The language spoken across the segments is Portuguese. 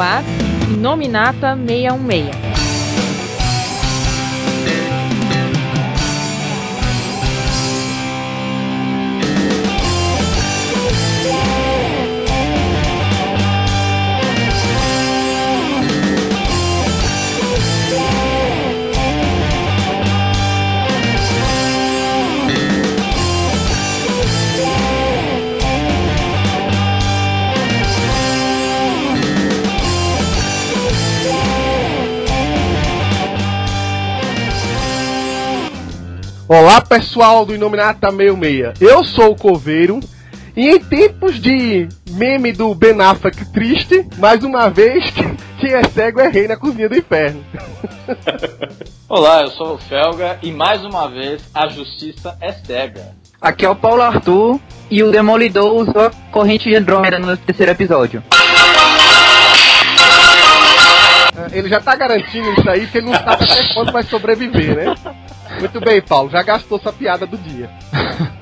ar Nominata 616. Olá pessoal do Inominata 66, eu sou o Coveiro e em tempos de meme do Ben Affleck triste, mais uma vez, quem é cego é rei na cozinha do inferno. Olá, eu sou o Felga e mais uma vez a justiça é cega. Aqui é o Paulo Arthur e o Demolidor usou a corrente de Andrômeda no terceiro episódio. Ele já tá garantindo isso aí, que ele não sabe até quando vai sobreviver, né? Muito bem, Paulo, já gastou sua piada do dia.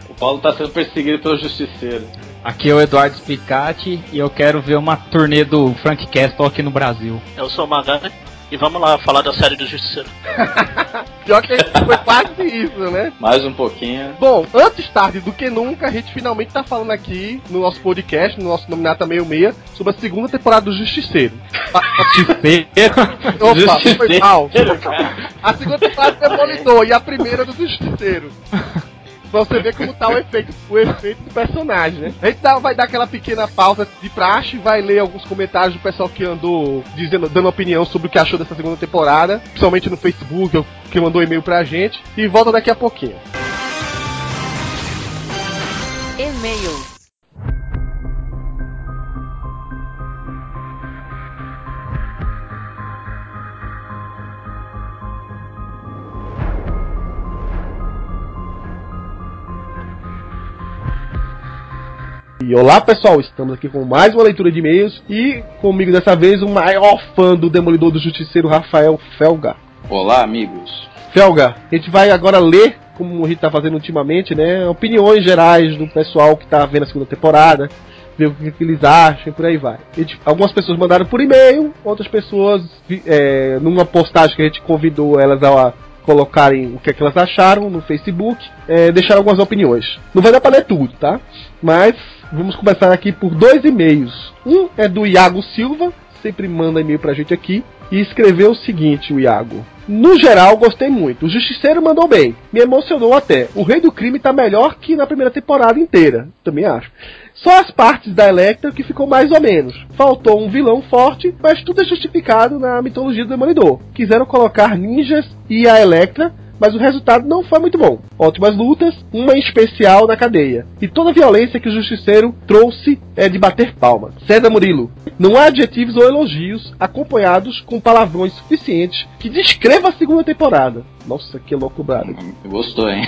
O Paulo tá sendo perseguido pelo justiceiro. Aqui é o Eduardo Spicati e eu quero ver uma turnê do Frank Castle aqui no Brasil. Eu sou o Magana e vamos lá falar da série do Justiceiro. Pior que foi quase isso, né? Mais um pouquinho. Bom, antes tarde do que nunca, a gente finalmente tá falando aqui no nosso podcast, no nosso Nominata 66, sobre a segunda temporada do Justiceiro. Justiceiro? Opa, foi mal. A segunda temporada do Demolidor e a primeira do Justiceiro. Você ver como tá o efeito, o efeito do personagem, né? A gente dá- vai dar aquela pequena pausa de praxe, vai ler alguns comentários do pessoal que andou dizendo, dando opinião sobre o que achou dessa segunda temporada, principalmente no Facebook, que mandou e-mail pra gente, e volta daqui a pouquinho. E-mails. E olá pessoal, estamos aqui com mais uma leitura de e-mails e comigo dessa vez o maior fã do Demolidor do Justiceiro, Rafael Felga. Olá, amigos. Felga, a gente vai agora ler, como a gente tá fazendo ultimamente, né? Opiniões gerais do pessoal que tá vendo a segunda temporada, ver o que, que eles acham e por aí vai. Gente- algumas pessoas mandaram por e-mail, outras pessoas, é, numa postagem que a gente convidou elas a colocarem o que, é que elas acharam no Facebook, é, deixaram algumas opiniões. Não vai dar pra ler tudo, tá? Mas vamos começar aqui por dois e-mails. Um é do Iago Silva, sempre manda e-mail pra gente aqui, e escreveu o seguinte, o Iago. No geral, gostei muito. O Justiceiro mandou bem. Me emocionou até. O Rei do Crime tá melhor que na primeira temporada inteira. Também acho. Só as partes da Electra que ficou mais ou menos. Faltou um vilão forte, mas tudo é justificado na mitologia do Demolidor. Quiseram colocar ninjas e a Electra, mas o resultado não foi muito bom. Ótimas lutas, uma em especial na cadeia. E toda a violência que o Justiceiro trouxe é de bater palma. César Murilo. Não há adjetivos ou elogios acompanhados com palavrões suficientes que descreva a segunda temporada. Nossa, que louco, brado. Gostou, hein?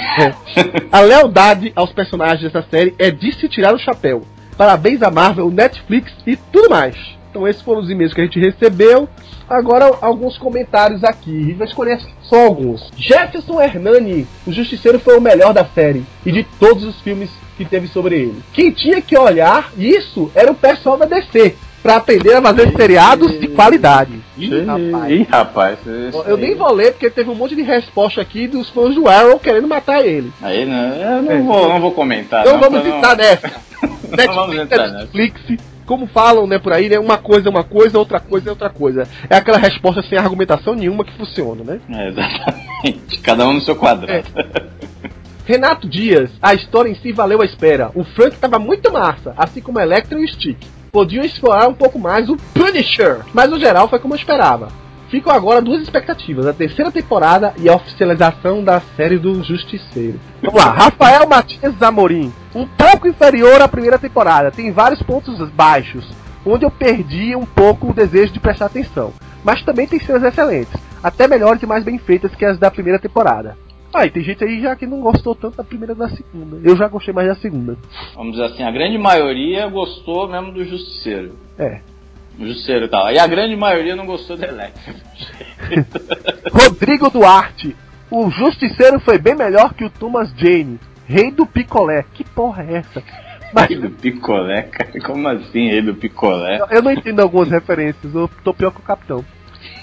A lealdade aos personagens dessa série é de se tirar o chapéu. Parabéns a Marvel, Netflix e tudo mais. Então esses foram os e-mails que a gente recebeu. Agora alguns comentários aqui. A gente vai escolher só alguns. Jefferson Hernani, o Justiceiro foi o melhor da série e de todos os filmes que teve sobre ele. Quem tinha que olhar isso era o pessoal da DC. Pra aprender a fazer seriados de qualidade. Ih, rapaz. Ih, rapaz. isso Eu nem vou ler porque teve um monte de resposta aqui dos fãs do Arrow querendo matar ele. Aí, não, eu não, É. vou, não vou comentar. Então não, vamos pra não- entrar nessa. Não vamos Netflix, entrar Netflix, como falam, né, por aí, né? Uma coisa é uma coisa, outra coisa é outra coisa. É aquela resposta sem argumentação nenhuma que funciona, né? É, exatamente. Cada um no seu quadrado. Renato Dias, a história em si valeu a espera. O Frank tava muito massa, assim como a Electra e o Stick. Podiam explorar um pouco mais o Punisher, mas no geral foi como eu esperava. Ficam agora duas expectativas: a terceira temporada e a oficialização da série do Justiceiro. Vamos lá, Rafael Matias Amorim. Um pouco inferior à primeira temporada, tem vários pontos baixos, onde eu perdi um pouco o desejo de prestar atenção. Mas também tem cenas excelentes, até melhores e mais bem feitas que as da primeira temporada. Ah, e tem gente aí já que não gostou tanto da primeira da segunda. Eu já gostei mais da segunda. Vamos dizer assim, a grande maioria gostou mesmo do Justiceiro. É. O Justiceiro e tal. E a grande maioria não gostou do Electra. Rodrigo Duarte. O Justiceiro foi bem melhor que o Thomas Jane, rei do picolé. Que porra é essa? Mas- Rei do picolé, cara. Como assim, rei do picolé? Eu- não entendo algumas referências, eu tô pior que o Capitão.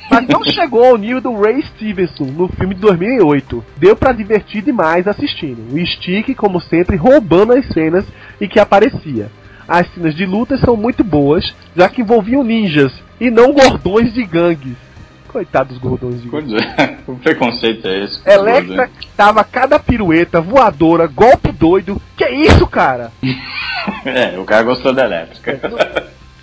Mas não chegou ao nível do Ray Stevenson no filme de 2008. Deu pra divertir demais assistindo. O Stick, como sempre, roubando as cenas em que aparecia. As cenas de luta são muito boas, já que envolviam ninjas e não gordões de gangues. Coitado dos gordões de gangues. Coisa- O preconceito é esse. Electra tava cada pirueta, voadora, golpe doido. Que isso, cara? É, o cara gostou da elétrica.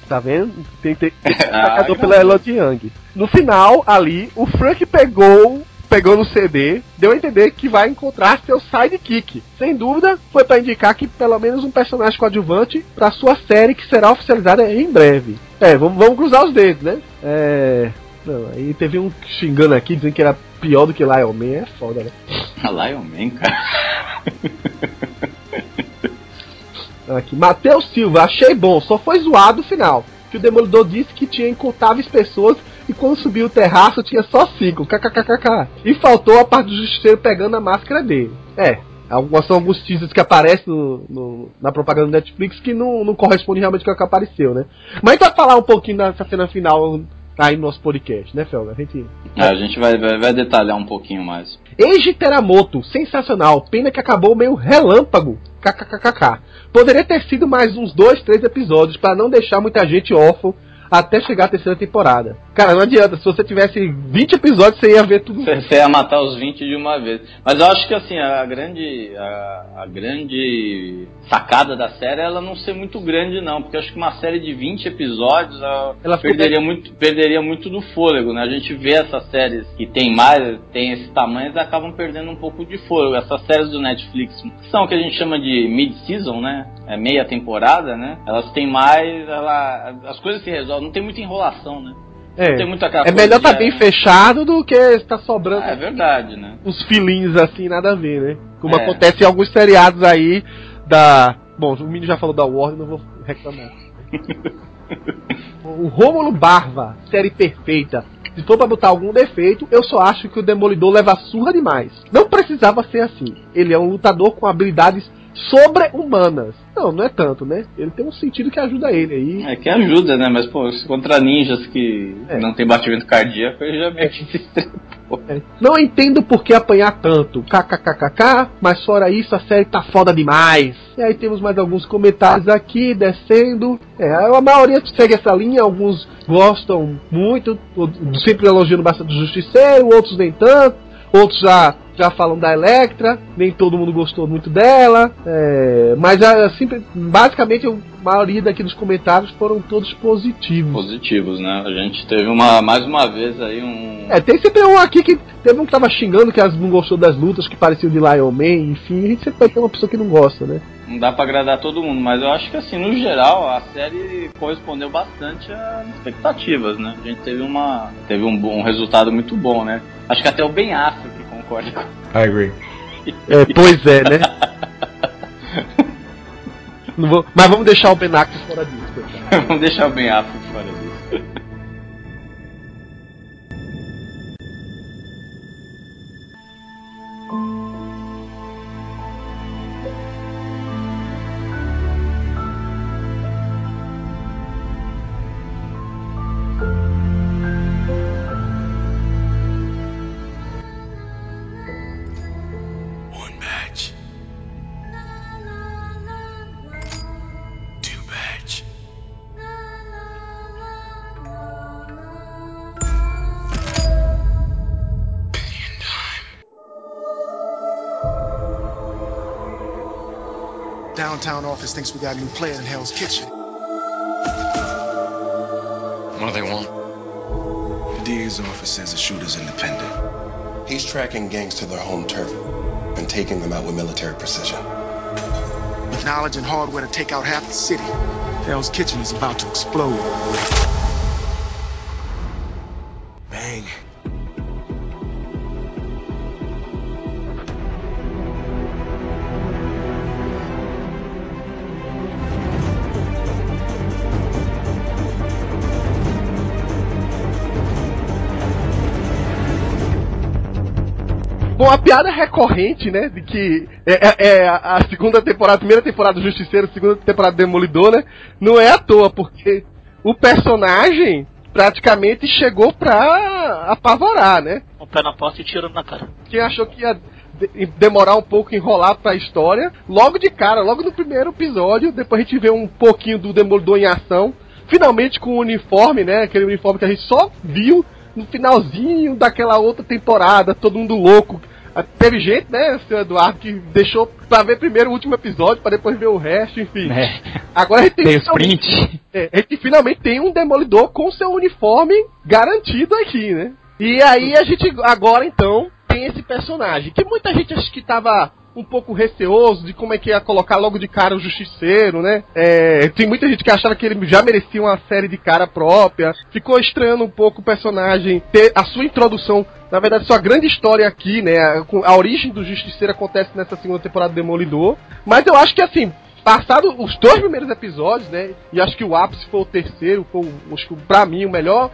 Tá vendo? Tem, Ah, atacador não. pela Elodie Young. No final, ali, o Frank pegou pegou no CD, deu a entender que vai encontrar seu sidekick. Sem dúvida, foi pra indicar que pelo menos um personagem coadjuvante pra sua série que será oficializada em breve. É, vamos, vamos cruzar os dedos, né? É. Não, aí teve um xingando aqui, dizendo que era pior do que Lion Man, é foda, né? Lion Man, cara. Aqui, Matheus Silva, achei bom, só foi zoado o final. Que o Demolidor disse que tinha incontáveis pessoas e quando subiu o terraço tinha só cinco, kkkk. E faltou a parte do justiceiro pegando a máscara dele. É, algumas são alguns teasers que aparecem no- no- na propaganda do Netflix que não, não corresponde realmente com o que apareceu, né? Mas a gente vai falar um pouquinho dessa cena final aí no nosso podcast, né, Felga? A gente. É, a gente vai, vai, vai detalhar um pouquinho mais. Eiji Teramoto, sensacional. Pena que acabou meio relâmpago. KKKK. Poderia ter sido mais uns dois, três episódios para não deixar muita gente órfã até chegar a terceira temporada. Cara, não adianta. Se você tivesse 20 episódios, você ia ver tudo. Você ia matar os 20 de uma vez. Mas eu acho que assim, a grande. A, a grande sacada da série é ela não ser muito grande, não. Porque eu acho que uma série de 20 episódios ela perderia, muito, perderia muito do fôlego, né? A gente vê essas séries que tem mais, tem esse tamanho, eles acabam perdendo um pouco de fôlego. Essas séries do Netflix que são o que a gente chama de mid-season, né? É meia temporada, né? Elas têm mais. Ela, as coisas se resolvem, não tem muita enrolação, né? Não tem É, muita é melhor tá bem é, fechado do que estar sobrando Ah, é verdade, né? uns filinhos assim, nada a ver, né? Como É. acontece em alguns seriados aí da. Bom, o Mini já falou da Warner, não vou reclamar. o Rômulo Barva, série perfeita. Se for pra botar algum defeito, eu só acho que o Demolidor leva surra demais. Não precisava ser assim. Ele é um lutador com habilidades sobre-humanas. Não, não é tanto, né? Ele tem um sentido que ajuda ele aí. É que ajuda, né? Mas, pô, contra ninjas que É. não tem batimento cardíaco, ele já meio que se estrepou. É. Não entendo por que apanhar tanto. KKKKK, mas fora isso a série tá foda demais. E aí temos mais alguns comentários aqui, descendo. É, a maioria segue essa linha, alguns gostam muito, sempre elogiando bastante o Justiceiro, outros nem tanto. Outros já, já falam da Electra, nem todo mundo gostou muito dela. é, mas a, sempre, basicamente a maioria daqui dos comentários foram todos positivos. Positivos, né? A gente teve uma, mais uma vez aí um. É, tem sempre um aqui que teve um que tava xingando que as não gostou das lutas que pareciam de Lion Man, enfim, a gente sempre vai ter uma pessoa que não gosta, né? Não dá pra agradar todo mundo, mas eu acho que assim, no geral, a série correspondeu bastante às expectativas, né? A gente teve uma. teve um, um resultado muito bom, né? Acho que até o Ben Affleck I agree. É, pois é, né? Não vou- mas vamos deixar o Ben Affleck fora disso. Vamos deixar o Ben Affleck fora disso. Downtown office thinks we got a new player in Hell's Kitchen. What do they want? The DA's office says the shooter's independent. He's tracking gangs to their home turf and taking them out with military precision. With knowledge and hardware to take out half the city, Hell's Kitchen is about to explode. Bom, a piada recorrente, né, de que é, é- é a segunda temporada, a primeira temporada do Justiceiro, a segunda temporada do Demolidor, né, não é à toa, porque o personagem praticamente chegou pra apavorar, né? Um pé na porta e tiro na cara. Quem achou que ia de- demorar um pouco, enrolar pra história, logo de cara, logo no primeiro episódio, depois a gente vê um pouquinho do Demolidor em ação, finalmente com o uniforme, né, aquele uniforme que a gente só viu no finalzinho daquela outra temporada, todo mundo louco. Ah, Teve gente, né, seu Eduardo, que deixou pra ver primeiro o último episódio, pra depois ver o resto, enfim. É. Agora a gente tem Tem os finalmente- print. é, a gente finalmente tem um demolidor com seu uniforme garantido aqui, né? E aí a gente agora então tem esse personagem que muita gente acha que tava um pouco receoso de como é que ia colocar logo de cara o justiceiro, né? É, tem muita gente que achava que ele já merecia uma série de cara própria. Ficou estranhando um pouco o personagem ter a sua introdução. Na verdade, sua grande história aqui, né? A, a origem do justiceiro acontece nessa segunda temporada do Demolidor. Mas eu acho que assim, Passado os dois primeiros episódios, né? E acho que o ápice foi o terceiro, foi o, acho que pra mim o melhor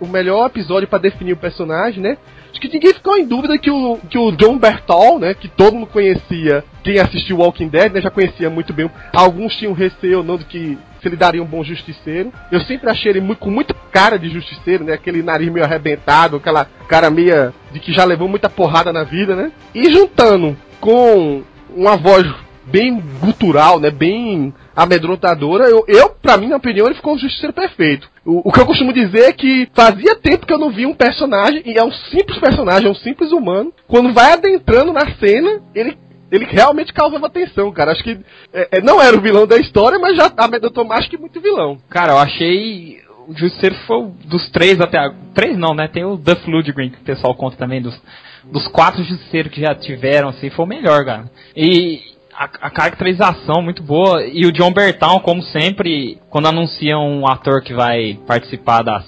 o melhor episódio pra definir o personagem, né? Acho que ninguém ficou em dúvida que o, que o John Bertol, né? Que todo mundo conhecia, quem assistiu Walking Dead, né? Já conhecia muito bem. Alguns tinham receio não de que se ele daria um bom justiceiro. Eu sempre achei ele muito, com muita cara de justiceiro, né? Aquele nariz meio arrebentado, aquela cara meia de que já levou muita porrada na vida, né? E juntando com uma voz bem gutural, né? Bem amedrontadora. Eu, eu pra mim, na opinião, ele ficou um justiceiro perfeito. O, o que eu costumo dizer é que fazia tempo que eu não via um personagem, e é um simples personagem, é um simples humano. Quando vai adentrando na cena, ele. Ele realmente causava atenção, cara. Acho que é, é, não era o vilão da história, mas já amedrontou mais que muito vilão. Cara, eu achei. O Justiceiro foi dos três até agora. Três não, né? Tem o Duff Ludgren, que o pessoal conta também. Dos, dos quatro Justiceiros que já tiveram, assim, foi o melhor, cara. E a, a caracterização muito boa. E o John Bertal, como sempre, quando anunciam um ator que vai participar das,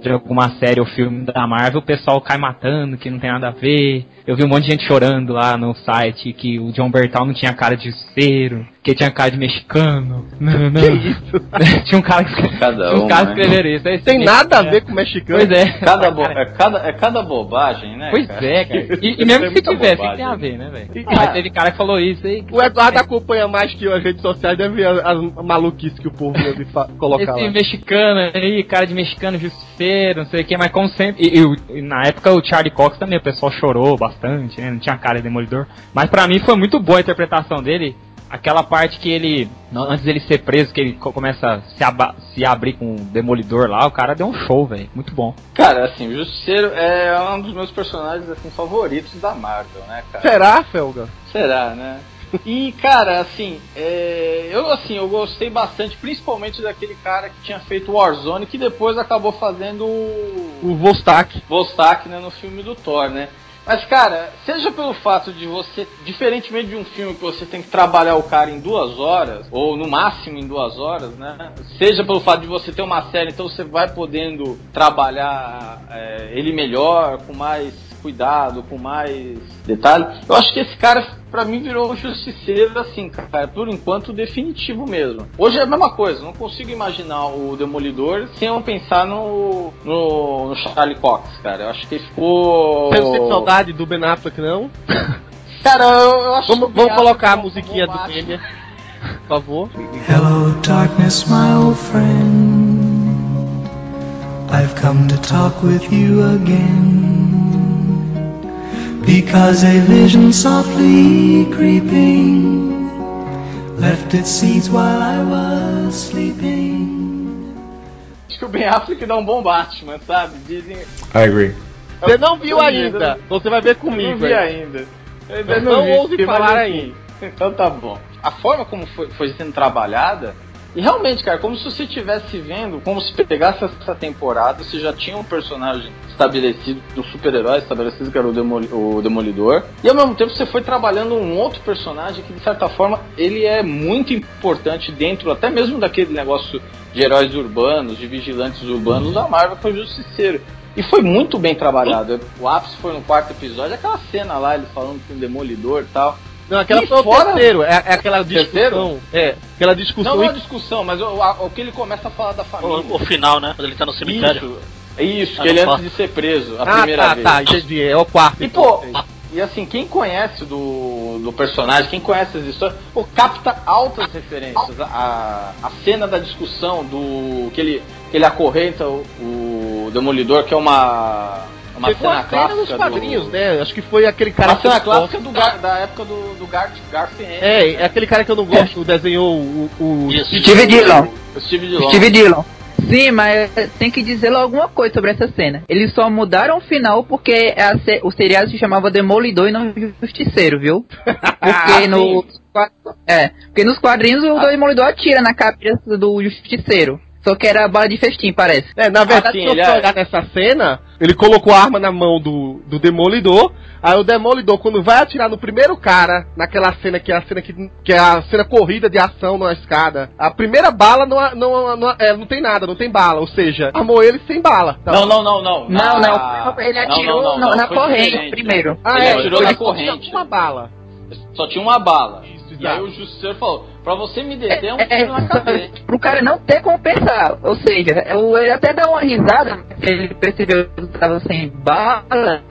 de alguma série ou filme da Marvel, o pessoal cai matando, que não tem nada a ver. Eu vi um monte de gente chorando lá no site que o John Bertal não tinha cara de justiceiro, que tinha cara de mexicano. Não, não. Que isso? tinha um cara que Cada um um, cara né? que escreveram isso. Aí Tem nada a é. ver com o mexicano. Pois é. Cada bo é, cada, é cada bobagem, né? Pois cara? é, cara. E, e mesmo é se tivesse, bobagem. tem a ver, né, velho? E- Mas teve cara que falou isso aí. O Eduardo acompanha mais que eu as redes sociais, deve ver as, as maluquices que o povo deve colocar Esse lá. mexicano aí, cara de mexicano justiceiro, não sei o que, mas como sempre. E, e e na época o Charlie Cox também, o pessoal chorou bastante, né? Não tinha cara de demolidor. Mas pra mim foi muito boa a interpretação dele. Aquela parte que ele, antes dele ser preso, que ele co- começa a se, aba- se abrir com o demolidor lá, o cara deu um show, velho. Muito bom. Cara, assim, o Justiceiro é um dos meus personagens assim, favoritos da Marvel, né, cara? Será, Felga? Será, né? E, cara, assim, é, eu assim, eu gostei bastante, principalmente daquele cara que tinha feito Warzone, que depois acabou fazendo o O Vostak. Vostok né, no filme do Thor, né? Mas, cara, seja pelo fato de você, diferentemente de um filme que você tem que trabalhar o cara em duas horas, ou no máximo em duas horas, né? Seja pelo fato de você ter uma série, então você vai podendo trabalhar é, ele melhor, com mais cuidado, com mais detalhe. Eu acho que esse cara, pra mim, virou um justiceiro, assim, cara, por enquanto definitivo mesmo. Hoje é a mesma coisa, não consigo imaginar o Demolidor sem eu pensar no, no, no Charlie Cox, cara. Eu acho que ele ficou. Você não saudade do Ben Affleck, não? Cara, eu, eu acho Vamos, que vamos colocar a musiquinha do Kenya, por favor. Hello, darkness, my old friend. I've come to talk with you again. Because a vision softly creeping left its seeds while I was sleeping. Acho que o Ben Affleck dá um bom Batman, sabe? Dizem. I agree. Você não viu Eu vi, ainda. Você vai ver Eu comigo. não vi ainda. Eu ainda Eu não, não vi, ouvi falar enfim. Então tá bom. A forma como foi, foi sendo trabalhada, e realmente, cara, como se você estivesse vendo, como se pegasse essa temporada, você já tinha um personagem estabelecido, um super-herói estabelecido, que era o, Demoli- o Demolidor, e ao mesmo tempo você foi trabalhando um outro personagem que, de certa forma, ele é muito importante dentro, até mesmo daquele negócio de heróis urbanos, de vigilantes urbanos da Marvel, que é o Justiceiro. E foi muito bem trabalhado. O ápice foi no quarto episódio, aquela cena lá, ele falando com o Demolidor e tal. Não, aquela E foi o fora- terceiro. É, é aquela discussão. Terceiro? É, aquela Não, discussão. não é e- uma discussão, mas o, a- o que ele começa a falar da família. O, o final, né? Quando ele tá no cemitério. Isso, isso Ah, que ele antes de ser preso, a ah, primeira tá, vez. tá, entendi. É o quarto. E então, pô. E assim, quem conhece do, do personagem, quem conhece as histórias, pô, capta altas referências. A, a cena da discussão do. que ele, que ele acorrenta o, o Demolidor, que é uma. Uma Chegou cena a cena nos clássica. quadrinhos, do, né? Acho que foi aquele cara Uma que eu cena não clássica do Gar, da época do, do Gar, Garfield. É, é aquele cara que eu não gosto, desenhou o, o Isso. Steve Dillon. O Steve Dillon. Steve Dillon. Sim, mas tem que dizer alguma coisa sobre essa cena. Eles só mudaram o final porque a se- o seriado se chamava Demolidor e não Justiceiro, viu? Porque no. É, porque nos quadrinhos o Demolidor atira na cabeça do Justiceiro. Só que era bala de festim, parece. É, na verdade, se ele você é- olhar nessa cena, ele colocou a arma na mão do, do Demolidor. Aí o Demolidor, quando vai atirar no primeiro cara, naquela cena que é a cena que, que é a cena corrida de ação na escada, a primeira bala não, não, não, é, não tem nada, não tem bala. Ou seja, armou ele sem bala. Tá? Não, não, não, não. Não, Na- não, ele não, atirou não, não, não, na corrente diferente. primeiro. Ah, ele é, atirou ele na só corrente. tinha Uma bala. Só tinha uma bala. E aí o Justiceiro falou, pra você me deter é um É, tiro na cabeça. pro cara não ter como pensar. Ou seja, ele até dá uma risada, porque ele percebeu que tava sem bala.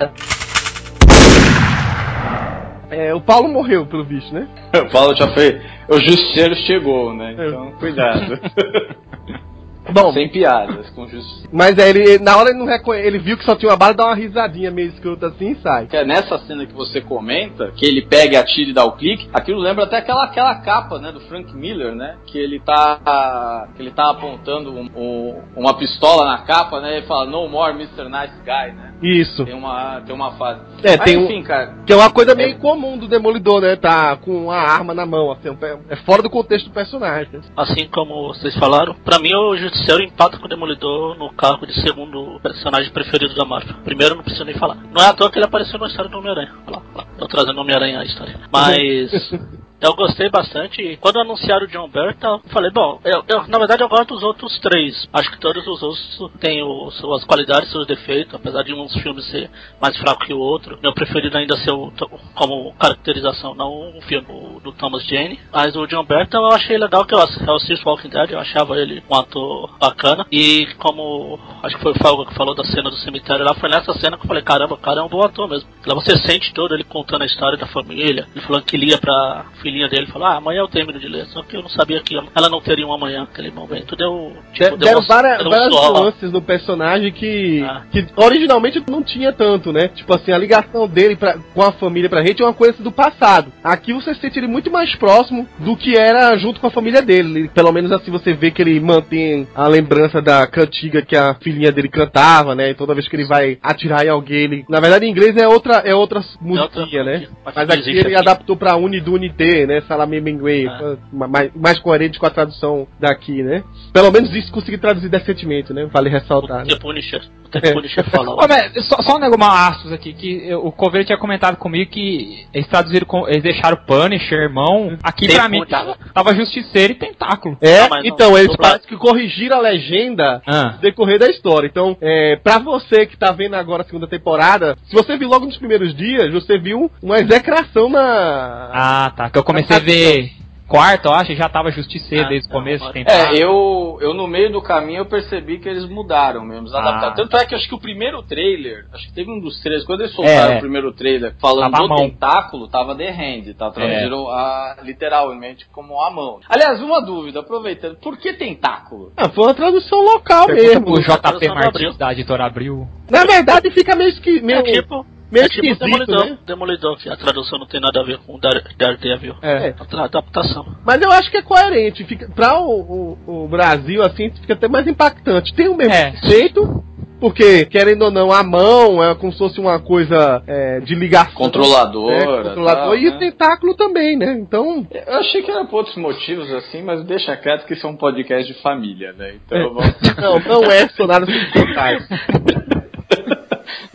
É, o Paulo morreu, pelo visto, né? O Paulo já foi. O Justiceiro chegou, né? É. Então, cuidado. Bom, Sem piadas com Justiceiro. mas é, ele, na hora ele não reconhe... ele viu que só tinha uma bala, dá uma risadinha meio escrota assim e sai. É nessa cena que você comenta, que ele pega, atira e dá o clique, aquilo lembra até aquela, aquela capa, né, do Frank Miller, né? Que ele tá. que ele tá apontando um- um- uma pistola na capa, né? E fala, no more Mr. Nice Guy, né? Isso. Tem uma, tem uma fase. É, Mas, tem um- enfim, cara. Que é uma coisa meio comum do Demolidor, né? Tá com a arma na mão, assim, é fora do contexto do personagem. Assim como vocês falaram, pra mim o Justiceiro empata com o Demolidor no cargo de segundo personagem preferido da Marvel. Primeiro não preciso nem falar. Não é à toa que ele apareceu na história do Homem-Aranha. Olha lá, olha lá. Tô trazendo o Homem-Aranha à história. Mas eu gostei bastante. E quando anunciaram o John Berta, eu falei, bom, eu, eu- na verdade eu gosto dos outros três. Acho que todos os outros têm o- suas qualidades, seus defeitos, apesar de uns filmes ser mais fraco que o outro. Meu preferido ainda ser o, como caracterização, não o filme do, Thomas Jane. Mas o John Berta eu achei legal que eu, é o Six Walking Dead, eu achava ele um ator bacana. E como acho que foi o Falco que falou da cena do cemitério lá, foi nessa cena que eu falei, caramba, o cara é um bom ator mesmo. Lá você sente todo ele contando a história da família, ele falando que lia pra filhinha dele, falou, ah, amanhã eu termino de ler, só que eu não sabia que ela não teria um amanhã naquele momento. Deu, tipo, De- deu Deram uma- várias, deu nuances no personagem que, Ah. que originalmente não tinha tanto, né? Tipo assim, a ligação dele pra, com a família pra gente é uma coisa do passado. Aqui você sente ele muito mais próximo do que era junto com a família dele. Ele- Pelo menos assim você vê que ele mantém a lembrança da cantiga que a filhinha dele cantava, né? E toda vez que ele vai atirar em alguém, ele... Na verdade, em inglês é outra, é outra musiquinha, né? Mas Mas que aqui ele aqui. adaptou pra Unidunité, né? Salamé Mengue, Ah. mais, mais coerente com a tradução daqui, né? Pelo menos isso consegui traduzir decentemente, né? Vale ressaltar. O Né? que Punisher, o que Punisher fala. Ô, só, só um negócio, aspas aqui, que eu- o Coveiro tinha comentado comigo que eles traduziram, com- eles deixaram Punisher, irmão, aqui Tem pra mim tava, tava Justiceiro e Tentáculo. É, Não, mas não, então, eles parecem que corrigiram a legenda Ah. no decorrer da história. Então, é, pra você que tá vendo agora a segunda temporada, se você viu logo nos primeiros dias, você viu uma execração na. Ah, tá, que eu comecei a ver quarto, eu acho, e já tava Justiceiro Ah, desde o começo, Tentáculo. É, eu, eu no meio do caminho eu percebi que eles mudaram mesmo, eles Ah. adaptaram. Tanto é que eu acho que o primeiro trailer, acho que teve um dos trailers, quando eles soltaram É. o primeiro trailer falando Tava do mão. tentáculo, tava The Hand, tá? Traduziram a, literalmente como a mão. Aliás, uma dúvida, aproveitando, por que tentáculo? Ah, foi uma tradução local Pergunta mesmo. pro JP Martins da editora Abril. Na verdade, fica meio esqui... meio, É tipo, meio é tipo esquisito, Demolidor, né? Demolidor, que a tradução não tem nada a ver com Dar- Daredevil. É. A adaptação. Mas eu acho que é coerente. Fica, pra o, o- o Brasil, assim, fica até mais impactante. Tem o mesmo É. conceito, porque, querendo ou não, a mão é como se fosse uma coisa é, de ligação. Controladora, É, controlador. tal, e o né? tentáculo também, né? Então. Eu achei que era por outros motivos assim, mas deixa quieto que isso é um podcast de família, né? Então É. vamos. Não, não é sonado sentimentais.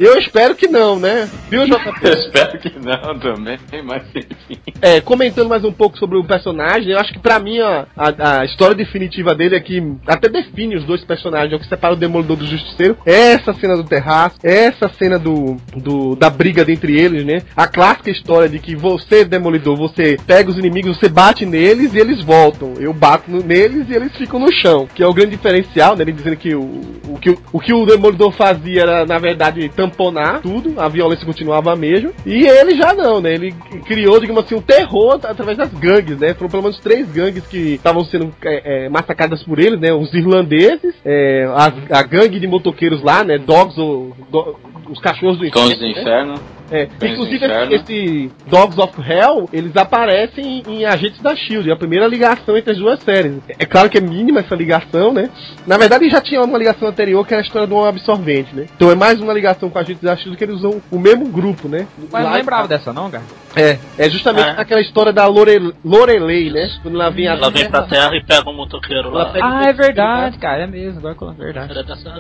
Eu espero que não, né? Viu, JP? Eu espero que não também, mas enfim. É, comentando mais um pouco sobre o personagem, eu acho que pra mim a, a, a história definitiva dele é que até define os dois personagens, é o que separa o Demolidor do Justiceiro. Essa cena do terraço, essa cena do, do da briga dentre eles, né? A clássica história de que você, Demolidor, você pega os inimigos, você bate neles e eles voltam. Eu bato no- neles e eles ficam no chão. Que é o grande diferencial, né? Ele dizendo que o, o, que, o, o que o Demolidor fazia era, na verdade, tampar tamponar tudo, a violência continuava a mesma. E ele já não, né? Ele criou, digamos assim, um terror através das gangues, né? Foram pelo menos três gangues que estavam sendo é, é, massacradas por ele, né? Os irlandeses, é, a, a gangue de motoqueiros lá, né? Dogs ou do, os cachorros do Cães inferno. do né? É, inclusive esse, esse Dogs of Hell, eles aparecem em Agentes da Shield, é a primeira ligação entre as duas séries. É claro que é mínima essa ligação, né? Na verdade já tinha uma ligação anterior que era a história do homem absorvente, né? Então é mais uma ligação com Agentes da Shield que eles usam o mesmo grupo, né? Mas não Lá- lembrava dessa não, cara? É, é justamente É. aquela história da Lore, Lorelei, né? Quando ela vinha Ela vem pra terra e pega um motoqueiro lá. Ah, é verdade, cara, é mesmo, agora que eu- é verdade.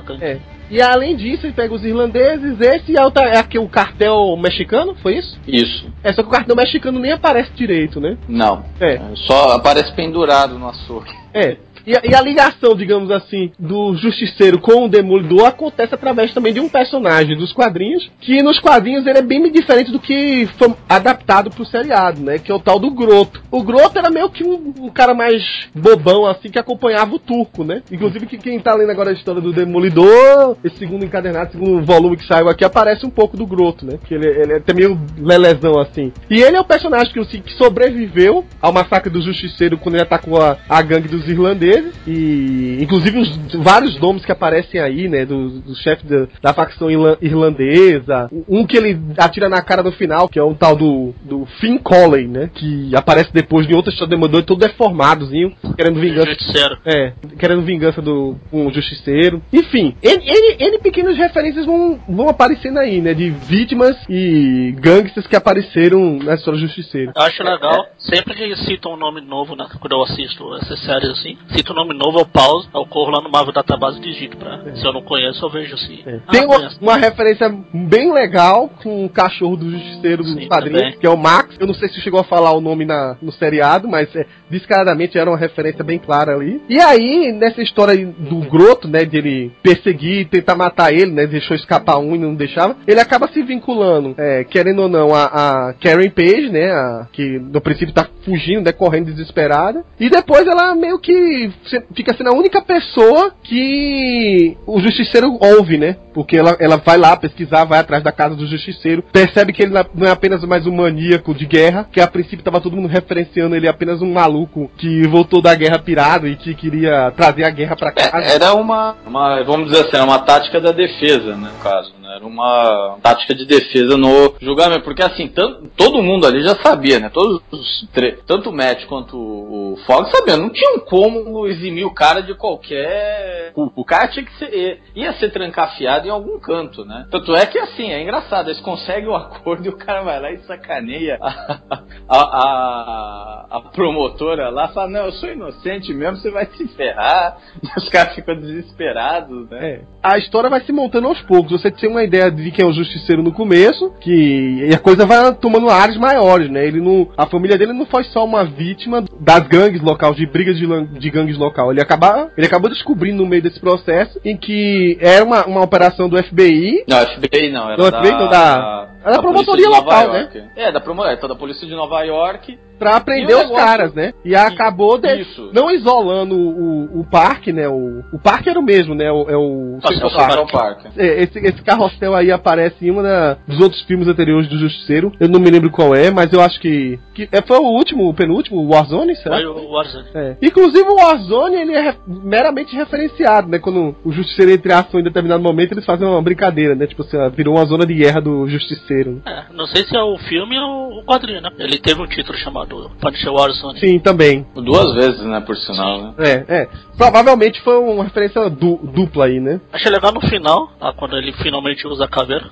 Gangue. É. E além disso, ele pega os irlandeses, esse é, o, é o cartel mexicano, foi isso? Isso. É, só que o cartel mexicano nem aparece direito, né? Não. É. Só aparece pendurado no açougue. É. E e a ligação, digamos assim, do Justiceiro com o Demolidor acontece através também de um personagem dos quadrinhos, que nos quadrinhos ele é bem diferente do que foi adaptado pro seriado, né? Que é o tal do Groto. O Groto era meio que um, um cara mais bobão, assim, que acompanhava o turco, né? Inclusive que quem tá lendo agora a história do Demolidor, esse segundo encadernado, segundo volume que saiu aqui, aparece um pouco do Groto, né? Que ele, ele é até meio lelezão, assim. E ele é o personagem que, assim, que sobreviveu ao massacre do Justiceiro quando ele atacou a, a gangue dos irlandeses. E, inclusive, os vários nomes que aparecem aí, né? Do, do chefe da, da facção irla- irlandesa. Um que ele atira na cara no final, que é um tal do, do Finn Colley, né? Que aparece depois de outra história do Demolidor, todo deformadozinho, querendo vingança. Justiceiro. É, querendo vingança do com o Justiceiro. Enfim, N pequenas referências vão, vão aparecendo aí, né? De vítimas e gangsters que apareceram na história do Justiceiro. Eu acho legal, sempre que citam um nome novo, né, quando eu assisto essas séries assim, cita um nome novo, eu pauso, eu corro lá no Marvel Database e digito pra. Se eu não conheço, eu vejo assim. Ah, Tem uma, uma referência bem legal com o cachorro do Justiceiro dos também. que é o Max. Eu não sei se chegou a falar o nome na, no seriado, mas é, descaradamente era uma referência bem clara ali. E aí, nessa história do Groto, né, de ele perseguir e tentar matar ele, né, deixou escapar um e não deixava, ele acaba se vinculando, é, querendo ou não, a, a Karen Page, né, a- que no princípio tá fugindo, né, correndo desesperada, e depois ela meio que fica sendo a única pessoa que o Justiceiro ouve, né, porque ela, ela vai lá pesquisar, vai atrás da casa do Justiceiro, percebe que ele não é apenas mais um maníaco de guerra, que a princípio tava todo mundo referenciando ele apenas um maluco que voltou da guerra pirado e que queria trazer a guerra pra casa. É, era uma, uma, vamos dizer assim, era uma tática da defesa, né, no caso, Era uma tática de defesa no julgamento, porque assim, todo mundo ali já sabia, né? Todos os tanto o Matt quanto o Fogg sabiam, não tinham como eximir o cara de qualquer culpa. O cara tinha que ser, ia ser trancafiado em algum canto, né? Tanto é que assim, é engraçado, eles conseguem o acordo e o cara vai lá e sacaneia a, a, a, a promotora lá, fala, não, eu sou inocente mesmo, você vai se ferrar. E os caras ficam desesperados, né? É. A história vai se montando aos poucos. Você tem uma ideia de quem é o justiceiro no começo, que e a coisa vai tomando áreas maiores, né? Ele não, a família dele não foi só uma vítima das gangues locais, de brigas de, de gangues local. Ele acaba, ele acabou descobrindo no meio desse processo em que era uma, uma operação do FBI. Não, FBI não, era Não, da, FBI não, da- era da polícia promotoria local, né? É, da, promo, é, da polícia de Nova York. Pra prender o os caras, né? E acabou de, Isso. não isolando o, o parque, né? O, o parque era o mesmo, né? O, é o o Central Central Park. Park. É, esse, esse carrossel aí aparece em um dos outros filmes anteriores do Justiceiro. Eu não me lembro qual é, mas eu acho que. que é, foi o último, o penúltimo, o Warzone, será? Foi o Warzone. É. Inclusive o Warzone ele é meramente referenciado, né? Quando o Justiceiro entra em ação em determinado momento, eles fazem uma brincadeira, né? Tipo assim, virou uma zona de guerra do Justiceiro. É, não sei se é o filme ou o quadrinho, né? Ele teve um título chamado Punisher Warzone. Sim, também. Duas vezes, né, por sinal, né? É, é. Provavelmente foi uma referência du- dupla aí, né? Achei legal no final, lá, quando ele finalmente usa a caveira,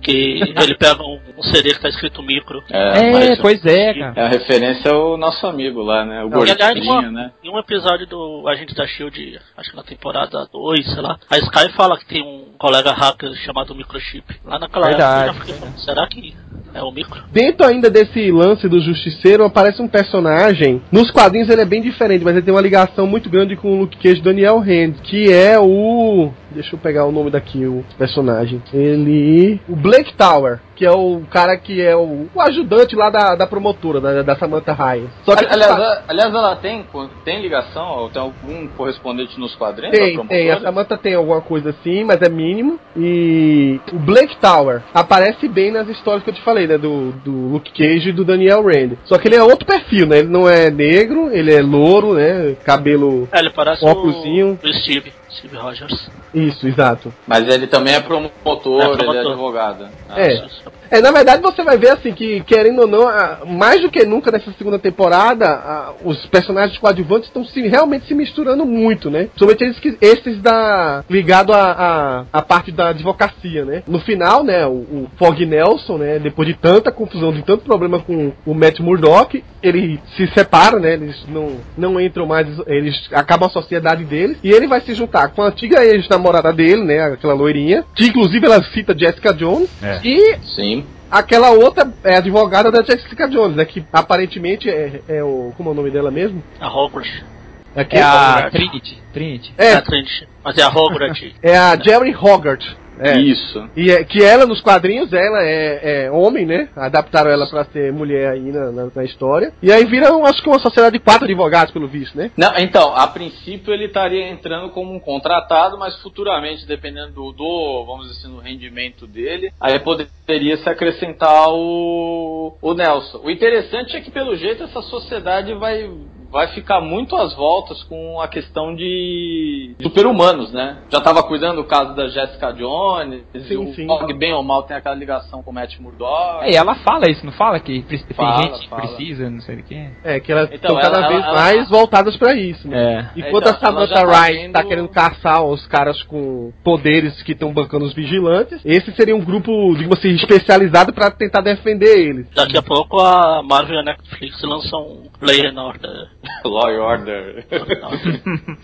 que ele pega um, um CD que tá escrito micro. É, É, mas pois é, cara. é a referência ao nosso amigo lá, né? O E aliás, gordinho, uma- né? em um episódio do Agente da Shield, acho que na temporada 2, sei lá, a Sky fala que tem um colega hacker chamado Microchip. Lá naquela Verdade, época eu já fiquei falando, será que é o micro? Dentro ainda desse lance do Justiceiro, aparece um personagem. Nos quadrinhos ele é bem diferente, mas ele tem uma ligação muito grande com o Luke Cage Daniel Hand, que é o. Deixa eu pegar o nome daqui, o personagem. Ele. O Blake Tower. Que é o cara que é o, o ajudante lá da, da promotora, da, da Samantha Ryan. Só que aliás, a- aliás, ela tem, tem ligação, ou tem algum correspondente nos quadrinhos? da Tem, promotora? tem. A Samantha tem alguma coisa assim, mas é mínimo. E o Blake Tower aparece bem nas histórias que eu te falei, né? Do, do Luke Cage e do Daniel Rand. Só que ele é outro perfil, né? Ele não é negro, ele é louro, né? Cabelo. É, ele parece Óculosinho. o, o Steve, Steve Rogers. Isso, exato. Mas ele também é promotor, É ele é promotor. advogado. Ah, É. É, na verdade você vai ver assim que, querendo ou não, mais do que nunca nessa segunda temporada, os personagens coadjuvantes estão se, realmente se misturando muito, né? Principalmente esses, que- esses da. ligado à a, a, parte da advocacia, né? No final, né, o, o Fog Nelson, né, depois de tanta confusão, de tanto problema com o Matt Murdock, ele se separa, né? Eles não, não entram mais, eles acabam a sociedade deles, e ele vai se juntar com a antiga ex-namorada dele, né? Aquela loirinha, que inclusive ela cita Jessica Jones, É. e Sim. Aquela outra é advogada da Jessica Jones, né? Que aparentemente é, é o. Como é o nome dela mesmo? A Hogwarts. É, que- É a Trinity. Trinity. É é, a Trinity. Mas é a Hogwarts. é a Jerry Hogarth. É. Isso. E é, que ela, nos quadrinhos, ela é, é homem, né? Adaptaram ela pra ser mulher aí na, na, na história. E aí vira, um- acho que uma sociedade de quatro advogados, pelo visto, né? Não, então, a princípio ele estaria entrando como um contratado, mas futuramente, dependendo do, do, vamos dizer assim, do rendimento dele, aí poderia se acrescentar o, o Nelson. O interessante é que, pelo jeito, essa sociedade vai, vai ficar muito às voltas com a questão de super-humanos, né? Já estava cuidando do caso da Jessica Jones, Sim, o sim. Fog, bem ou mal, tem aquela ligação com o Matt Murdock. É, e ela fala isso, não fala? Que tem Fala, gente que fala. precisa, não sei o que. É, que elas Então, estão cada ela- vez ela- mais ela- voltadas pra isso, né? É. Enquanto Então, a Samantha tá Ryan vendo- tá querendo caçar os caras com poderes que estão bancando os vigilantes, esse seria um grupo, digamos assim, especializado pra tentar defender eles. Daqui a pouco a Marvel e a Netflix lançam um and Order. Law and Order.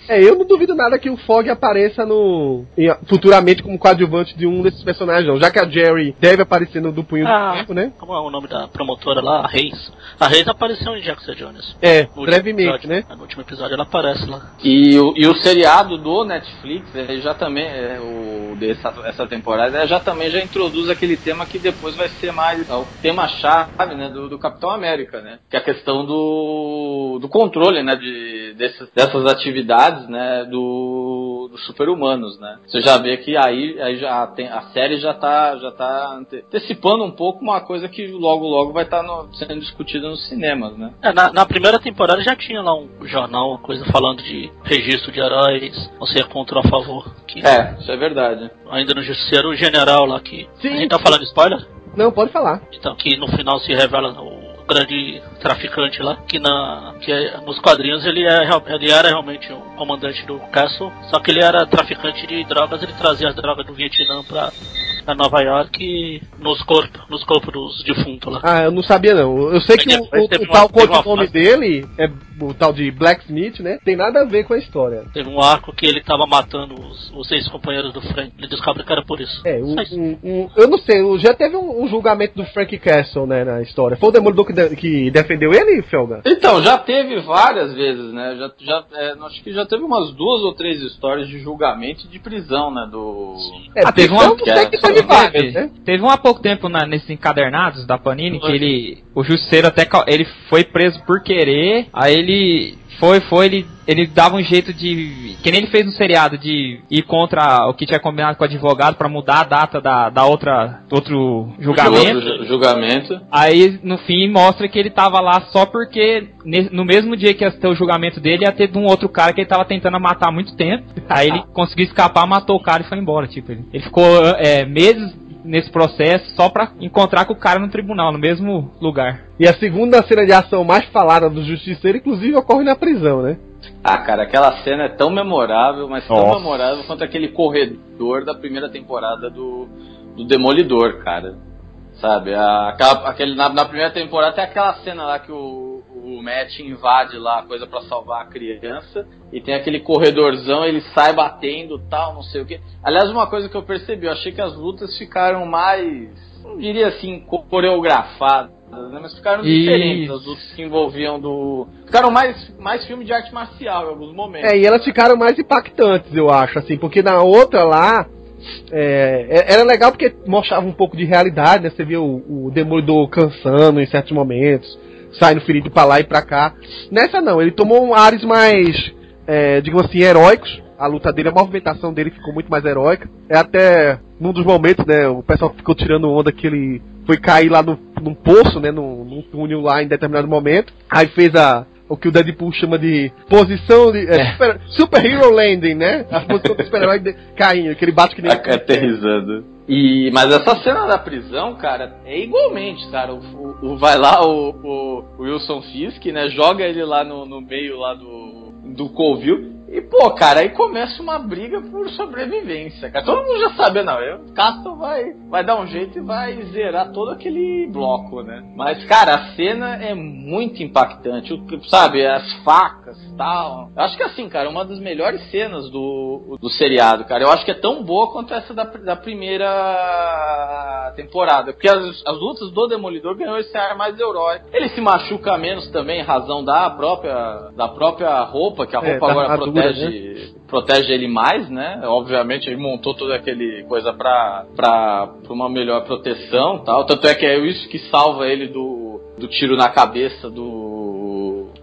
É, eu não duvido nada que o Fog apareça no futuramente como coadjuvante de um desses personagens, não. Já que a Jerry deve aparecer no do punho Ah. do tempo, né? Como é o nome da promotora lá? A Reis. A Reis apareceu em Jackson Jones. É, brevemente, episódio. né? No último episódio ela aparece lá. E o, e o seriado do Netflix, ele já também, é, o dessa essa temporada, ele já também já introduz aquele tema que depois vai ser mais é, o tema-chave né, do, do Capitão América, né? Que é a questão do, do controle né, de, dessas, dessas atividades né, do, dos super-humanos, né? Você já vê que aí, aí já tem, a série já tá, já tá ante- antecipando um pouco uma coisa que logo logo vai estar sendo discutida nos cinemas, né? É, na, na primeira temporada já tinha lá um jornal, uma coisa falando de registro de heróis, você é contra ou a favor. Que É, isso é verdade. Ainda no Justiceiro, o general lá que. Sim. A gente tá falando spoiler? Não, pode falar. Então, que no final se revela o grande traficante lá, que, na, que é- nos quadrinhos ele, é, ele era realmente o comandante do Castle, só que ele era traficante de drogas, ele trazia as drogas do Vietnã pra, pra Nova York nos corpos, nos corpos dos defuntos lá. Ah, eu não sabia não. Eu sei que o, Mas o- o uma- tal codinome dele, é o tal de Blacksmith, né? Tem nada a ver com a história. Teve um arco que ele tava matando os, os ex-companheiros do Frank, ele descobre que era por isso. É, um, um- um- eu não sei, já teve um, um julgamento do Frank Castle, né, na história. Foi o Demolidor que, de- que defendeu ele, Felga? Então, já teve várias vezes, né? Já, já, é, acho que já teve umas duas ou três histórias de julgamento e de prisão, né? Do. É, Ah, teve uma- que né? Teve um há pouco tempo na- nesses encadernados da Panini que ele. O Justiceiro até. Ele foi preso por querer. Aí ele. Foi, foi, ele, ele dava um jeito de. Que nem ele fez no seriado, de ir contra o que tinha combinado com o advogado pra mudar a data da, da outra. do outro julgamento. Outro ju- julgamento. Aí no fim mostra que ele tava lá só porque no mesmo dia que ia ter o julgamento dele ia ter de um outro cara que ele tava tentando matar há muito tempo. Aí ele conseguiu escapar, matou o cara e foi embora. Tipo, ele, ele ficou é, meses nesse processo só pra encontrar com o cara no tribunal, no mesmo lugar. E a segunda cena de ação mais falada do Justiceiro, inclusive, ocorre na prisão, né? Ah, cara, aquela cena é tão memorável, mas tão Nossa. memorável quanto aquele corredor da primeira temporada do, do Demolidor, cara. Sabe? A, aquela, aquele, na, na primeira temporada tem aquela cena lá que o, o Matt invade lá a coisa pra salvar a criança. E tem aquele corredorzão, ele sai batendo tal, não sei o que. Aliás, uma coisa que eu percebi, eu achei que as lutas ficaram mais. Não diria assim, co- coreografadas, né? Mas ficaram Isso. diferentes as lutas que envolviam do. Ficaram mais, mais filme de arte marcial em alguns momentos. É, e elas ficaram mais impactantes, eu acho, assim, porque na outra lá, é, era legal porque mostrava um pouco de realidade, né? Você via o, o Demolidor cansando em certos momentos, saindo ferido pra lá e pra cá. Nessa não, ele tomou um ares mais, é, digamos assim, heróicos. A luta dele, a movimentação dele ficou muito mais heróica. É até num dos momentos, né? O pessoal ficou tirando onda que ele foi cair lá no, num poço, né? Num, num túnel lá em determinado momento. Aí fez a, o que o Deadpool chama de posição de. É, Super, super Hero Landing, né? A posição do super-herói de- caindo, que ele bate que nem. Aterrizando. E, mas essa cena da prisão, cara, é igualmente, cara. O, o- o- vai lá o, o- Wilson Fisk, né? Joga ele lá no, no meio lá do, do Colville. E, pô, cara, aí começa uma briga por sobrevivência, cara. Todo mundo já sabe, não. Eu, Castle vai, vai dar um jeito e vai zerar todo aquele bloco, né? Mas, cara, a cena é muito impactante. O, sabe, as facas e tal. Eu acho que, assim, cara, uma das melhores cenas do, do seriado, cara. Eu acho que é tão boa quanto essa da, da primeira temporada. Porque as, as lutas do Demolidor ganhou esse ar mais heróico. Ele se machuca menos também em razão da própria, da própria roupa, que a É, roupa da agora armadura, protege, protege ele mais, né? Obviamente ele montou toda aquele coisa pra, pra, pra uma melhor proteção tal. Tanto é que é isso que salva ele do, do tiro na cabeça do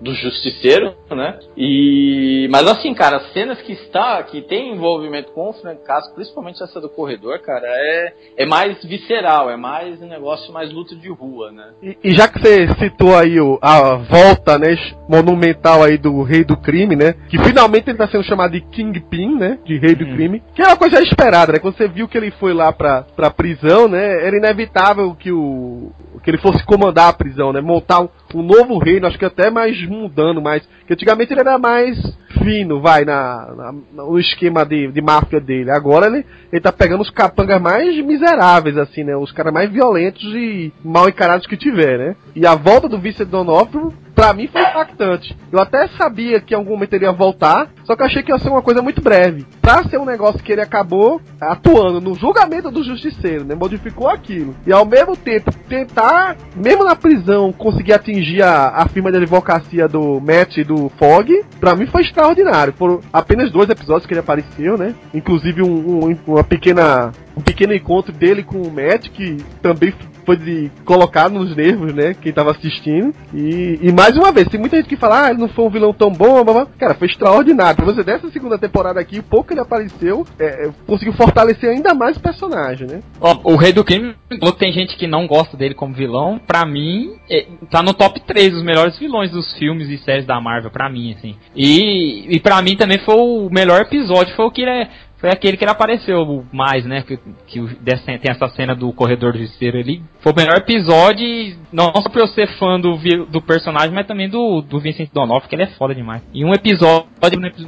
do justiceiro, né? E mas assim, cara, as cenas que está que tem envolvimento com o Frank Castle, principalmente essa do corredor, cara, é é mais visceral, é mais um negócio mais luta de rua, né? E, e já que você citou aí o, a volta, né, monumental aí do Rei do Crime, né? Que finalmente ele tá sendo chamado de Kingpin, né? De Rei do Crime. Que é uma coisa esperada, né? Quando você viu que ele foi lá pra, pra prisão, né? Era inevitável que o. que ele fosse comandar a prisão, né? Montar um, um novo reino, acho que até mais mundano, mais. Que antigamente ele era mais fino, vai, na, na- no esquema de, de máfia dele. Agora ele, ele tá pegando os capangas mais miseráveis, assim, né? Os caras mais violentos e mal encarados que tiver, né? E a volta do Vincent D'Onofrio, pra mim, foi impactante. Eu até sabia que em algum momento ele ia voltar, só que achei que ia ser uma coisa muito breve. Pra ser um negócio que ele acabou atuando no julgamento do justiceiro, né? Modificou aquilo. E ao mesmo tempo, tentar, mesmo na prisão, conseguir atingir a, a firma de advocacia do Matt e do Fog, pra mim foi extraordinário. Foram apenas dois episódios que ele apareceu, né? Inclusive um, um- uma pequena um pequeno encontro dele com o Matt, que também foi de colocar nos nervos, né? Quem tava assistindo. E, e mais uma vez, tem muita gente que fala, ah, ele não foi um vilão tão bom, blá, blá. cara, foi extraordinário. Pra você, dessa segunda temporada aqui, pouco ele apareceu, é, é, conseguiu fortalecer ainda mais o personagem, né? Ó, o Rei do Crime, tem gente que não gosta dele como vilão. Pra mim, é, tá no top 3 dos melhores vilões dos filmes e séries da Marvel, pra mim, assim. E, e pra mim também foi o melhor episódio, foi o que ele é- Foi aquele que ele apareceu mais, né? Que, que tem essa cena do corredor do justiceiro ali. Foi o melhor episódio, não só pra eu ser fã do, do personagem, mas também do, do Vincent D'Onofrio, que ele é foda demais. E um episódio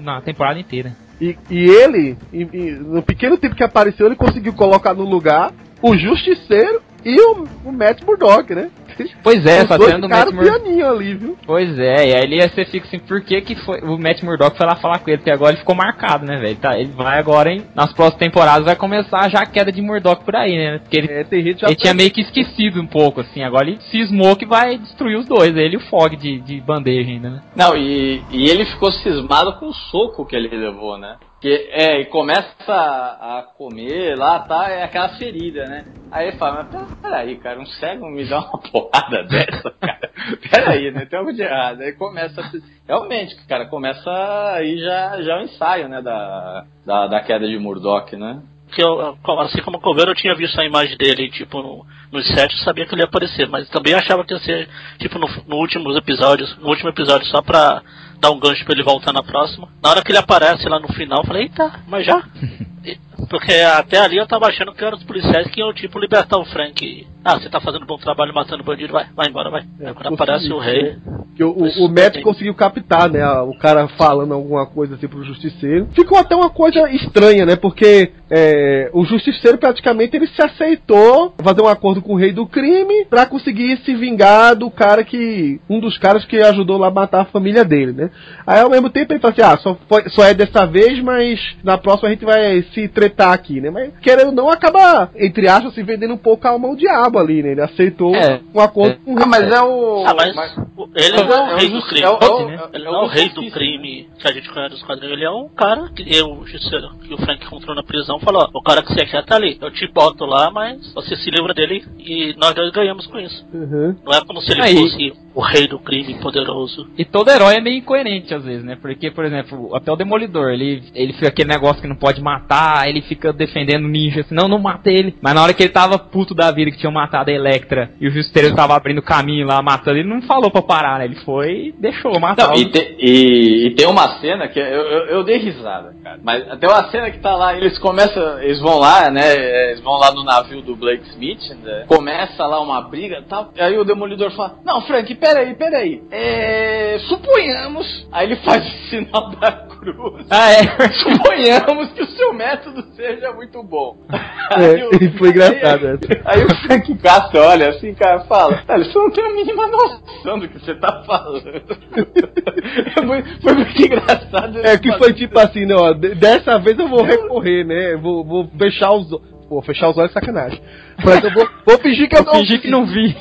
na temporada inteira. E, e ele, e- e no pequeno tempo que apareceu, ele conseguiu colocar no lugar o Justiceiro e o, o Matt Murdock, né? Pois é, Os essa dois cena do ficaram Matt Murdock. pianinho ali, viu? Pois é, e aí ele você fica assim, por que, que foi, o Matt Murdock foi lá falar com ele? Porque agora ele ficou marcado, né, velho? Tá, ele vai agora, hein, nas próximas temporadas vai começar já a queda de Murdock por aí, né? Porque ele, É, tem gente já ele tinha meio que esquecido um pouco, assim, agora ele cismou que vai destruir os dois, ele e o Fog de, de bandeja ainda, né? Não, e, e ele ficou cismado com o soco que ele levou, né? Que, é, e começa a, a comer lá, tá, é aquela ferida, né? Aí ele fala, mas peraí, cara, um cego me dá uma porrada dessa, cara? Peraí, né? Tem algo de errado. Aí começa. Realmente, cara, começa aí já, já o ensaio, né, da, da, da queda de Murdoch, né? que eu, assim como o Coveiro, eu tinha visto a imagem dele, tipo, no, no set, eu sabia que ele ia aparecer, mas também achava que ia ser, tipo, no, no últimos episódios, no último episódio, só pra dar um gancho pra ele voltar na próxima. Na hora que ele aparece lá no final, eu falei, eita, mas já? Porque até ali eu tava achando que eram os policiais que iam, tipo, libertar o Frank. Ah, você tá fazendo bom trabalho matando bandido, vai, vai embora, vai. É, Agora aparece o rei. Que o, o, o Matt conseguiu captar, né? O cara falando alguma coisa assim pro justiceiro. Ficou até uma coisa estranha, né? Porque é, o justiceiro praticamente ele se aceitou fazer um acordo com o rei do crime pra conseguir se vingar do cara que. Um dos caras que ajudou lá a matar a família dele, né? Aí ao mesmo tempo ele fala assim: ah, só, foi- só é dessa vez, mas na próxima a gente vai se completar aqui, né? Mas querendo ou não, acaba, entre aspas, se vendendo um pouco a alma ao diabo ali, né? Ele aceitou É. um acordo com o Ah, mas é o. Ah, mas mas- o- ele não é é o o rei do crime. é o- é o- né? é Ele o não é o rei do crime que a gente conhece nos quadrinhos. Ele é um cara que eu, o justiceiro, que o Frank encontrou na prisão, falou: ó, o cara que você quer tá ali. Eu te boto lá, mas você se livra dele e nós dois ganhamos com isso. Uhum. Não é como se ele Aí. fosse o rei do crime poderoso. E todo herói é meio incoerente às vezes, né? Porque, por exemplo, até o Demolidor, ele, ele fica aquele negócio que não pode matar, ele fica defendendo o ninja, assim, não, não mata ele. Mas na hora que ele tava puto da vida que tinham matado a Electra e o Justiceiro tava abrindo caminho lá, matando, ele não falou pra parar, né? Ele foi e deixou matar. Não, o- e, te- e- e tem uma cena que eu, eu, eu dei risada, cara. Mas tem uma cena que tá lá, eles começam, eles vão lá, né? Eles vão lá no navio do Blake Smith, né, começa lá uma briga e tal. E aí o Demolidor fala: Não, Frank, peraí, peraí. É, suponhamos. Aí ele faz o sinal da cruz. Ah, é. Suponhamos que o seu método seja muito bom. É, e foi engraçado essa. Aí o Frank Castro olha assim, cara, fala, velho, você não tem a mínima noção do que você tá falando. É foi muito engraçado. É que foi tipo assim, né, ó, de- dessa vez eu vou recorrer, né? Vou, vou fechar os olhos. Pô, fechar os olhos é sacanagem. Mas eu vou, vou fingir que eu Eu não fingi que não vi.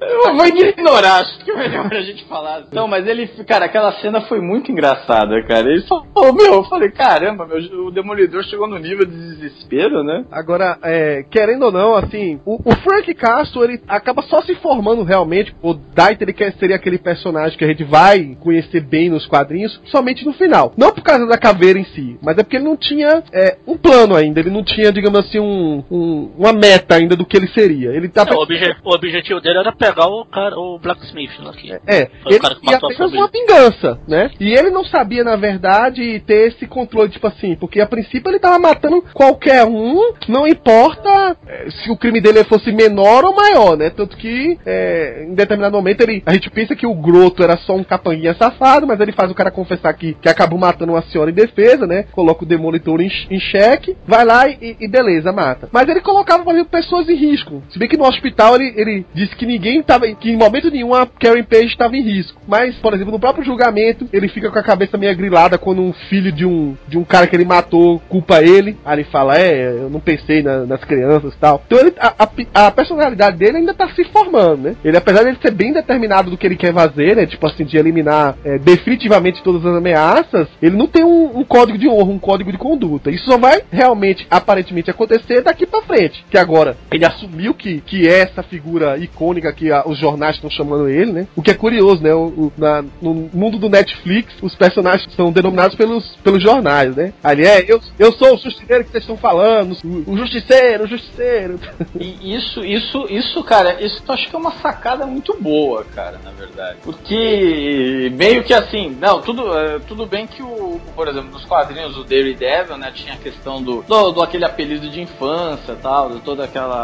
Eu vou ignorar, acho que é melhor a gente falar. Não, mas ele, cara, aquela cena foi muito engraçada, cara. Ele falou, meu, eu falei, caramba, meu, o Demolidor chegou no nível de desespero, né? Agora, é, querendo ou não, assim, o, o Frank Castle, ele acaba só se formando realmente. O Daita, ele quer, seria aquele personagem que a gente vai conhecer bem nos quadrinhos, somente no final. Não por causa da caveira em si, mas é porque ele não tinha é, um plano ainda. Ele não tinha, digamos assim, um, um- uma meta ainda do que ele seria. Ele tá. Não, o, obje- o objetivo dele era pegar o cara, o Blacksmith lá aqui. É, Foi o ele cara que matou uma vingança, né? E ele não sabia, na verdade, ter esse controle, tipo assim, porque a princípio ele tava matando qualquer um, não importa é, se o crime dele fosse menor ou maior, né? Tanto que, é, em determinado momento, ele, a gente pensa que o Groto era só um capanguinha safado, mas ele faz o cara confessar que, que acabou matando uma senhora em defesa, né? Coloca o Demolitor em, em xeque, vai lá e, e beleza, mata. Mas ele colocava, por exemplo, pessoas em risco. Se bem que no hospital ele, ele disse que ninguém tava, que em momento nenhum a Karen Page estava em risco. Mas, por exemplo, no próprio julgamento, ele fica com a cabeça meio grilada quando um filho de um, de um cara que ele matou culpa ele. Aí ele fala, é, eu não pensei na- nas crianças e tal. Então ele, a, a- a personalidade dele ainda tá se formando, né? Ele, apesar de ele ser bem determinado do que ele quer fazer, né? Tipo assim, de eliminar é, definitivamente todas as ameaças, ele não tem um, um código de honra, um código de conduta. Isso só vai realmente, aparentemente, acontecer daqui pra frente. Que agora ele assumiu que, que é essa figura icônica que a- os jornais estão chamando ele, né? O que é curioso, né? O, o- na- no mundo do Netflix, os personagens são denominados pelos, pelos jornais, né? Ali é, eu, eu sou o justiceiro que vocês estão falando, o, o justiceiro, o justiceiro. E isso, isso, isso, cara, isso eu acho que é uma sacada muito boa, cara, na verdade. Porque meio que assim, não, tudo, é, tudo bem que o, por exemplo, nos quadrinhos do Daredevil, né, tinha a questão do, do, do aquele apelido de infância, tal, de toda aquela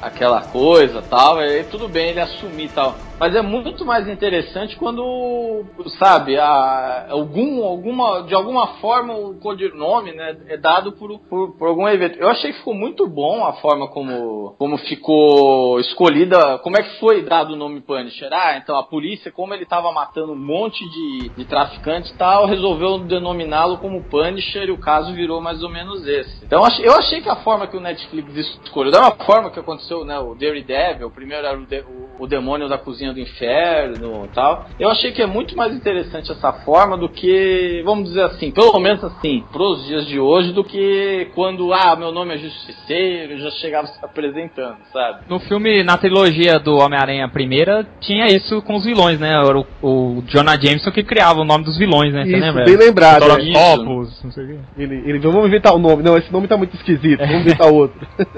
aquela coisa, tal, e tudo bem ele assumir tal. Mas é muito mais interessante quando, sabe, a, algum, alguma, de alguma forma o codinome, né, é dado por, por, por algum evento. Eu achei que ficou muito bom a forma como, como ficou escolhida, como é que foi dado o nome Punisher. Ah, então a polícia, como ele estava matando um monte de, de traficantes e tal, resolveu denominá-lo como Punisher e o caso virou mais ou menos esse. Então eu achei, que a forma que o Netflix escolheu, da mesma forma que aconteceu, né, o Daredevil, primeiro era o, de- o- o demônio da cozinha do inferno e tal. Eu achei que é muito mais interessante essa forma do que, vamos dizer assim, pelo menos assim, pros dias de hoje, do que quando, ah, meu nome é Justiceiro, já chegava se apresentando, sabe? No filme, na trilogia do Homem-Aranha primeira, tinha isso com os vilões, né? Era o, o Jonah Jameson que criava o nome dos vilões, né? Você Isso, lembra? bem lembrado, Dr. é. Octopus, não sei o quê. Ele, ele, vamos inventar o nome. Não, esse nome tá muito esquisito, vamos inventar outro.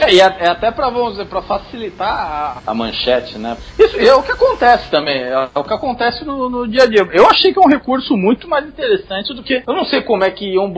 É, e é, é até pra, vamos dizer, pra facilitar a, a manchete, né? Isso é o que acontece também, é o que acontece no, no dia a dia. Eu achei que é um recurso muito mais interessante do que. Eu não sei como é que iam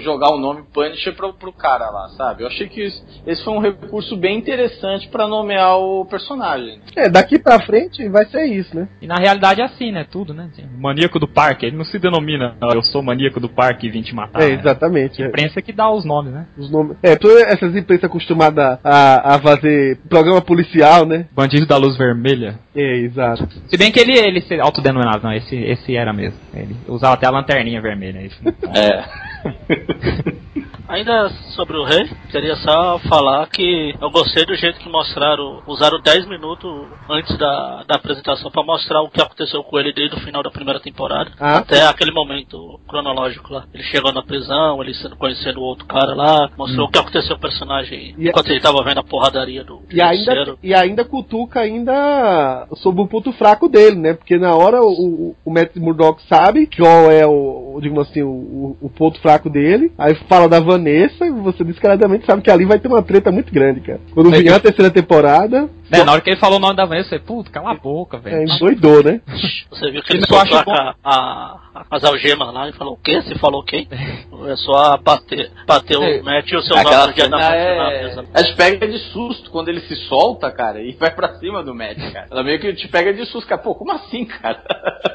jogar o nome Punisher pro, pro cara lá, sabe? Eu achei que isso- esse foi um recurso bem interessante pra nomear o personagem. É, daqui pra frente vai ser isso, né? E na realidade é assim, né? Tudo, né? Assim, Maníaco do parque, ele não se denomina, "Ah, eu sou maníaco do parque e vim te matar. é, né? exatamente. A é. imprensa que dá os nomes, né? Os nomes. É, todas essas empresas acostumadas a, a fazer programa policial, né? Bandido da luz vermelha. É, exato. Se bem que ele, ele se autodenominava, não, esse, esse era mesmo. Ele usava até a lanterninha vermelha. Isso, É. Ainda sobre o rei, queria só falar que eu gostei do jeito que mostraram, usaram 10 minutos antes da, da apresentação para mostrar o que aconteceu com ele desde o final da primeira temporada Ah, até aquele momento cronológico lá. Ele chegou na prisão, ele sendo conhecendo o outro cara lá, mostrou o que aconteceu com o personagem E- enquanto ele tava vendo a porradaria do E ainda, e ainda cutuca ainda sobre o ponto fraco dele, né? Porque na hora o, o, o Matt Murdock sabe qual é o, o, digamos assim, o, o ponto fraco dele. Aí fala da Vanessa e você descaradamente sabe que ali vai ter uma treta muito grande, cara. Quando vier a terceira temporada, É, na hora que ele falou o nome da Vanessa, eu falei, puta, cala a boca, é, velho. endoidou, né? Você viu que ele Ele soltou bom. a, a, as algemas lá e falou o quê? Você falou quem? É só bater, bater É. o Matt e o seu nome frente na é... mesa. Ela te pega de susto quando ele se solta, cara, e vai pra cima do Matt, cara. Ela meio que te pega de susto, cara. Pô, como assim, cara?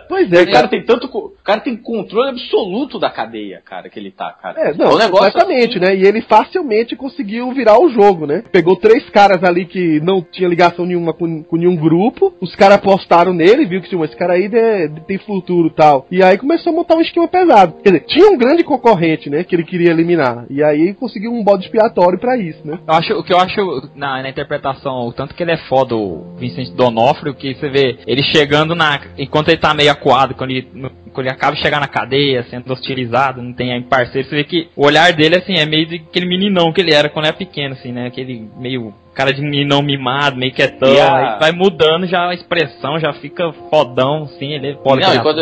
Pois é, O cara tem tanto. O cara tem controle absoluto da cadeia, cara, que ele tá, cara. É, não, um negócio completamente, assim- né? E ele facilmente conseguiu virar o jogo, né? Pegou três caras ali que não tinha ligação nenhuma com, com nenhum grupo, os caras apostaram nele, viu que tipo, esse cara aí de- de- tem futuro tal. E aí começou a montar um esquema pesado. Quer dizer, tinha um grande concorrente, né? Que ele queria eliminar. E aí conseguiu um bode expiatório pra isso, né? Eu acho, o que eu acho na, na interpretação, o tanto que ele é foda, o Vincent Donofrio, que você vê ele chegando na. Enquanto ele tá meio acuado, quando ele, quando ele acaba de chegar na cadeia, sendo hostilizado, não tem parceiro, você vê que o olhar dele, assim, é meio de aquele meninão que ele era quando era pequeno, assim, né? Aquele meio cara de meninão mimado, meio quietão, E a- aí vai mudando já a expressão, já fica fodão, assim, ele é foda. Não, e quando,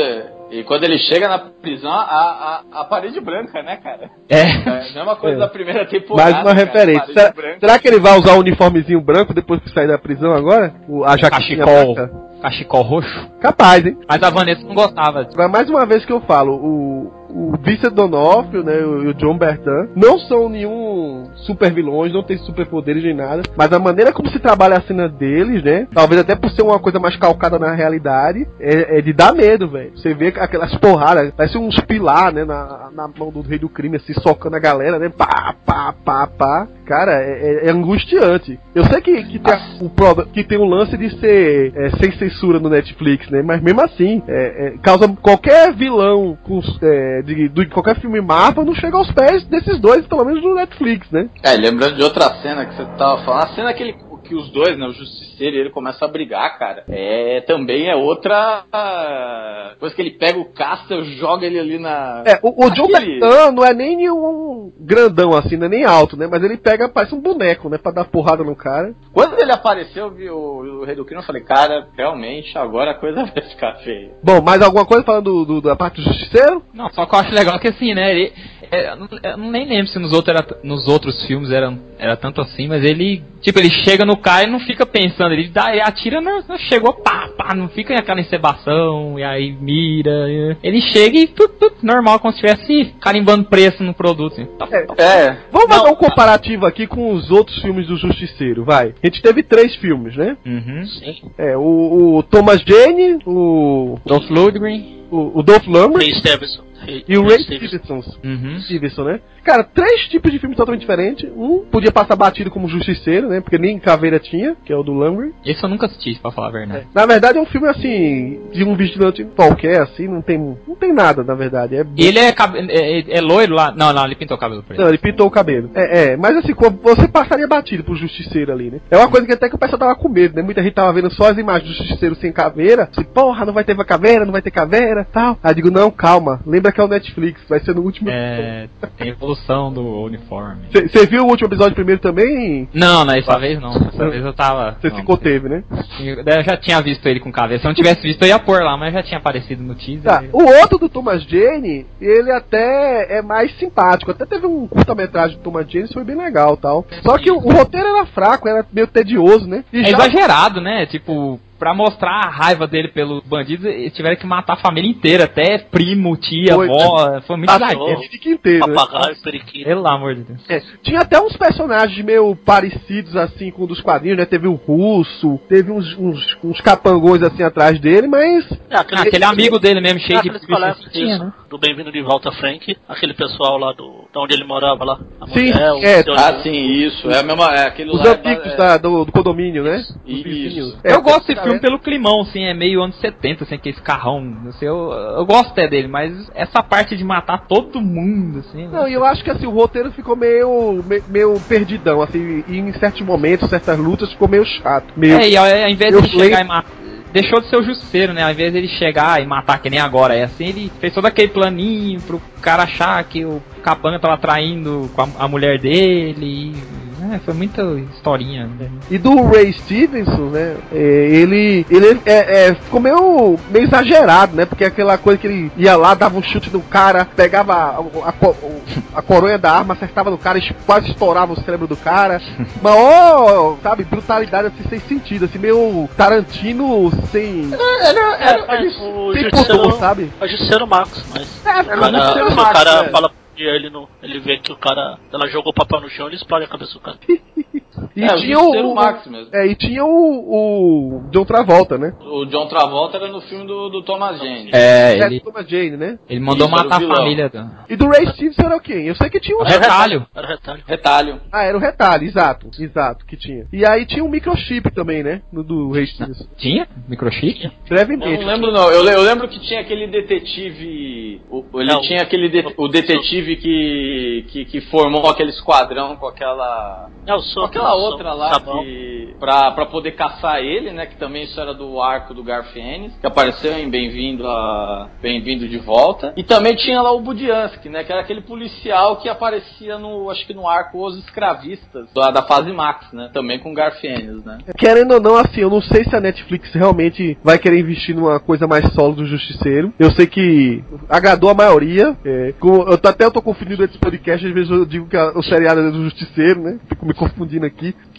e quando ele chega na prisão, a, a, a parede branca, né, cara? É. É a mesma coisa É. da primeira temporada. Mais uma cara, referência. parede Será, será que ele vai usar o uniformezinho branco depois que sair da prisão agora? O, a jaquetinha Cachecol. branca? Cachecol roxo. Capaz, hein? Mas a Vanessa não gostava. Agora, mais uma vez que eu falo, o, o Vincent Donofrio, né, e o John Bertan, não são nenhum super vilões, não tem superpoderes nem nada, mas a maneira como se trabalha a cena deles, né, talvez até por ser uma coisa mais calcada na realidade, é, é de dar medo, velho. Você vê aquelas porradas, parece uns pilar, né, na, na mão do rei do crime, assim, socando a galera, né, pá, pá, pá, pá. Cara, é, é- é angustiante. Eu sei que, que, tem, o, que tem o lance de ser é, sem censura no Netflix, né? Mas mesmo assim, é, é, causa qualquer vilão com, de, de qualquer filme Marvel não chega aos pés desses dois, pelo menos no Netflix, né? É, lembrando de outra cena que você tava falando, a cena que, ele, que os dois, né, o Justiceiro e ele começam a brigar, cara, é também é outra ah, coisa que ele pega o Caster, joga ele ali na... É, o, o John não é nem nenhum grandão assim, não é nem alto, né? Mas ele pega, parece um boneco, né? Pra dar porrada no cara. Quando ele apareceu, eu vi o, o Rei do Crime, eu falei, cara, realmente, agora a coisa vai ficar feia. Bom, mais alguma coisa falando do, do- da parte do Justiceiro? Não, só que eu acho legal que assim, né? Ele, é, eu nem lembro se nos, outros era- nos outros filmes era, era tanto assim, mas ele, tipo, ele chega no cara e não fica pensando, ele, dá, ele atira, não, não chegou, pá, pá, não fica aquela encebação, e aí mira. e- ele chega e tudo, tudo normal, como se estivesse carimbando preço no produto. assim. Tá- É, Vamos fazer Não, um comparativo aqui com os outros filmes do Justiceiro, vai. A gente teve três filmes, né? Uhum. Sim. É, o, o Thomas Jane, o, Dolph Lundgren. o, o Dolph Lundgren Ray Stevenson. E o Ray Stevenson. Uhum. Stevenson, né? Cara, três tipos de filmes totalmente diferentes. Um podia passar batido como Justiceiro, né? Porque nem Caveira tinha, que é o do Lundgren. Esse eu nunca assisti, pra falar a verdade. Na verdade é um filme assim, de um vigilante qualquer, assim, não tem, não tem nada, na verdade. É E ele é, é, é- é loiro lá? Não, não, ele pintou o cabelo preto. Não, ele pintou o cabelo. É, é, mas assim, você passaria batido pro Justiceiro ali, né? É uma coisa que até que o pessoal tava com medo, né? Muita gente tava vendo só as imagens do Justiceiro sem caveira. Assim, porra, não vai ter caveira, não vai ter caveira, tal. Aí eu digo, não, calma. Lembra que é o Netflix, vai ser no último. É, tem evolução do uniforme. Você viu o último episódio primeiro também? Não, não, dessa vez não. Dessa vez eu tava. Você não, se conteve, né? Eu já tinha visto ele com caveira. Se eu não tivesse visto, eu ia pôr lá, mas já tinha aparecido no teaser. Tá, o outro do Thomas Jane, ele até é mais simpático. Até teve um curta-metragem do Thomas Jane, isso foi bem legal tal. Só que o, o roteiro era fraco, era meio tedioso, né? E É exagerado, né? Tipo, pra mostrar a raiva dele pelos bandidos, eles tiveram que matar a família inteira, até primo, tia, Foi, avó. Foi muito Cachorro, exagero. ele inteiro, né? Papagaio, periquito. Pelo amor de Deus. É, tinha até uns personagens meio parecidos assim com o dos quadrinhos, né? Teve o Russo, teve uns, uns, uns capangões assim atrás dele, mas. É, aquele, Ah, aquele amigo dele mesmo, cheio de bicho colegas assim, tinha, isso, né? do Bem-vindo de Volta Frank, aquele pessoal lá do de onde ele morava lá. A Sim, mulher, o é, seu- Ah, sim, isso. É a mesma. É aquele Os lá. antigos é, da- do, do condomínio, né? Os Isso. vizinhos. É, eu gosto cara, filme pelo climão, assim, é meio anos 70, assim, aquele carrão, não sei, eu, eu gosto até dele, mas essa parte de matar todo mundo, assim... Não, e eu acho que assim, o roteiro ficou meio, me- meio perdidão, assim, e em certos momentos, certas lutas, ficou meio chato. Meio... É, e ao, ao invés de ele chegar e matar. Deixou de ser o justiceiro, né? Ao invés dele chegar e matar que nem agora é assim, ele fez todo aquele planinho pro cara achar que o capanga tava traindo com a, a mulher dele. É, foi muita historinha. né? E do Ray Stevenson, né? é, ele ele é, é, ficou meio, meio exagerado, né? Porque aquela coisa que ele ia lá, dava um chute no cara, pegava a, a, a coronha da arma, acertava no cara, e quase estourava o cérebro do cara. Mas, ó, sabe, brutalidade assim, sem sentido, assim, meio Tarantino sem. É, mas o sem Justiceiro, pudor, sabe? é o Justiceiro Max, mas. É, o cara, Justiceiro se Max, o cara é. fala e ele, não, ele vê que o cara. Ela jogou o papel no chão ele explode a cabeça do cara. E É, o tinha o. Max mesmo. É, e tinha o, o John Travolta, né? O John Travolta era no filme do, do Thomas Jane. É, É, ele, Thomas Jane, né? ele mandou Isso, o matar a família. E do Ray Stevenson era quem? Eu sei que tinha um. O retalho. Era o retalho. Retalho. Ah, era o retalho, exato, exato, que tinha. E aí tinha um microchip também, né? No do Ray Stevenson. Tinha? Microchip? Eu Brevemente. não lembro não, eu, eu lembro que tinha aquele detetive. o- ele Não. tinha aquele de- o detetive que, que, que formou aquele esquadrão com aquela. É o som. Aquela outra lá que. Pra, pra poder caçar ele, né? Que também isso era do arco do Garfienes, que apareceu em Bem-vindo a. Bem-vindo de volta. E também tinha lá o Budiansky, né? Que era aquele policial que aparecia no. acho que no arco Os Escravistas, da, da fase Max, né? Também com Garfienes, né? Querendo ou não, assim, eu não sei se a Netflix realmente vai querer investir numa coisa mais sólida do Justiceiro. Eu sei que agradou a maioria. é, com- eu até eu tô confundindo esse podcast, às vezes eu digo que a- o seriado é do Justiceiro, né? Fico me confundindo aqui.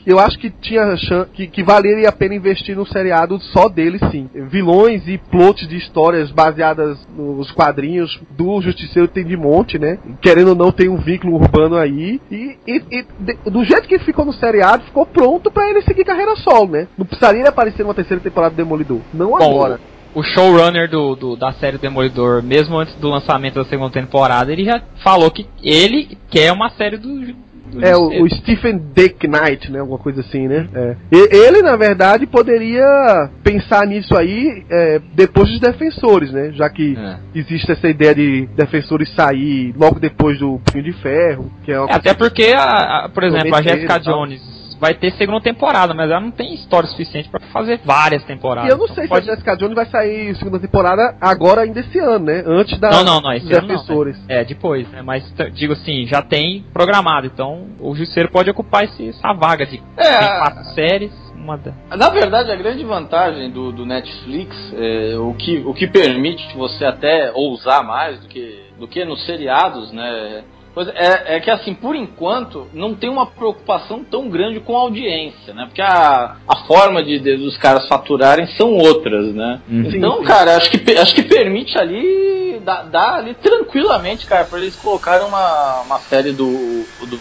Eu acho que tinha que, que valeria a pena investir num seriado só dele, sim. Vilões e plots de histórias baseadas nos quadrinhos do Justiceiro tem de monte, né? Querendo ou não, tem um vínculo urbano aí. E, e- e de- do jeito que ficou no seriado, ficou pronto pra ele seguir carreira solo, né? Não precisaria ele aparecer numa terceira temporada do Demolidor. Não Bom, agora. o showrunner do, do- da série Demolidor, mesmo antes do lançamento da segunda temporada, ele já falou que ele quer uma série do. É, o, o Stephen Dick Knight, né? Alguma coisa assim, né? É. Ele, na verdade, poderia pensar nisso aí é, depois dos defensores, né? Já que É. existe essa ideia de defensores sair logo depois do Punho de Ferro, que é É, Até porque, a, a- por exemplo, a Jessica. Jones vai ter segunda temporada, mas ela não tem história suficiente pra fazer várias temporadas. E eu não Então sei pode- se a Jessica Jones vai sair segunda temporada agora ainda esse ano, né? Antes da Não, não, não, esse ano não, defensores. É, depois, né? Mas digo assim, já tem programado, então o Justiceiro pode ocupar esse- essa vaga de É. quatro séries, uma. Na verdade, a grande vantagem do, do Netflix, é, o, que, o que permite você até ousar mais do que, do que nos seriados, né? Pois é, é que assim, por enquanto, não tem uma preocupação tão grande com a audiência, né? Porque a, a forma de, de- dos caras faturarem são outras, né? Uhum. Então, cara, acho que, acho que permite ali, dá, dá ali tranquilamente, cara, pra eles colocarem uma, uma série do, do,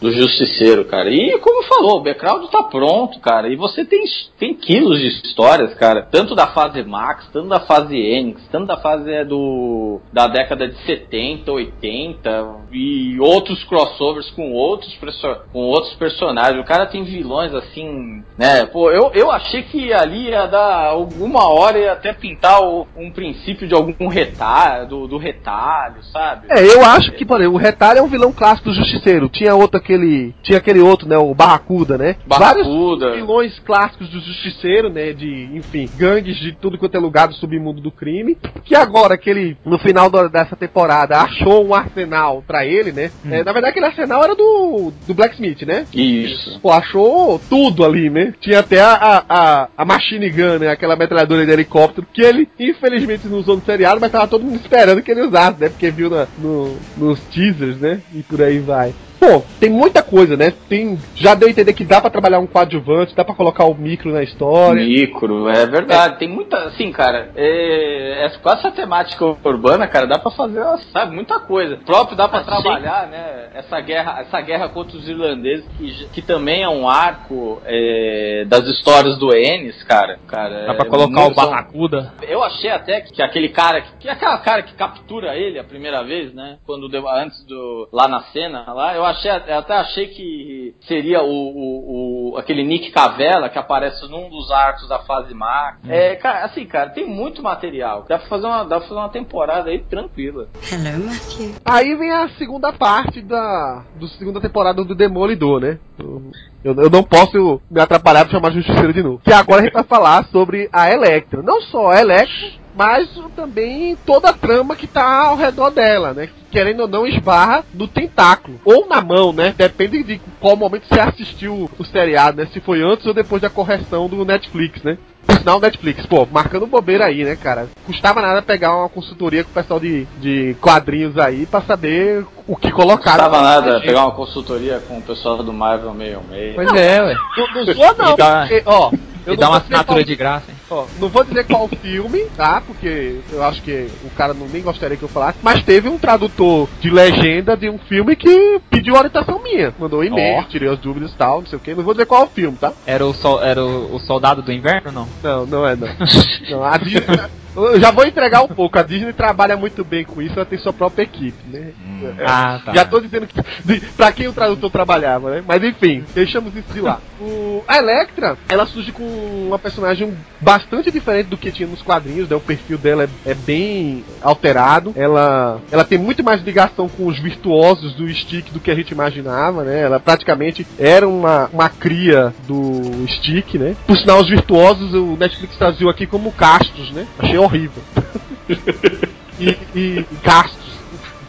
do Justiceiro, cara. E como falou, o background tá pronto, cara. E você tem, tem quilos de histórias, cara. Tanto da fase Max, tanto da fase Enix, tanto da fase é, do, da década de 70, 80 e outros crossovers com outros, com outros personagens. O cara tem vilões assim, né? Pô, eu, eu achei que ali ia dar alguma hora ia até pintar o- um princípio de algum retalho, do, do retalho, sabe? É, eu acho que, por exemplo, o Retalho é um vilão clássico do Justiceiro. Tinha outro aquele. Tinha aquele outro, né? O Barracuda, né? Vários Barracuda. vilões clássicos do Justiceiro, né? De, enfim, gangues de tudo quanto é lugar do submundo do crime. Que agora que ele, no final dessa temporada, achou um arsenal pra ele, né? É, na verdade, aquele arsenal era do, do Blacksmith, né? Isso. Pô, achou tudo ali, né? Tinha até a, a, a, a machine gun, né? Aquela metralhadora de helicóptero, que ele, infelizmente, não usou no seriado, mas tava todo mundo esperando que ele usasse, né? Porque viu na, no, nos teasers, né? E por aí vai. Pô, tem muita coisa, né? Tem, já deu a entender que dá pra trabalhar um coadjuvante, dá pra colocar o micro na história. Micro, é verdade. Tem muita, assim, cara, é, é, com essa temática urbana, cara, dá pra fazer, sabe, muita coisa. O próprio dá pra Ah, trabalhar, né? Essa guerra, essa guerra contra os irlandeses, que, que também é um arco é, das histórias do Ennis, cara. cara Dá pra é colocar o Barracuda. Eu achei até que, que aquele cara, que, que aquela cara que captura ele a primeira vez, né? Quando deu, antes do lá na cena lá, eu achei, eu até achei que seria o, o, o- aquele Nick Cavella que aparece num dos arcos da fase Max. É, cara, assim, cara, tem muito material. Dá pra fazer uma, dá pra fazer uma temporada aí tranquila. Hello, Matthew. Aí vem a segunda parte da do segunda temporada do Demolidor, né? Eu, eu não posso me atrapalhar pra chamar Justiceiro de novo. Que agora a gente vai falar sobre a Electra. Não só a Electra, mas também toda a trama que tá ao redor dela, né? Querendo ou não, esbarra no tentáculo. Ou na mão, né? Depende de qual momento você assistiu o seriado, né? Se foi antes ou depois da correção do Netflix, né? Por sinal, Netflix, pô, marcando bobeira aí, né, cara? Custava nada pegar uma consultoria com o pessoal de, de quadrinhos aí pra saber o que colocar. Não tava nada, Gente, pegar uma consultoria com o pessoal do Marvel meio meio. Pois é, ué. Não, não sou não, E dá- porque, ó. eu E não dá uma assinatura qual- de graça, hein? Ó, não vou dizer qual filme, tá? Porque eu acho que o cara não nem gostaria que eu falasse. Mas teve um tradutor de legenda de um filme que pediu orientação minha. Mandou um e-mail, Ó. tirei as dúvidas e tal, não sei o que. Não vou dizer qual é o filme, tá? Era o, sol, era o, o Soldado do Inverno, não? Não, não é não. não a Disney. Eu já vou entregar um pouco. A Disney trabalha muito bem com isso, ela tem sua própria equipe, né? É, Ah, tá. Já tô dizendo que de, pra quem o tradutor trabalhava, né? Mas enfim, deixamos isso de lá. O, a Electra, ela surge com uma personagem bastante diferente do que tinha nos quadrinhos, né? O perfil dela é, é bem alterado. Ela, ela tem muito mais ligação com os virtuosos do Stick do que a gente imaginava, né? Ela praticamente era uma, uma cria do Stick, né? Por sinal, os virtuosos, o Netflix traduziu aqui como castos, né? Achei horrível. e, e, gastos.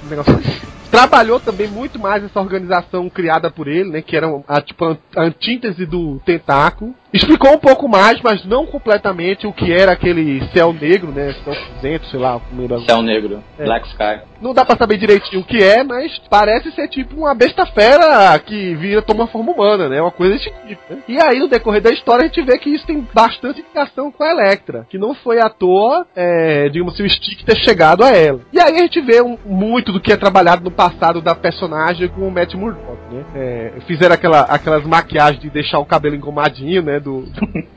Um negócio assim. Trabalhou também muito mais essa organização criada por ele, né? Que era a, tipo, a antítese do tentáculo. Explicou um pouco mais, mas não completamente o que era aquele céu negro, né? Céu cinzento, sei lá, como. Céu Negro, É. Black Sky. Não dá pra saber direitinho o que é, mas parece ser tipo uma besta fera que vira toma forma humana, né? Uma coisa desse tipo. Né? E aí, no decorrer da história, a gente vê que isso tem bastante ligação com a Electra, que não foi à toa, é, digamos assim, o Stick ter chegado a ela. E aí a gente vê um- muito do que é trabalhado no passado da personagem com o Matt Murdock, né? É, fizeram aquela, aquelas maquiagens de deixar o cabelo engomadinho, né? Do,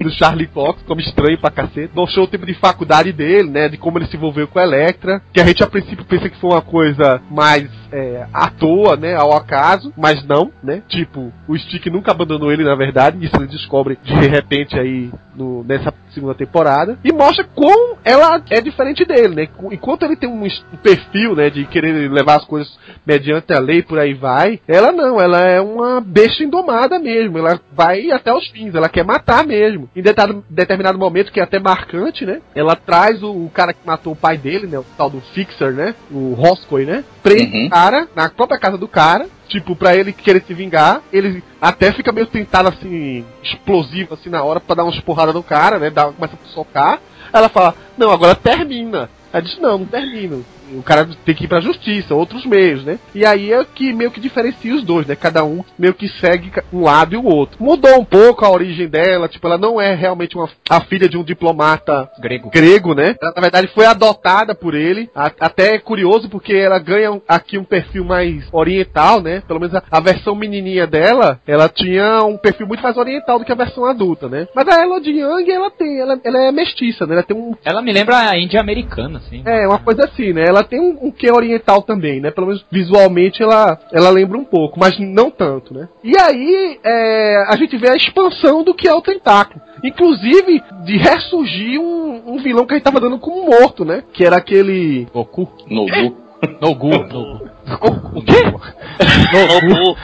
do Charlie Cox, como estranho pra cacete. Mostrou o tempo de faculdade dele, né? De como ele se envolveu com a Electra, que a gente a princípio pensa que foi uma coisa mais é, à toa, né? Ao acaso, mas não, né? Tipo, o Stick nunca abandonou ele, na verdade, isso ele descobre de repente aí no- nessa segunda temporada. E mostra como ela é diferente dele, né? Enquanto ele tem um, um perfil, né? De querer levar as coisas mediante a lei, por aí vai, ela não, ela é uma besta indomada mesmo. Ela vai até os fins, ela quer matar mesmo. Em determinado, determinado momento, que é até marcante, né? Ela traz o, o cara que matou o pai dele, né? O tal do Fixer, né? O Roscoe, né? Prende Uhum. o cara na própria casa do cara. Tipo, pra ele querer se vingar, ele até fica meio tentado assim, explosivo assim na hora pra dar umas porradas no cara, né? Dá, começa a socar. Ela fala, não, agora termina. Ela diz, não, não termino. O cara tem que ir pra justiça, outros meios, né? E aí é que meio que diferencia os dois, né? Cada um meio que segue um lado e o outro. Mudou um pouco a origem dela, tipo, ela não é realmente uma, a filha de um diplomata Grego. grego, né? Ela, na verdade, foi adotada por ele. A- até é curioso porque ela ganha um- aqui um perfil mais oriental, né? Pelo menos a, a versão menininha dela, ela tinha um perfil muito mais oriental do que a versão adulta, né? Mas a Elodie Young, ela tem, ela, ela é mestiça, né? Ela tem um Ela me lembra a Índia americana, assim. é, uma coisa assim, né? Ela tem um, um quê oriental também, né? Pelo menos visualmente ela, ela lembra um pouco, mas não tanto, né? E aí é, a gente vê a expansão do que é o tentáculo. Inclusive de ressurgir um, um vilão que a gente tava dando como morto, né? Que era aquele. Goku. Nobu. Nogu. Nogu. O, o quê? Nobu. Nobu.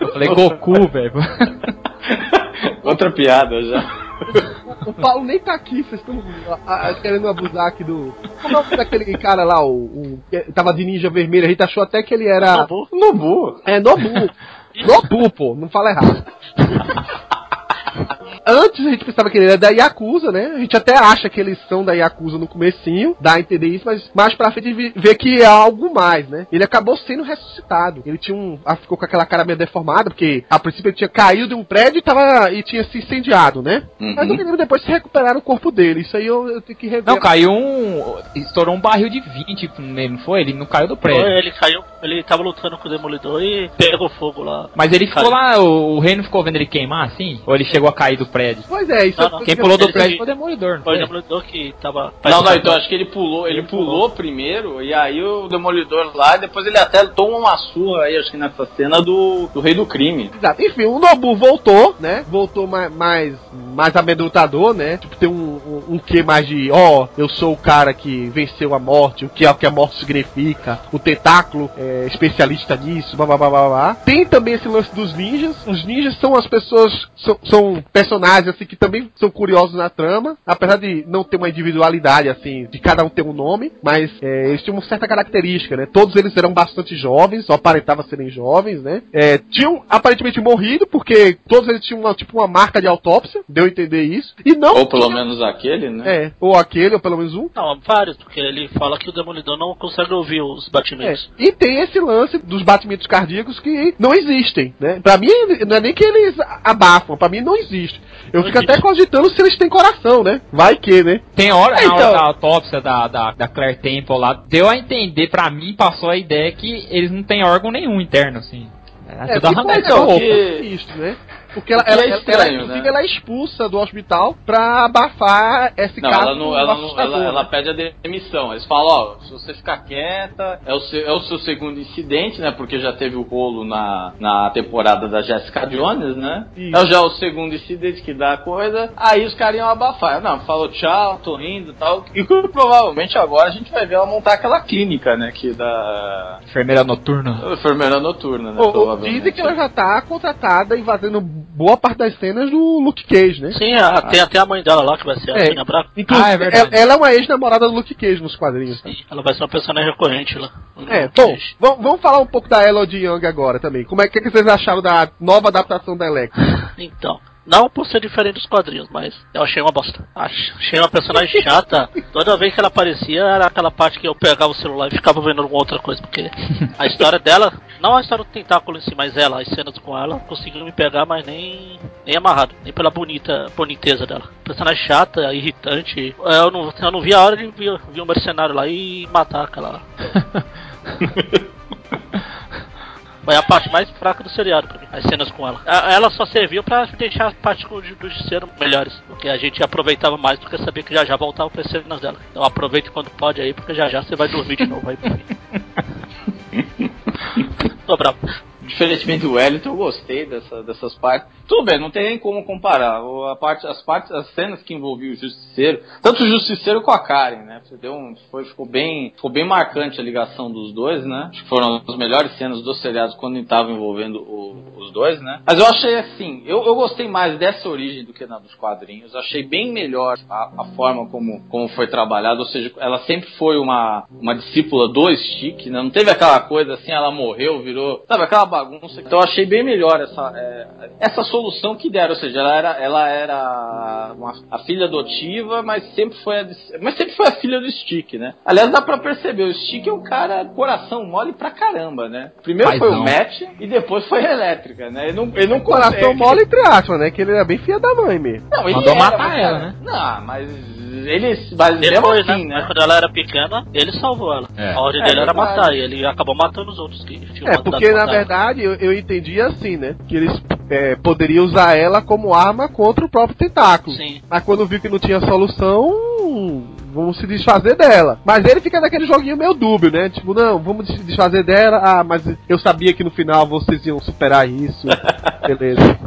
Eu falei Goku, velho. Outra piada já. O Paulo nem tá aqui, vocês estão ah, ah, querendo abusar aqui do. Como é o nome daquele cara lá, o, o que tava de ninja vermelho, a gente achou até que ele era. Nobu. Nobu. É Nobu. Nobu, pô, não fala errado. antes a gente pensava que ele era da Yakuza, né? A gente até acha que eles são da Yakuza no comecinho, dá a entender isso, mas mais pra frente vê que é algo mais, né? Ele acabou sendo ressuscitado. Ele tinha um. ah, ficou com aquela cara meio deformada, porque a princípio ele tinha caído de um prédio e, tava, e tinha se incendiado, né? Uhum. Mas eu me lembro depois se recuperaram o corpo dele. Isso aí eu, eu tenho que rever. Não, caiu um. Estourou um barril de 20 nele, não foi? Ele não caiu do prédio. Foi, Ele caiu, ele tava lutando com o Demolidor e pegou fogo lá. Mas ele ficou Caiu. lá, o, o reino ficou vendo ele queimar assim? Ou ele chegou a cair do prédio? Pois é, isso Não, é não. Quem pulou do Ele- prédio foi o Demolidor, não Foi o? Demolidor que tava. Não, não, então acho que ele pulou, ele pulou primeiro, e aí o Demolidor lá, e depois ele até toma uma surra aí, acho que nessa cena do, do Rei do Crime. Exato. Enfim, o Nobu voltou, né? Voltou mais, mais, mais amedrontador, né? Tipo, tem um, um, quê mais de, ó, eu sou o cara que venceu a morte, o que é o que a morte significa, o tentáculo é especialista nisso, blá blá blá blá blá. Tem também esse lance dos ninjas. Os ninjas são as pessoas, são, são personagens assim que também são curiosos na trama, apesar de não ter uma individualidade assim, de cada um ter um nome, mas é, eles tinham uma certa característica, né? Todos eles eram bastante jovens, só aparentavam serem jovens, né? É, tinham aparentemente morrido, porque todos eles tinham uma, tipo uma marca de autópsia, deu a entender isso, e não. Ou pelo tinha- menos aquele, né? É, ou aquele, ou pelo menos um. Não, vários, porque ele fala que o Demolidor não consegue ouvir os É, batimentos. e tem esse lance dos batimentos cardíacos que não existem, né? Pra mim, não é nem que eles abafam, pra mim não existe. Eu Não fico existe. até cogitando se eles têm coração, né? Vai que, né? Tem hora, É, na hora então. da autópsia da, da, da Claire Temple lá, deu a entender, pra mim, passou a ideia que eles não têm órgão nenhum interno, assim. É, tudo ficou arrancado. então, roupa, que- isso, né? Porque ela, ela, é ela- estranho, ela, inclusive, né? ela é expulsa do hospital pra abafar esse Não, caso. ela não, ela, não, ela, ela pede a demissão. Eles falam, ó, se você ficar quieta, é o, seu, é o seu segundo incidente, né? Porque já teve o rolo na, na temporada da Jessica Jones, né? Isso. É já o segundo incidente que dá a coisa. Aí os caras iam abafar. Não, falou tchau, tô indo e tal. E provavelmente agora a gente vai ver ela montar aquela clínica, né? Que da Enfermeira noturna. enfermeira noturna, né? Ou- dizem que ela já tá contratada e fazendo boa parte das cenas do Luke Cage, né? Sim, a- tem até a mãe dela lá que vai ser a É. Sônia Braga. Inclusive, Ah, é verdade. ela, ela é uma ex-namorada do Luke Cage nos quadrinhos. Sim, ela vai ser uma personagem recorrente lá. É, bom, vamos, falar um pouco da Elodie Young agora também. Como é que, que vocês acharam da nova adaptação da Electra? Então, não por ser diferente dos quadrinhos, mas eu achei uma bosta. Ach- Achei uma personagem chata. Toda vez que ela aparecia, era aquela parte que eu pegava o celular e ficava vendo alguma outra coisa, porque a história dela, não a história do tentáculo em si, mas ela, as cenas com ela, conseguiram me pegar, mas nem, nem amarrado, nem pela bonita boniteza dela. Personagem chata, irritante. Eu não, eu não vi a hora de vir, vir um mercenário lá e matar aquela. Foi a parte mais fraca do seriado pra mim, as cenas com ela. A- Ela só serviu pra deixar as partes com- do justiceiro melhores, porque a gente aproveitava mais porque sabia que já já voltava pra cenas dela. Então aproveite quando pode aí, porque já já você vai dormir de novo aí por mim. Tô bravo. Diferentemente do Wellington, eu gostei dessa, dessas partes. Tudo bem, não tem nem como comparar. A parte, as partes, as cenas que envolviam o Justiceiro, tanto o Justiceiro com a Karen, né? Deu um, foi, ficou, bem, ficou bem marcante a ligação dos dois, né? Acho que foram as melhores cenas dos seriados quando estavam envolvendo o- os dois, né? Mas eu achei assim, eu, eu gostei mais dessa origem do que na dos quadrinhos. Achei bem melhor a, a forma como, como foi trabalhado, ou seja, ela sempre foi uma, uma discípula do Stick, né? Não teve aquela coisa assim, ela morreu, virou, sabe, aquela bagunça. Então eu achei bem melhor essa, é, essa solução que deram, ou seja, ela era, ela era uma, a filha adotiva, mas sempre foi a, mas sempre foi a filha do Stick, né? Aliás, dá pra perceber, o Stick é um cara coração mole pra caramba, né? Primeiro foi o Paizão. Matt e depois foi a elétrica, né? Ele não, ele não Coração consegue- mole entre aspas, né? Que ele era bem filha da mãe mesmo. Não, ele Mandou era, matar ela, né? Não, mas ele, mas mesmo Depois, assim, né? né? Mas quando ela era pequena, ele salvou ela. É. A ordem É dele era verdade. matar, e ele acabou matando os outros que tinham É, porque na verdade eu, eu entendi assim, né? Que eles é, poderiam usar ela como arma contra o próprio tentáculo. Sim. Mas quando viu que não tinha solução, vamos se desfazer dela. Mas ele fica naquele joguinho meio dúbio, né? Tipo, não, vamos se desfazer dela. Ah, mas eu sabia que no final vocês iam superar isso. Beleza.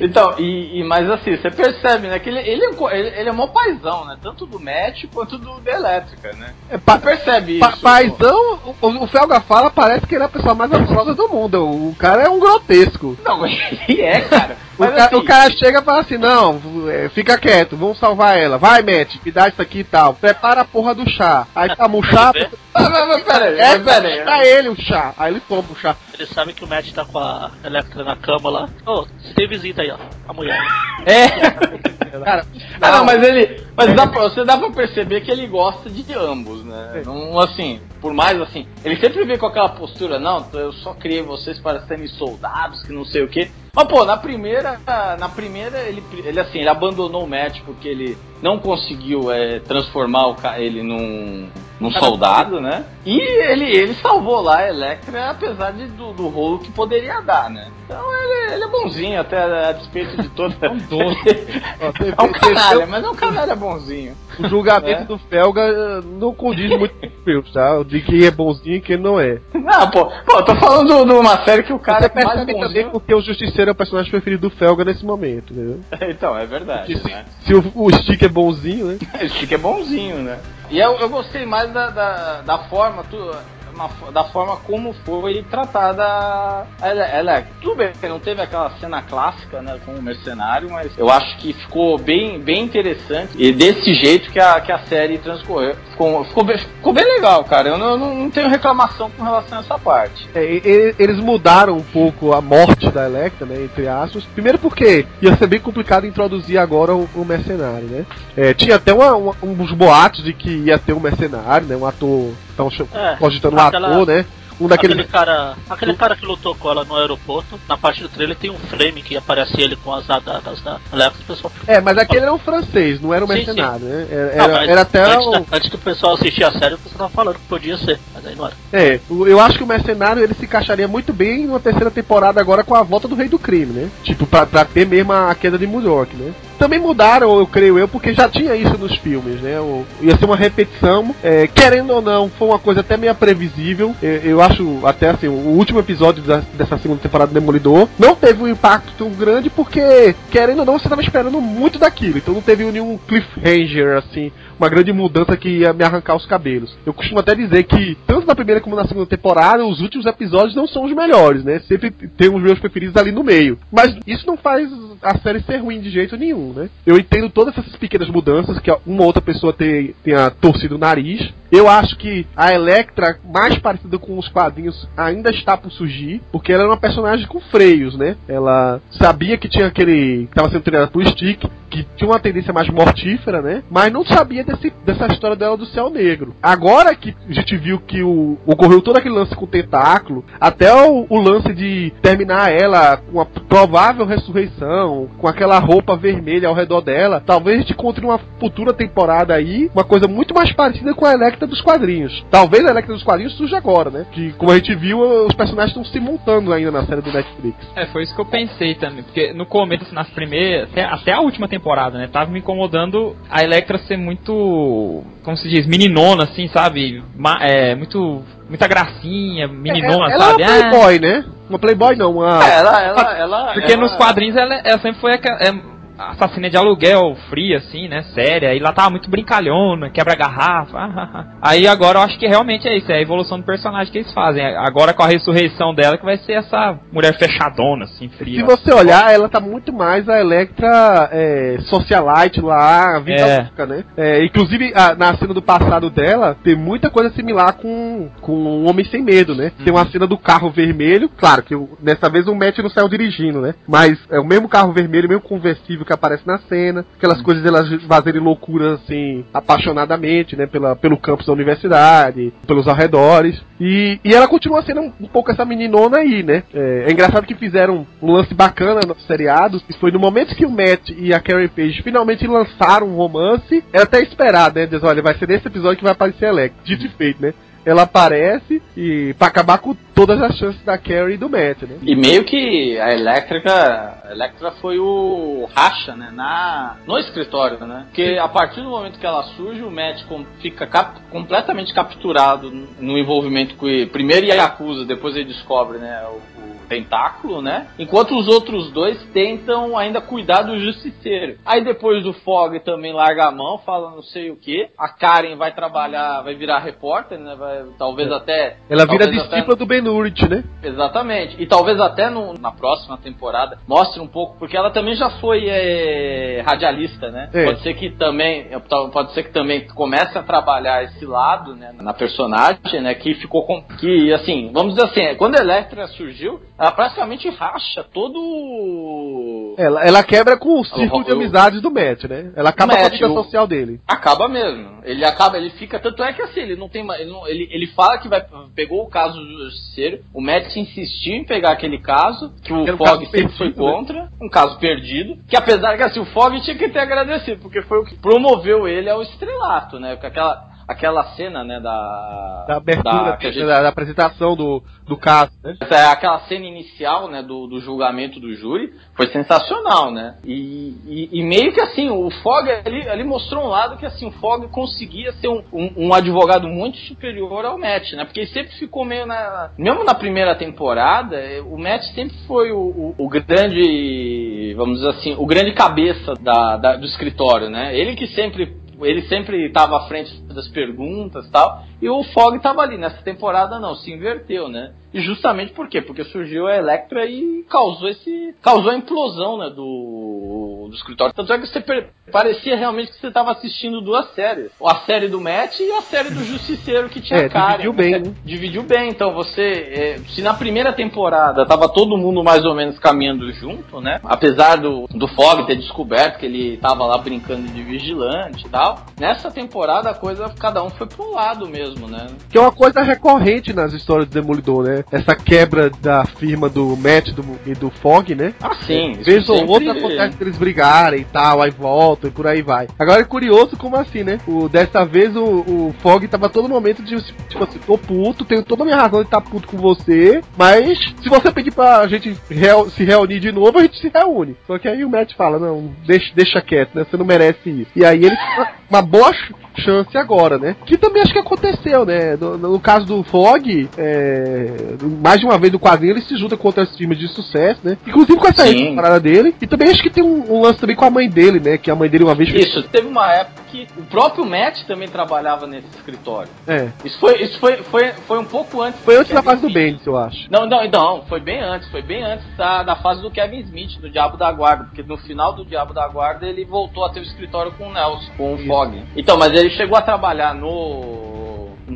Então, e, e- mas assim, você percebe, né? Que ele, ele, é, um co- ele, ele é mó paizão, né? Tanto do Match quanto do da Elétrica, né? É, pa- Você percebe Pa isso. paizão, o, o Felga fala, parece que ele é a pessoa mais absurda do mundo. O cara é um grotesco. Não, ele é, cara. O, ca- assim, o cara chega e fala assim: não, é, fica quieto, vamos salvar ela. Vai, Matt, me dá isso aqui e tal. Prepara a porra do chá. Aí toma o chá, Quer Mas, mas, mas peraí, É, mas peraí. pra ele o chá. Aí ele toma o chá. Ele sabe que o Matt tá com a Electra na cama lá. Ô, você tem visita aí, ó. A mulher. É. Cara, Ah, não, mas ele. Mas dá pra, você dá pra perceber que ele gosta de ambos, né? Não, assim, por mais assim. Ele sempre vem com aquela postura, não, eu só criei vocês para serem soldados, que não sei o quê. Mas, pô, na primeira. Na primeira, ele, ele assim, ele abandonou o match porque ele não conseguiu é, transformar o, ele num, num soldado, né? E ele, ele salvou lá a Electra, apesar de, do, do rolo que poderia dar, né? Então ele, ele é bonzinho, até a despeito de toda. É um teve- É um canalha, mas é um canalha bonzinho. O julgamento É. do Felga eh, não condiz muito com os meus, tá? De quem é bonzinho e quem não é. Não, pô, pô, tô falando de uma série que o cara Você é mais percebe também bonzinho. porque o Justiceiro é o personagem preferido do Felga nesse momento, entendeu? então, é verdade. Porque se, Né? se o, o Stick é bonzinho, né? Esse fica é bonzinho, né? E eu, eu gostei mais da, da, da forma. Tu, fo- da forma como foi tratada a Ele- Electra. Tudo bem, não teve aquela cena clássica, né, com o mercenário, mas eu acho que ficou bem, bem interessante e desse jeito que a, que a série transcorreu. Ficou, ficou, bem, ficou bem legal, cara. Eu não, não, não tenho reclamação com relação a essa parte. É, e- eles mudaram um pouco a morte da Electra, né? Entre aspas. Primeiro porque ia ser bem complicado introduzir agora o, o mercenário, né? É, tinha até uma- uma- uns boatos de que ia ter um mercenário, né? Um ator. Estavam É, cogitando um aquela- ator, né? Um daqueles. Aquele cara, aquele cara que lutou com ela no aeroporto, na parte do trailer tem um frame que aparece ele com as adagas da Electra, o pessoal É, mas aquele era um francês, não era um mercenário, sim. né? Era, Não, era, era até antes, da- antes que o pessoal assistir a série, o pessoal tava falando que podia ser, mas aí não era. É, eu acho que o Mercenário ele se encaixaria muito bem numa terceira temporada agora com a volta do Rei do Crime, né? Tipo, pra, pra ter mesmo a queda de New York, né? Também mudaram, eu creio eu, porque já tinha isso nos filmes, né? Ia ser uma repetição. é, querendo ou não, foi uma coisa até meio previsível. É, eu acho até assim, o último episódio da- dessa segunda temporada do Demolidor não teve um impacto tão grande porque, querendo ou não, você tava esperando muito daquilo. Então não teve nenhum cliffhanger, assim, uma grande mudança que ia me arrancar os cabelos. Eu costumo até dizer que, tanto na primeira como na segunda temporada, os últimos episódios não são os melhores, né? Sempre tem os meus preferidos ali no meio. Mas isso não faz a série ser ruim de jeito nenhum, né? Eu entendo todas essas pequenas mudanças, que uma outra pessoa tem- tenha torcido o nariz. Eu acho que a Electra, mais parecida com os quadrinhos, ainda está por surgir, porque ela era uma personagem com freios, né? Ela sabia que tinha aquele. que estava sendo treinada por Stick, que tinha uma tendência mais mortífera, né? Mas não sabia desse, dessa história dela do céu negro. Agora que a gente viu que o, ocorreu todo aquele lance com o tentáculo, até o, o lance de terminar ela com a provável ressurreição, com aquela roupa vermelha ao redor dela, talvez a gente encontre uma futura temporada aí, uma coisa muito mais parecida com a Electra dos quadrinhos. Talvez a Electra dos quadrinhos surja agora, né? Que, como a gente viu, os personagens estão se montando ainda na série do Netflix. É, foi isso que eu pensei também. Porque no começo, nas primeiras. Até, até a última temporada, né? Tava me incomodando a Electra ser muito. Como se diz? Meninona, assim, sabe? Ma- é, muito. Muita gracinha, meninona, ela sabe? é uma playboy, né? Uma playboy não, uma... É, ela, ela, ela. Porque ela- nos quadrinhos ela, ela sempre foi aquela. É, assassina de aluguel, fria, assim, né? Séria. E lá tava muito brincalhona, quebra garrafa. ah, ah, ah. Aí agora eu acho que realmente é isso, é a evolução do personagem que eles fazem. Agora com a ressurreição dela que vai ser essa mulher fechadona, assim, fria. Se você olhar, ela tá muito mais a Electra é, socialite lá, vida É. louca, né? É, inclusive, a- na cena do passado dela, tem muita coisa similar com, com o Homem Sem Medo, né? Tem uma cena do carro vermelho, claro que o- dessa vez o Matt não saiu dirigindo, né? Mas é o mesmo carro vermelho, o mesmo conversível que aparece na cena, aquelas coisas delas fazerem loucura, assim, apaixonadamente, né? Pela, pelo campus da universidade, pelos arredores. E, e ela continua sendo um, um pouco essa meninona aí, né? É, é engraçado que fizeram um lance bacana no seriado, e foi no momento que o Matt e a Karen Page finalmente lançaram um romance, era até esperado, né? Diz, olha, vai ser nesse episódio que vai aparecer a Alex. Dito e feito, né? Ela aparece e pra acabar com todas as chances da Carrie e do Matt, né? E meio que a Elétrica, a Electra foi o racha, né, na, no escritório, né? Porque a partir do momento que ela surge, o Matt fica cap- completamente capturado no envolvimento com ele. Primeiro Yakuza, depois ele descobre, né, o tentáculo, né? Enquanto os outros dois tentam ainda cuidar do justiceiro. Aí depois o Fog também larga a mão, fala não sei o que. A Karen vai trabalhar, vai virar repórter, né? Vai, talvez É. até. Ela vira até- discípula do Ben Urich, né? Exatamente. E talvez até no- na próxima temporada mostre um pouco, porque ela também já foi é, radialista, né? É. Pode ser que também, pode ser que também comece a trabalhar esse lado, né, na personagem, né, que ficou com, que assim, vamos dizer assim, quando a Electra surgiu, ela praticamente racha todo Ela, ela quebra com o círculo Eu- de amizades do Matt, né? Ela acaba com a Matt, vida social dele. Acaba mesmo. Ele acaba, ele fica. Tanto é que assim, ele não tem mais. Ele, não- ele, ele fala que vai. Pegou o caso do justiceiro. O Matt insistiu em pegar aquele caso, que o Era um Fog caso sempre perdido, foi né? contra. Um caso perdido. Que apesar que assim, o Fog tinha que ter agradecido, porque foi o que promoveu ele ao estrelato, né? Porque aquela. Aquela cena, né, da. Da abertura, da- gente- da, da apresentação do, do caso, né? é aquela cena inicial, né, do, do julgamento do júri, foi sensacional, né? E, e- e meio que assim, o Fogg ali, ali mostrou um lado que assim, o Fogg conseguia ser um, um- um advogado muito superior ao Matt, né? Porque ele sempre ficou meio na. Mesmo na primeira temporada, eh, o Matt sempre foi o, o- o grande. Vamos dizer assim, o grande cabeça da, da- do escritório, né? Ele que sempre ele sempre estava à frente das perguntas tal, e o Fog estava ali. Nessa temporada não, se inverteu, né? E justamente por quê? Porque surgiu a Electra e causou esse. causou a implosão, né, do, do escritório. Tanto é que você parecia realmente que você estava assistindo duas séries. A série do Matt e a série do Justiceiro que tinha É, cara. dividiu bem, né? Dividiu bem, então você. é, se na primeira temporada tava todo mundo mais ou menos caminhando junto, né? Apesar do, do Fog ter descoberto que ele tava lá brincando de vigilante e tal. Nessa temporada a coisa, cada um foi pro lado mesmo, né? Que é uma coisa recorrente nas histórias do Demolidor, né? Essa quebra da firma do Matt do- e do Fog, né? Ah, sim. Vez ou sempre- outra acontece eles brigarem e tal, aí voltam e por aí vai. Agora é curioso como assim, né? O, dessa vez o, o Fog tava todo momento de tipo assim, tô puto, tenho toda a minha razão de estar puto com você, mas se você pedir pra gente se reunir de novo, a gente se reúne. Só que aí o Matt fala, não, deixa, deixa quieto, né? Você não merece isso. E aí ele uma, boa ch- chance agora, né? Que também acho que aconteceu, né? No, no caso do Fog, é, mais de uma vez no quadrinho ele se junta com outras firmas de sucesso, né? Inclusive com essa Sim. parada dele. E também acho que tem um, um lance também com a mãe dele, né? Que a mãe dele uma vez fez. Isso, teve uma época que o próprio Matt também trabalhava nesse escritório. É. Isso foi, isso foi, foi, foi um pouco antes. Foi antes do da fase do Smith. Bendis, eu acho. Não, não, não, foi bem antes, foi bem antes da, da fase do Kevin Smith, do Diabo da Guarda, porque no final do Diabo da Guarda ele voltou a ter o escritório com o Nelson, com o Fog. Então, mas ele chegou a trabalhar no.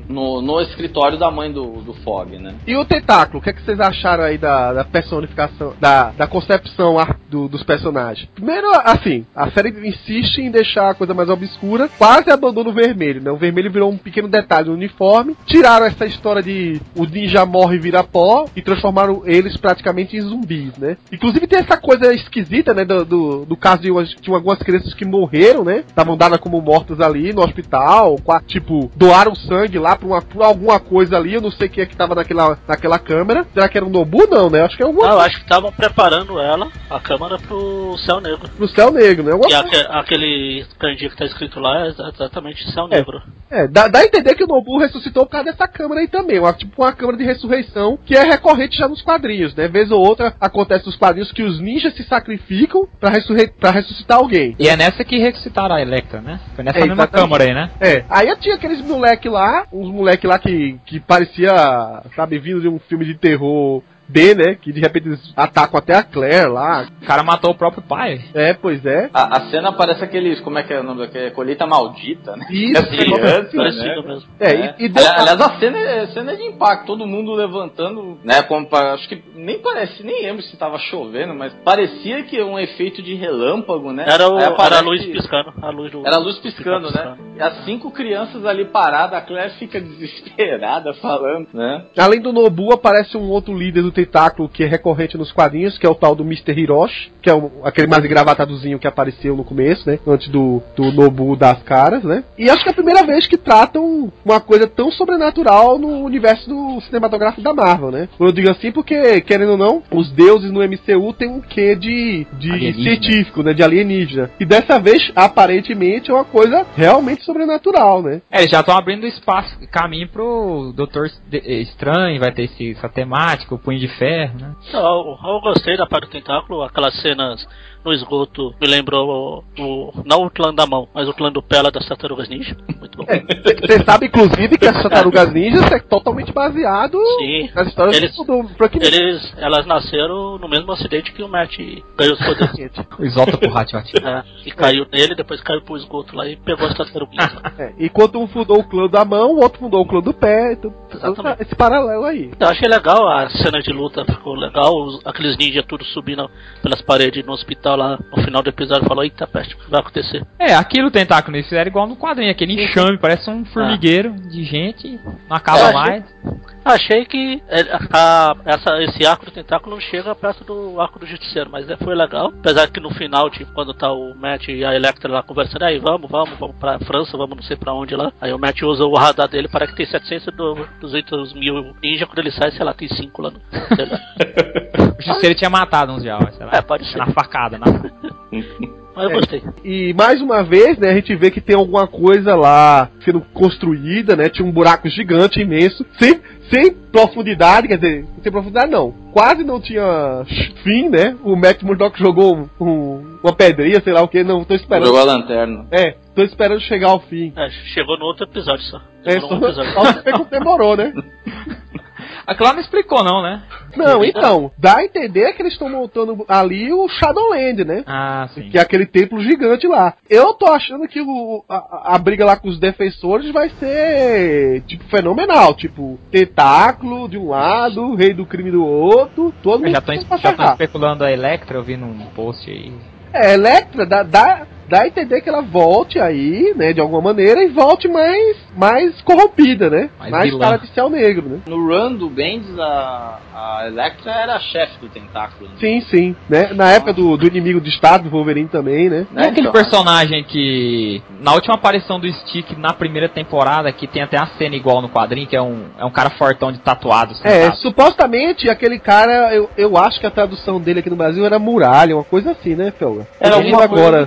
No, no escritório da mãe do, do Fog, né? E o Tentáculo, o que, é que vocês acharam aí da, da personificação, da, da concepção do- dos personagens? Primeiro, assim, a série insiste em deixar a coisa mais obscura, quase abandona o vermelho, né? O vermelho virou um pequeno detalhe no uniforme, tiraram essa história de o ninja morre e vira pó e transformaram eles praticamente em zumbis, né? Inclusive tem essa coisa esquisita, né? Do, do, do caso de, umas- algumas crianças que morreram, né? Estavam dadas como mortas ali no hospital, tipo, doaram sangue lá por, uma, por alguma coisa ali, eu não sei quem é que tava naquela, naquela câmera. Será que era um Nobu? Não, né? Acho que é alguma Ah, eu acho que estavam preparando ela, a câmera, pro Céu Negro. pro céu negro, né? Alguma E aque- aquele candido que tá escrito lá é exa- exatamente Céu É. Negro. É, dá, dá a entender que o Nobu ressuscitou por causa dessa câmera aí também. Uma, tipo uma câmera de ressurreição que é recorrente já nos quadrinhos, né? Vez ou outra acontece nos quadrinhos que os ninjas se sacrificam pra, ressurre pra ressuscitar alguém. E é nessa que ressuscitaram a Electra, né? Foi nessa É, mesma exatamente. câmara aí, né? É, aí tinha aqueles moleque lá, uns moleque lá que, que parecia, sabe, vindo de um filme de terror B, né? Que de repente eles atacam até a Claire lá. O cara matou o próprio pai. É, pois é. A, a cena parece aqueles. Como é que é o nome daquele? Colheita maldita, né? Isso, As crianças, Parecido né? mesmo. É, É. e, e Aliás, a cena, é, a cena é de impacto, todo mundo levantando, né? Como pra- acho que nem parece, nem lembro se tava chovendo, mas parecia que é um efeito de relâmpago, né? Era, o, era a luz piscando. A luz do, Era a luz piscando, Piscando. né? E as cinco crianças ali paradas, a Claire fica desesperada falando, né? Além do Nobu, aparece um outro líder do tentáculo que é recorrente nos quadrinhos, que é o tal do Mr. Hiroshi, que é um- aquele mais engravatadozinho que apareceu no começo, né? Antes do, do Nobu das caras, né? E acho que é a primeira vez que tratam uma coisa tão sobrenatural no universo do cinematográfico da Marvel, né? Eu digo assim porque, querendo ou não, os deuses no MCU tem um quê de, de Alienígena. científico, né? De alienígena. E dessa vez, aparentemente, é uma coisa realmente sobrenatural, né? É, já estão abrindo espaço, caminho pro Doutor Estranho, vai ter esse, essa temática, o Punho de de Ferro, né? Eu, eu gostei da parte do tentáculo, aquelas cenas no esgoto me lembrou o, o- não o clã da mão, mas o clã do Pela das Tartarugas Ninja. Muito bom. Você sabe, inclusive, que as tartarugas ninjas é totalmente baseado Sim. nas histórias Eles- do Frank Miller. Eles, elas nasceram no mesmo acidente que o Matt ganhou os poderes. O isótopo Hatchet. É, e caiu nele, depois caiu pro esgoto lá e pegou as tartaruguinhas. É, enquanto um fundou o clã da mão, o outro fundou o clã do pé. Então, Exatamente. esse paralelo aí. Eu achei legal a cena de luta, ficou legal, os- aqueles ninjas tudo subindo pelas paredes no hospital lá no final do episódio, falou, eita peste, o que vai acontecer? É, aquilo tentáculo eles fizeram igual no quadrinho, aquele enxame, parece um formigueiro de gente, não acaba Eu achei- mais. Achei que é, a- essa, esse arco do tentáculo não chega perto do arco do justiceiro, mas é, foi legal. Apesar que no final, tipo, quando tá o Matt e a Electra lá conversando, aí vamos, vamos, vamos pra França, vamos não sei pra onde lá. Aí o Matt usa o radar dele, parece que tem 700 do 200 mil ninja, quando ele sai, sei lá, tem 5 lá no. O justiceiro tinha matado uns já, sei lá. É, pode ser. Na facada, Mas eu É. gostei. E mais uma vez, né, a gente vê que tem alguma coisa lá sendo construída, né? Tinha um buraco gigante, imenso, sem, sem profundidade, quer dizer, sem profundidade não. Quase não tinha fim, né? O Matt Murdock jogou um- um- uma pedrinha, sei lá o que, não tô esperando. Jogou a lanterna. É, tô esperando chegar ao fim. É, chegou no outro episódio só. É, só, no outro episódio. só demorou, né? Aquilo lá não explicou, não, né? Não, então, dá a entender que eles estão montando ali o Shadowland, né? Ah, sim. Que é aquele templo gigante lá. Eu tô achando que o, a, a briga lá com os defensores vai ser, tipo, fenomenal. Tipo, tentáculo de um lado, rei do crime do outro, todo mundo já tô ferrar. especulando a Electra, eu vi num post aí. É, Electra dá, dá, dá a entender que ela volte aí, né, de alguma maneira, e volte mais, mais corrompida, né? Mais Mais, vilã. cara de céu negro, né? No run do Bendis, a, a Electra era a chefe do tentáculo. né? Sim, sim. Né? Na época do, do inimigo do Estado, do Wolverine também, né? Não é aquele Então, personagem que. Na última aparição do Stick na primeira temporada, que tem até a cena igual no quadrinho, que é um, é um cara fortão de tatuado. É, supostamente aquele cara, eu, eu acho que a tradução dele aqui no Brasil era muralha, uma coisa assim, né, Felga? Era alguma coisa agora. do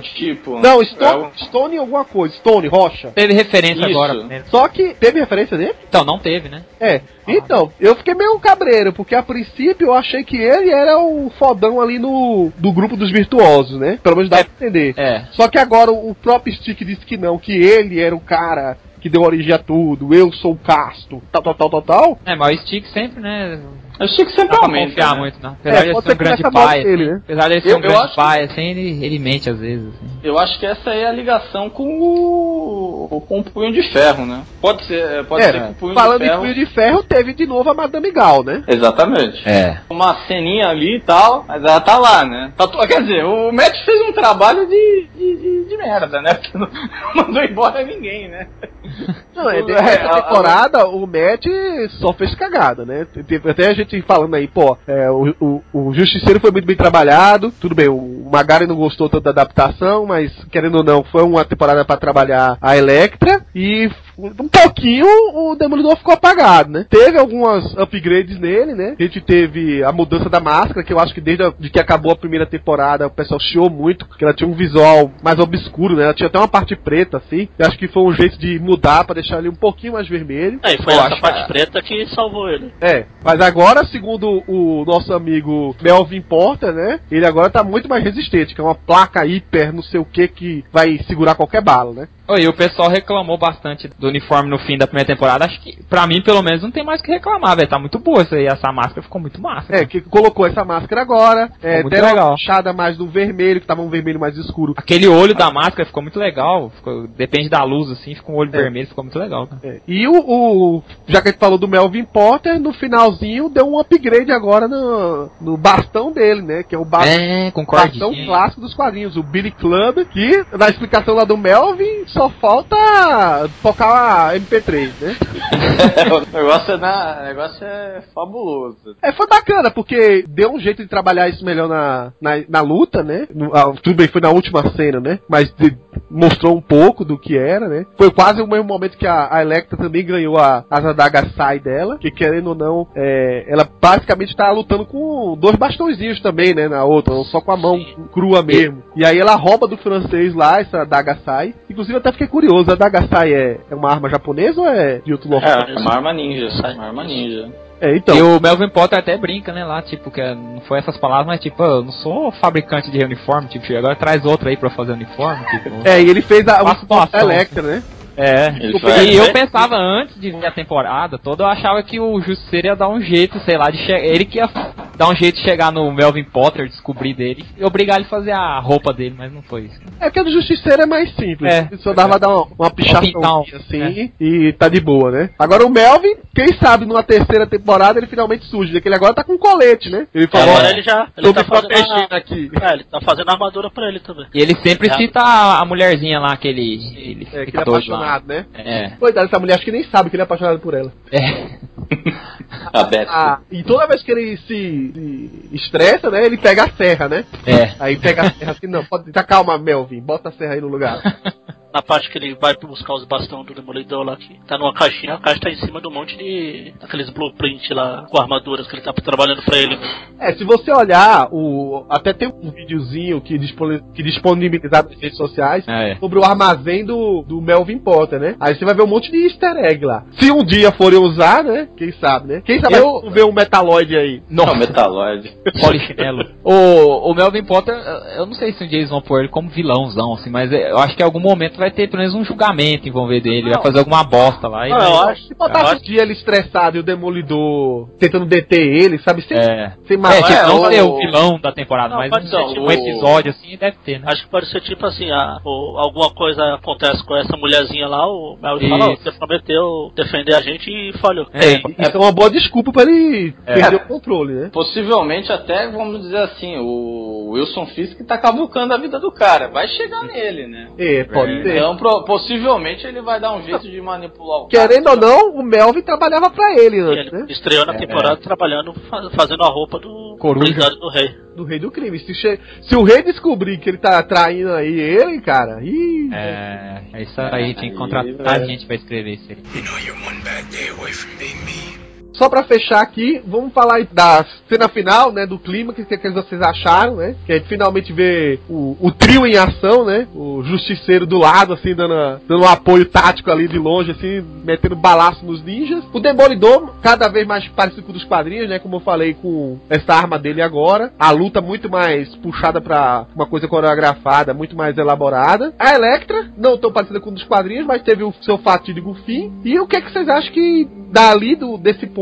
Não, É Stone, um- Stone alguma coisa, Stone, rocha. Teve referência Isso. agora. Só que teve referência dele? Então, não teve, né? É. Então, eu fiquei meio cabreiro, porque a princípio eu achei que ele era o fodão ali no do grupo dos virtuosos, né? Pelo menos dá pra entender. É. Só que agora o próprio Stick disse que não, que ele era o cara que deu origem a tudo, eu sou o casto, tal, tal, tal, tal, tal. É, mas o Stick sempre, né? Achei que sempre pra aumenta. confiar né? muito, não. Apesar de ele ser um ser que grande pai, dele, assim, né? apesar de ele ser Eu- um eu grande pai, assim, ele, ele mente às vezes. Assim. Eu acho que essa aí é a ligação com o, com o Punho de Ferro, né? Pode ser, pode ser que É, o Punho falando de em Ferro... punho de ferro, teve de novo a Madame Gal, né? Exatamente. É. Uma ceninha ali e tal, mas ela tá lá, né? Tá Quer dizer, o Matt fez um trabalho de, de, de, de merda, né? Porque não mandou embora ninguém, né? Não, é, É, nessa a- a- temporada o Matt só fez cagada, né? Teve até a gente falando aí, pô, é, o, o, o Justiceiro foi muito bem trabalhado, tudo bem, o Magari não gostou tanto da adaptação, mas querendo ou não, foi uma temporada pra trabalhar a Electra e um pouquinho o Demolidor ficou apagado, né? Teve algumas upgrades nele, né? A gente teve a mudança da máscara, que eu acho que desde a, de que acabou a primeira temporada o pessoal chiou muito, que ela tinha um visual mais obscuro, né? Ela tinha até uma parte preta, assim. Eu acho que foi um jeito de mudar pra deixar ele um pouquinho mais vermelho. Aí foi Eu essa acho parte preta que salvou ele. É, mas agora, segundo o nosso amigo Melvin Porter, né? Ele agora tá muito mais resistente, que é uma placa hiper, não sei o que, que vai segurar qualquer bala, né? Oi, o pessoal reclamou bastante do uniforme no fim da primeira temporada. Acho que, pra mim, pelo menos, não tem mais o que reclamar, velho. Tá muito boa isso aí. Essa máscara ficou muito massa. É, que colocou essa máscara agora, é, Ficou muito deram legal. uma puxada mais no vermelho, que tava um vermelho mais escuro. Aquele olho da máscara ficou muito legal. ficou- depende da luz, assim, fica um olho É. vermelho, ficou muito legal. É, E o, o- já que a gente falou do Melvin Porter, no finalzinho deu um upgrade agora no, no bastão dele, né? Que é o ba É, bastão clássico dos quadrinhos, o Billy Club, que na explicação lá do Melvin só falta tocar a MP3, né? o negócio é, na, o negócio é fabuloso. É, foi bacana, porque deu um jeito de trabalhar isso melhor na, na, na luta, né? No- ah, tudo bem, foi na última cena, né? Mas de- mostrou um pouco do que era, né? Foi quase o mesmo momento que a, a Electra também ganhou a, as adagas sai dela, que querendo ou não, é, ela basicamente tá lutando com dois bastõezinhos também, né? Na outra, ou só com a mão crua mesmo. E aí ela rouba do francês lá essa adaga sai. Inclusive eu até fiquei curioso, a adaga sai é, é uma arma japonesa ou é de outro local? É, uma arma ninja. Uma arma ninja. É, então. E o Melvin Potter até brinca, né, lá, tipo, que é- não foi essas palavras, mas tipo, eu não sou fabricante de uniforme, tipo, agora traz outro aí pra fazer uniforme, tipo. É, e ele fez a, Uma o situação, Electra, né? É, Ele e eu pensava antes de ver a temporada toda, eu achava que o Justiceiro ia dar um jeito, sei lá, de ele que ia dar um jeito de chegar no Melvin Potter, descobrir dele e obrigar ele a fazer a roupa dele, mas não foi isso. É que a do Justiceiro é mais simples. É. Ele só dava dar uma, uma pichação pintão, assim é. e tá de boa, né? Agora o Melvin, quem sabe numa terceira temporada ele finalmente surge? Que ele agora tá com colete, né? Ele falou, Agora ele já. Ele tá me fazendo protegendo a, aqui. É, ele tá fazendo armadura pra ele também. E ele sempre É. cita a, a mulherzinha lá, que ele, ele É, que ele apaixonado, né? É. Coitado dessa mulher, acho que nem sabe que ele é apaixonado por ela. É. A Beth. Ah, e toda vez que ele se, se estressa, né? Ele pega a serra, né? É. Aí pega a serra assim, não, pode. Tá calma, Melvin, bota a serra aí no lugar. Na parte que ele vai buscar os bastões do Demolidor lá, que tá numa caixinha, a caixa tá em cima de um monte de. aqueles blueprint lá, com armaduras que ele tá trabalhando pra ele. É, se você olhar, o, até tem um videozinho que, dispone, que disponibilizado nas redes sociais É. sobre o armazém do, do Melvin Potter, né? Aí você vai ver um monte de easter egg lá. Se um dia forem usar, né? Quem sabe, né? Quem sabe Eu- ver um Metaloid aí. Não, Metaloid. Polichinelo. o, o Melvin Potter, eu não sei se um dia eles vão pôr ele como vilãozão, assim, mas eu acho que em algum momento vai ter pelo menos um julgamento envolvido ele, vai fazer alguma bosta lá. Não, eu acho. Se botasse um dia ele estressado e o Demolidor tentando deter ele, sabe? Sem, É. sem É, matar. tipo, não o- ser o vilão da temporada, Não, mas pode um, ser, tipo, o- um episódio assim deve ter, né? Acho que pode ser tipo assim, a, ou alguma coisa acontece com essa mulherzinha lá, o Melvin fala, você prometeu defender a gente e falhou. É, isso é uma boa desculpa pra ele É. perder o controle, né? Possivelmente até, vamos dizer assim, o Wilson Fisk tá cavucando a vida do cara. Vai chegar nele, né? É, pode É. ser. Então, pro- possivelmente ele vai dar um jeito de manipular o cara. Querendo ou não, o Melvin trabalhava pra ele antes, ele né? estreou na É. temporada trabalhando, fa- fazendo a roupa do Coruja. do rei. Do rei do crime. Se, che- se o rei descobrir que ele tá traindo aí ele, cara, ih, É, é isso aí, tinha que contratar velho. gente pra escrever isso aí. You know you're one bad day away from being me. Só pra fechar aqui, vamos falar da cena final, né? Do clima, que, que vocês acharam, né? Que a gente finalmente vê o, o trio em ação, né? O justiceiro do lado, assim, dando, dando um apoio tático ali de longe, assim, metendo balaço nos ninjas. O Demolidor, cada vez mais parecido com o dos quadrinhos, né? Como eu falei, com essa arma dele agora. A luta muito mais puxada pra uma coisa coreografada, muito mais elaborada. A Electra, não tão parecida com o dos quadrinhos, mas teve o seu fatídico fim. E o que é que vocês acham que dali, do, desse ponto,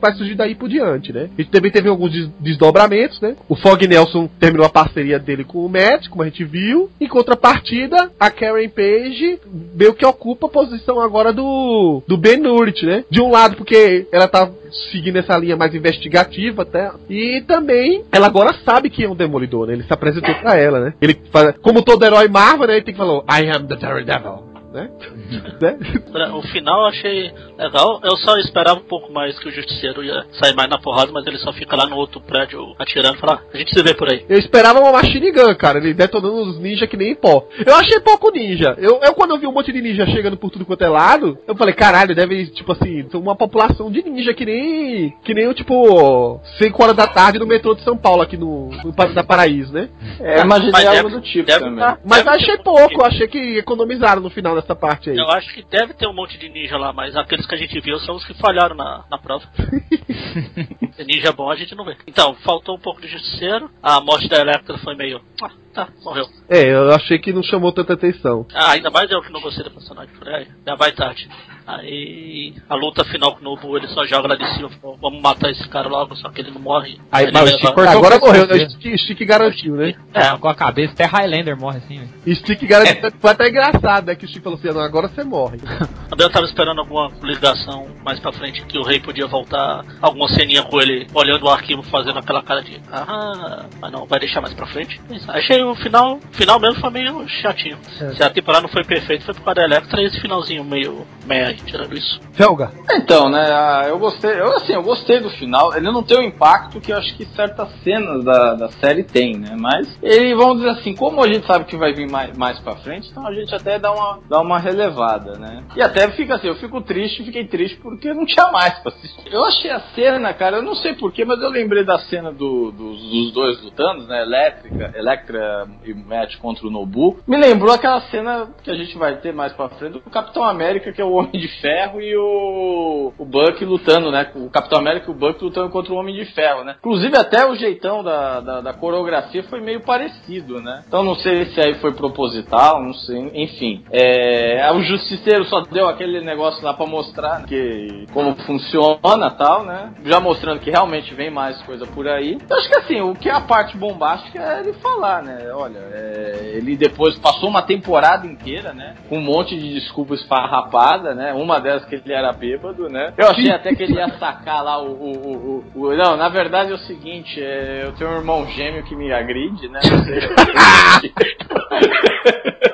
vai surgir daí por diante, né? A gente também teve alguns des- desdobramentos, né? O Fog Nelson terminou a parceria dele com o Matt, como a gente viu. Em contrapartida, a Karen Page meio que ocupa a posição agora do, do Ben Urich, né? De um lado, porque ela tá seguindo essa linha mais investigativa até. E também, ela agora sabe que é um demolidor, né? Ele se apresentou pra ela, né? Ele faz, como todo herói Marvel, né? Ele tem que falar, I am the Daredevil, né? né? Pra- O final eu achei legal. Eu só esperava um pouco mais que o Justiceiro ia sair mais na porrada, mas ele só fica lá no outro prédio atirando e fala, "Ah, a gente se vê por aí. Eu esperava uma machine gun, cara. Ele detonando os ninjas que nem pó. Eu achei pouco ninja. Eu, eu quando eu vi um monte de ninja chegando por tudo quanto é lado, eu falei, caralho, deve, tipo assim, ter uma população de ninja que nem. Que nem o tipo. 5 horas da tarde no metrô de São Paulo, aqui no, no da Paraíso, né? É, imaginei Mas algo do tipo deve- também. ah, Mas deve achei pouco, achei que economizaram no final dessa parte aí. Eu acho que deve ter um monte de ninja lá, mas aqueles que a gente viu são os que falharam na, na prova. ninja bom a gente não vê. Então, faltou um pouco de Justiceiro. A morte da Electra foi meio. Ah, tá, morreu. É, eu achei que não chamou tanta atenção. Ah, ainda mais eu que não gostei do personagem. Falei, "Ai, já vai tarde. Aí a luta final com o Nobu, ele só joga lá de cima, falou, vamos matar esse cara logo, só que ele não morre. Aí, ele mas o Agora morreu, né? Stick, Stick garantiu, né? É, com a cabeça, até Highlander morre assim, velho. Stick garantiu. Foi até engraçado, né? Que o Stick falou assim: não, agora você morre. Também eu tava esperando alguma ligação mais pra frente que o rei podia voltar, alguma ceninha com ele olhando o arquivo fazendo aquela cara de ah, mas não, vai deixar mais pra frente. Achei o final, final mesmo foi meio chatinho. Se a temporada não foi perfeita, foi por causa da Electra e esse finalzinho meio meia tirando isso. Helga. Então, né, eu gostei, eu assim, eu gostei do final. Ele não tem o impacto que eu acho que certas cenas da, da série tem, né? Mas ele, vamos dizer assim, como a gente sabe que vai vir mais, mais pra frente, então a gente até dá uma, dá uma relevada, né? E até fica assim, eu fico triste, fiquei triste porque não tinha mais pra assistir. Eu achei a cena, cara, eu não sei porquê, mas eu lembrei da cena do, dos, dos dois lutando, né? Elétrica, Electra e Matt contra o Nobu, me lembrou aquela cena que a gente vai ter mais pra frente do Capitão América, que é o Homem de Ferro, e o, o Buck lutando, né? O Capitão América e o Buck lutando contra o Homem de Ferro, né? Inclusive até o jeitão da, da, da coreografia foi meio parecido, né? Então não sei se aí foi proposital, não sei, enfim. É, o Justiceiro só deu aquele negócio lá pra mostrar né, que como funciona tal, né? Já mostrando que realmente vem mais coisa por aí. Eu acho que assim, o que é a parte bombástica é ele falar, né? Olha, é, ele depois passou uma temporada inteira, né? Com um monte de desculpas esfarrapada, né? Uma delas que ele era bêbado, né? Eu achei até que ele ia sacar lá o. o, o, o não, na verdade é o seguinte, é, eu tenho um irmão gêmeo que me agride, né?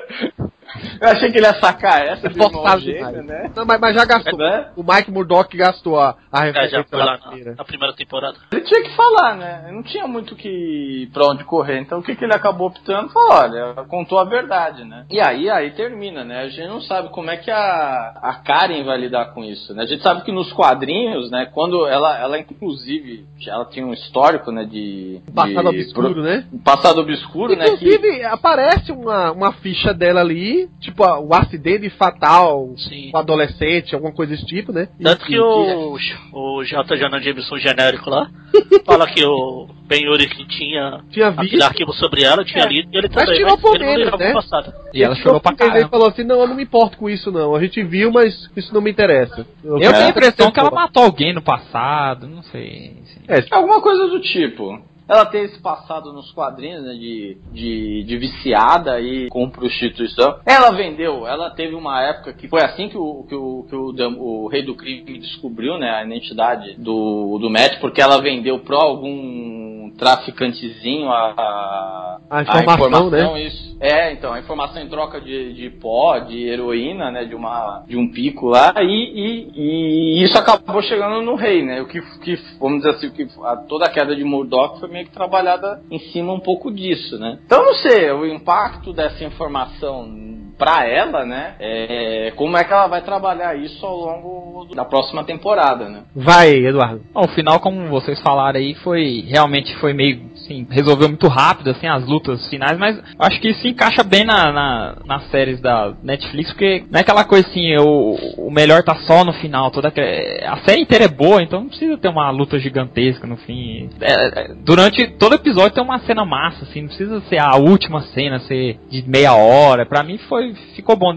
Eu achei que ele ia sacar essa de irmão gêmeo, né? Não, mas, mas já gastou. É, O Mike Murdock gastou a, a É, referência já foi da lá primeira. na, na primeira temporada. Ele tinha que falar, né? Não tinha muito que pra onde correr. Então o que, que ele acabou optando foi, olha, contou a verdade, né? E aí, aí termina, né? A gente não sabe como é que a, a Karen vai lidar com isso, né? A gente sabe que nos quadrinhos, né? Quando ela, ela inclusive, ela tinha um histórico, né? De. Passado de, obscuro, né? Passado obscuro, né? Que, Inclusive, aparece uma, uma ficha dela ali, tipo a- o acidente fatal Sim. com adolescente, alguma coisa desse tipo, né? Tanto E- que o, o J. Jonah Jameson genérico lá fala que o Ben Urich tinha Tinha aquele visto. arquivo sobre ela, tinha É. lido e ele Mas também, tirou mas por ele né? passado. E ela Ele chorou pra ele caramba. falou assim: não, eu não me importo com isso, não. A gente viu, mas isso não me interessa. Eu tenho a impressão que ela matou. matou alguém no passado, não sei. assim. É, Alguma coisa do tipo. Ela tem esse passado nos quadrinhos, né, de, de, de viciada e com prostituição. Ela vendeu, ela teve uma época que foi assim que o, que o, que o, o rei do crime descobriu, né, a identidade do, do Matt, porque ela vendeu pra algum traficantezinho a, a, A informação, né? isso. É, então, a informação em troca de, de pó, de heroína, né, de, uma, de um pico lá, e, e, e isso acabou chegando no rei, né, o que, que vamos dizer assim, o que a, toda a queda de Murdoch foi meio que trabalhada em cima um pouco disso, né. Então, não sei, o impacto dessa informação pra ela, né, é, como é que ela vai trabalhar isso ao longo da próxima temporada, né. Vai, Eduardo. Bom, o final, como vocês falaram aí, foi realmente foi meio, assim, resolveu muito rápido, assim, as lutas finais, mas acho que se encaixa bem na, na- nas séries da Netflix, porque não é aquela coisa assim, o, o melhor tá só no final, toda aquela- a série inteira é boa, então não precisa ter uma luta gigantesca no fim. É, é, durante todo episódio tem uma cena massa, assim, não precisa ser a última cena, ser de meia hora. Pra mim foi ficou bom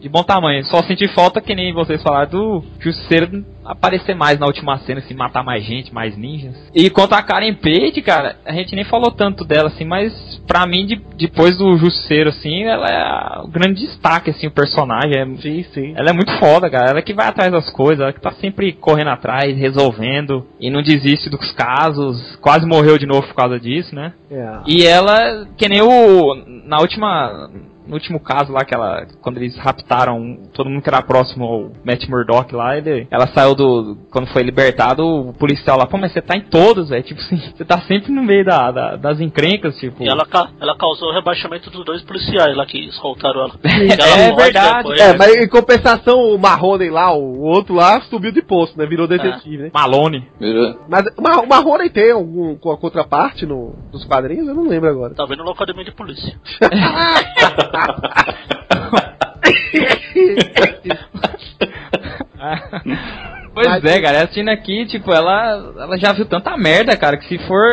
de, bom tamanho. Só senti falta que nem vocês falaram do Justiceiro aparecer mais na última cena, assim, matar mais gente, mais ninjas. E quanto a Karen Page, cara, a gente nem falou tanto dela, assim, mas pra mim, de- depois do Justiceiro, assim, ela é o grande destaque, assim, o personagem. É, Sim, sim. ela é muito foda, cara. Ela que vai atrás das coisas, ela que tá sempre correndo atrás, resolvendo, e não desiste dos casos. Quase morreu de novo por causa disso, né? É. E ela, que nem o. Na última. No último caso lá, que ela. Quando eles raptaram todo mundo que era próximo ao Matt Murdock lá, ele, ela saiu do. Quando foi libertado, o policial lá, pô, mas você tá em todos, velho. Tipo assim, você tá sempre no meio da, da- das encrencas, tipo. E ela, ela causou o rebaixamento dos dois policiais lá que escoltaram ela. É verdade. É, mas em compensação, o Marrone lá, o outro lá, subiu de posto, né? Virou detetive, né? Malone. Virou. Mas o Mar- o Marrone tem algum com a contraparte no, nos quadrinhos? Eu não lembro agora. Tá vendo no academia de polícia. Pois Mas- é, cara, assistindo aqui, tipo, ela, ela já viu tanta merda, cara, que se for.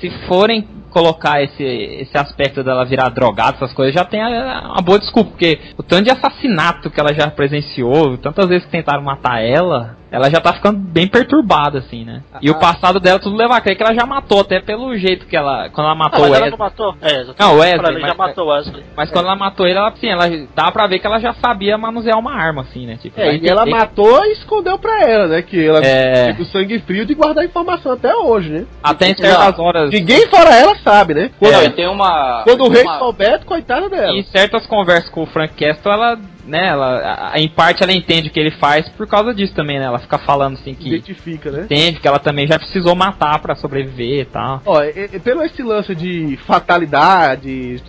Se forem colocar esse, esse aspecto dela virar drogada, essas coisas, já tem a- uma boa desculpa, porque o tanto de assassinato que ela já presenciou, tantas vezes que tentaram matar ela, ela já tá ficando bem perturbada, assim, né? E o passado dela tudo leva a crer que ela já matou, até pelo jeito que ela. Quando ela Ah, matou mas o ela Wesley. não matou? É. Não, Wesley, Ela já mas- matou o Wesley. Mas quando ela matou ele, ela, assim, ela dá pra ver que ela já sabia manusear uma arma, assim, né? Tipo, É, e ela matou e escondeu pra ela, né? Que ela É. fica o sangue frio de guardar informação até hoje, né? Até em certas horas. Ninguém fora ela sabe, né? Quando, Não, e tem uma. quando o tem rei uma- souber, coitada dela. Em certas conversas com o Frank Castle, ela né, ela, em parte ela entende o que ele faz por causa disso também, né? Ela fica falando assim que Identifica, né? entende que ela também já precisou matar pra sobreviver e tal. Ó, e- e pelo esse lance de fatalidade,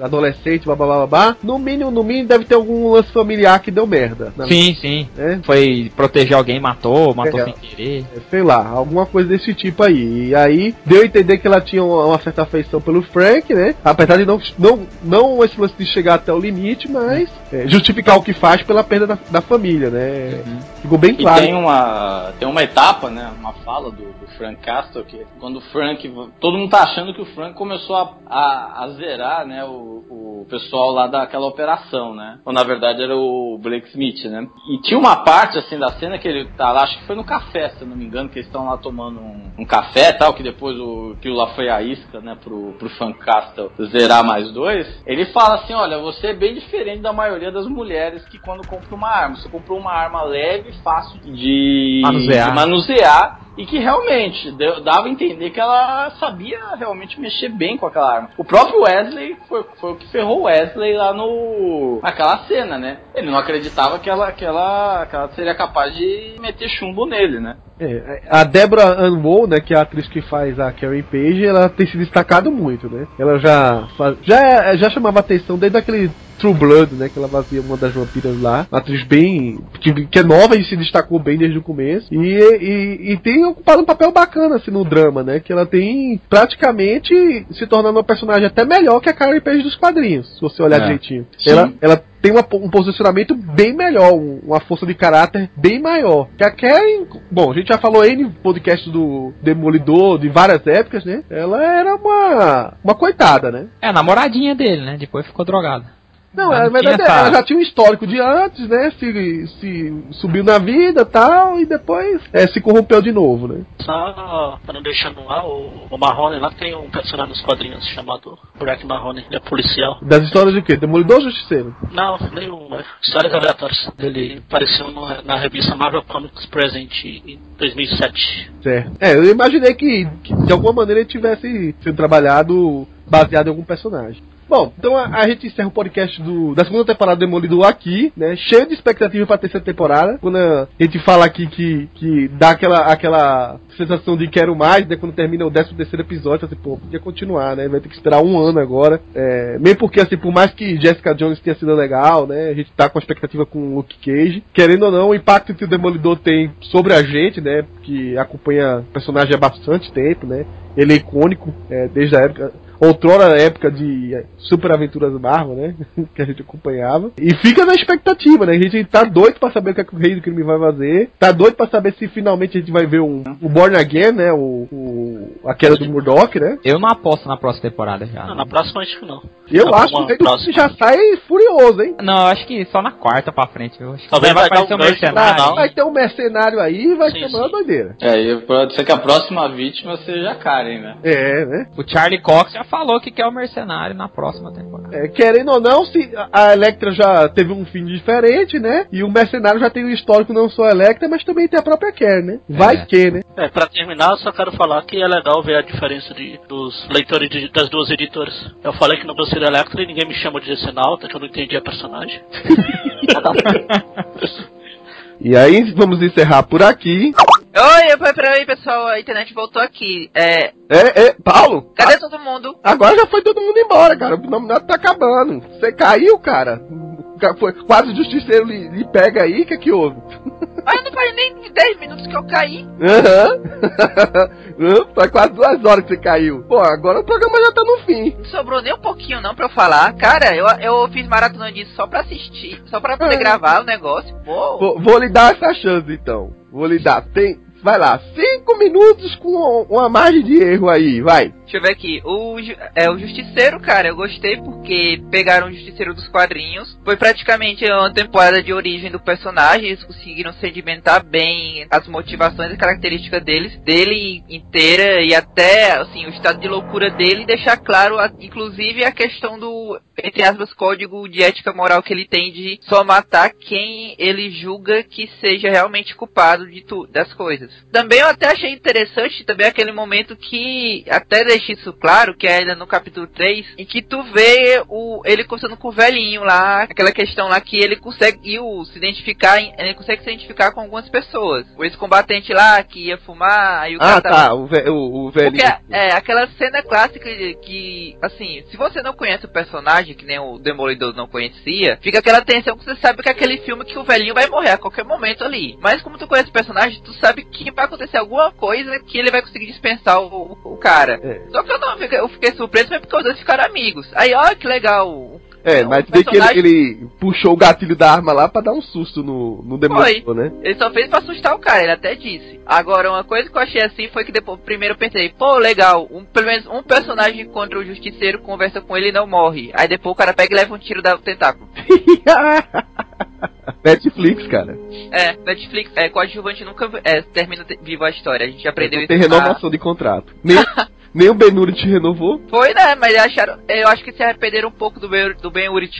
adolescente, blá blá blá blá, no mínimo, no mínimo deve ter algum lance familiar que deu merda. né? Sim, sim. É? Foi proteger alguém, matou, matou É. sem querer. sei lá, alguma coisa desse tipo aí. E aí deu a entender que ela tinha uma, uma certa afeição pelo Frank, né? Apesar de não, não, não esse lance de chegar até o limite, mas é, justificar o que faz pela perda da, da família, né? Ficou bem E claro. tem uma, tem uma etapa, né, uma fala do, do Frank Castle, que quando o Frank, todo mundo tá achando que o Frank começou a, a, a zerar, né, o, o pessoal lá daquela operação, né, ou na verdade era o Blake Smith, né, e tinha uma parte, assim, da cena que ele tá lá, acho que foi no café, se eu não me engano, que eles estão lá tomando um, um café e tal, que depois o, aquilo lá foi a isca, né, pro, pro Frank Castle zerar mais dois, ele fala assim, olha, você é bem diferente da maioria das mulheres que quando compra uma arma, você comprou uma arma leve, fácil de Manusear. de manusear e que realmente deu- dava a entender que ela sabia realmente mexer bem com aquela arma. O próprio Wesley foi, foi o que ferrou o Wesley lá no naquela cena, né? Ele não acreditava que ela, que ela, que ela seria capaz de meter chumbo nele, né? É, a Deborah Ann Woll, né, que é a atriz que faz a Karen Page, ela tem se destacado muito, né? Ela já já já chamava atenção desde aquele True Blood, né, que ela fazia uma das vampiras lá, uma atriz bem que, que é nova e se destacou bem desde o começo e, e, e tem ocupado um papel bacana assim no drama, né? Que ela tem praticamente se tornando uma personagem até melhor que a Karen Page dos quadrinhos, se você olhar É. direitinho. Sim. Ela, ela tem uma- um posicionamento bem melhor, um- uma força de caráter bem maior. Que a Karen, bom, a gente já falou aí no podcast do Demolidor, de várias épocas, né? Ela era uma uma coitada, né? É, a namoradinha dele, né? Depois ficou drogada. Não, Ela na não verdade ela já tinha um histórico de antes, né? Se, se subiu na vida tal, e depois é, se corrompeu de novo, né? Só para não deixar no ar, o, o Marrone lá tem um personagem nos quadrinhos chamado Brack Marrone, ele é policial. Das histórias de quê? Demolidor ou Justiceiro? Não, nenhum. É, histórias aleatórias. Ele apareceu no- na revista Marvel Comics Present em 2007. Certo. É, eu imaginei que, que de alguma maneira ele tivesse sido trabalhado baseado em algum personagem. Bom, então a, a gente encerra o podcast do, da segunda temporada do Demolidor aqui, né? Cheio de expectativa pra terceira temporada. Quando a gente fala aqui que, que dá aquela, aquela sensação de quero mais, né? Quando termina o 13 terceiro episódio, assim, pô, podia continuar, né? Vai ter que esperar um ano agora. É, mesmo porque, assim, por mais que Jessica Jones tenha sido legal, né? A gente tá com a expectativa com o Luke Cage. Querendo ou não, o impacto que o Demolidor tem sobre a gente, né? Que acompanha o personagem há bastante tempo, né? Ele é icônico, é, desde a época outrora época de é, Super Aventuras Marvel, né? que a gente acompanhava. E fica na expectativa, né? A gente tá doido pra saber o que, é que o Rei do Crime vai fazer. Tá doido pra saber se finalmente a gente vai ver um, o Born Again, né? O, o, a queda do Murdoch, né? Eu não aposto na próxima temporada já. Não, na próxima acho que não. Eu Tá, acho que o uma Rei do Crime próxima. já sai furioso, hein? Não, eu acho que só na quarta pra frente. Eu acho que Talvez vai vai aparecer um um mercenário. Não. Vai ter um mercenário aí e vai Sim, ser a maior sim. doideira. É, pode ser que a próxima vítima seja a Karen, né? É, né? O Charlie Cox já falou que quer o mercenário na próxima temporada. É, querendo ou não, se a Electra já teve um fim diferente, né? E o mercenário já tem um histórico não só a Electra, mas também tem a própria Karen, né? Vai É. que, né? É, pra terminar, eu só quero falar que é legal ver a diferença de, dos leitores de- das duas editoras. Eu falei que não gostei da Electra e ninguém me chama de Senalta, que eu não entendi a personagem. E aí, vamos encerrar por aqui. Oi, oi, peraí, pessoal, a internet voltou aqui. É, É, é, Paulo, cadê todo mundo? agora já foi todo mundo embora, cara. O nominato tá acabando. Você caiu, cara. Foi, quase o justiceiro lhe, lhe pega aí, o que é que houve? Mas não faz nem 10 minutos que eu caí. Aham. Hã? Faz quase duas horas que você caiu. Pô, agora o programa já tá no fim. Não sobrou nem um pouquinho não pra eu falar. Cara, eu, eu fiz maratona disso só pra assistir, só pra poder É. gravar o negócio. Pô, Vou, vou lhe dar essa chance, então. Vou lhe dar. Tem, vai lá, cinco minutos com uma margem de erro aí, vai. Deixa eu ver aqui. O, é, o Justiceiro, cara, eu gostei porque pegaram o Justiceiro dos quadrinhos. Foi praticamente uma temporada de origem do personagem. Eles conseguiram sedimentar bem as motivações e características deles, dele inteira e até, assim, o estado de loucura dele deixar claro, a- inclusive, a questão do, entre aspas, código de ética moral que ele tem de só matar quem ele julga que seja realmente culpado de tu, das coisas. Também eu até achei interessante também aquele momento que até deixa isso claro, que é ainda no capítulo 3, em que tu vê o, ele conversando com o velhinho lá, aquela questão lá que ele conseguiu se identificar, ele consegue se identificar com algumas pessoas. O ex-combatente lá que ia fumar, aí o Ah, cara tá, tava- o, ve o, o velhinho. porque é aquela cena clássica que, assim, se você não conhece o personagem, que nem o Demolidor não conhecia, fica aquela tensão que você sabe que é aquele filme que o velhinho vai morrer a qualquer momento ali. Mas como tu conhece o personagem, tu sabe que vai acontecer alguma coisa que ele vai conseguir dispensar o, o, o cara. É. Só que eu não fiquei, eu fiquei surpreso mas porque os dois ficaram amigos. Aí, olha que legal. É, o mas vê que ele, personagem- ele puxou o gatilho da arma lá pra dar um susto no, no demolidor, né? Ele só fez pra assustar o cara, ele até disse. Agora, uma coisa que eu achei assim foi que depois, primeiro eu pensei, pô, legal, um, pelo menos um personagem contra o justiceiro conversa com ele e não morre. Aí depois o cara pega e leva um tiro da tentáculo. Netflix, cara. É, Netflix, é, coadjuvante nunca é, termina te- vivo a história. A gente aprendeu Não tem isso. na- renovação de contrato. Nem, nem o Benuri te renovou. Foi, né? Mas acharam. Eu acho que se arrependeram um pouco do Ben, do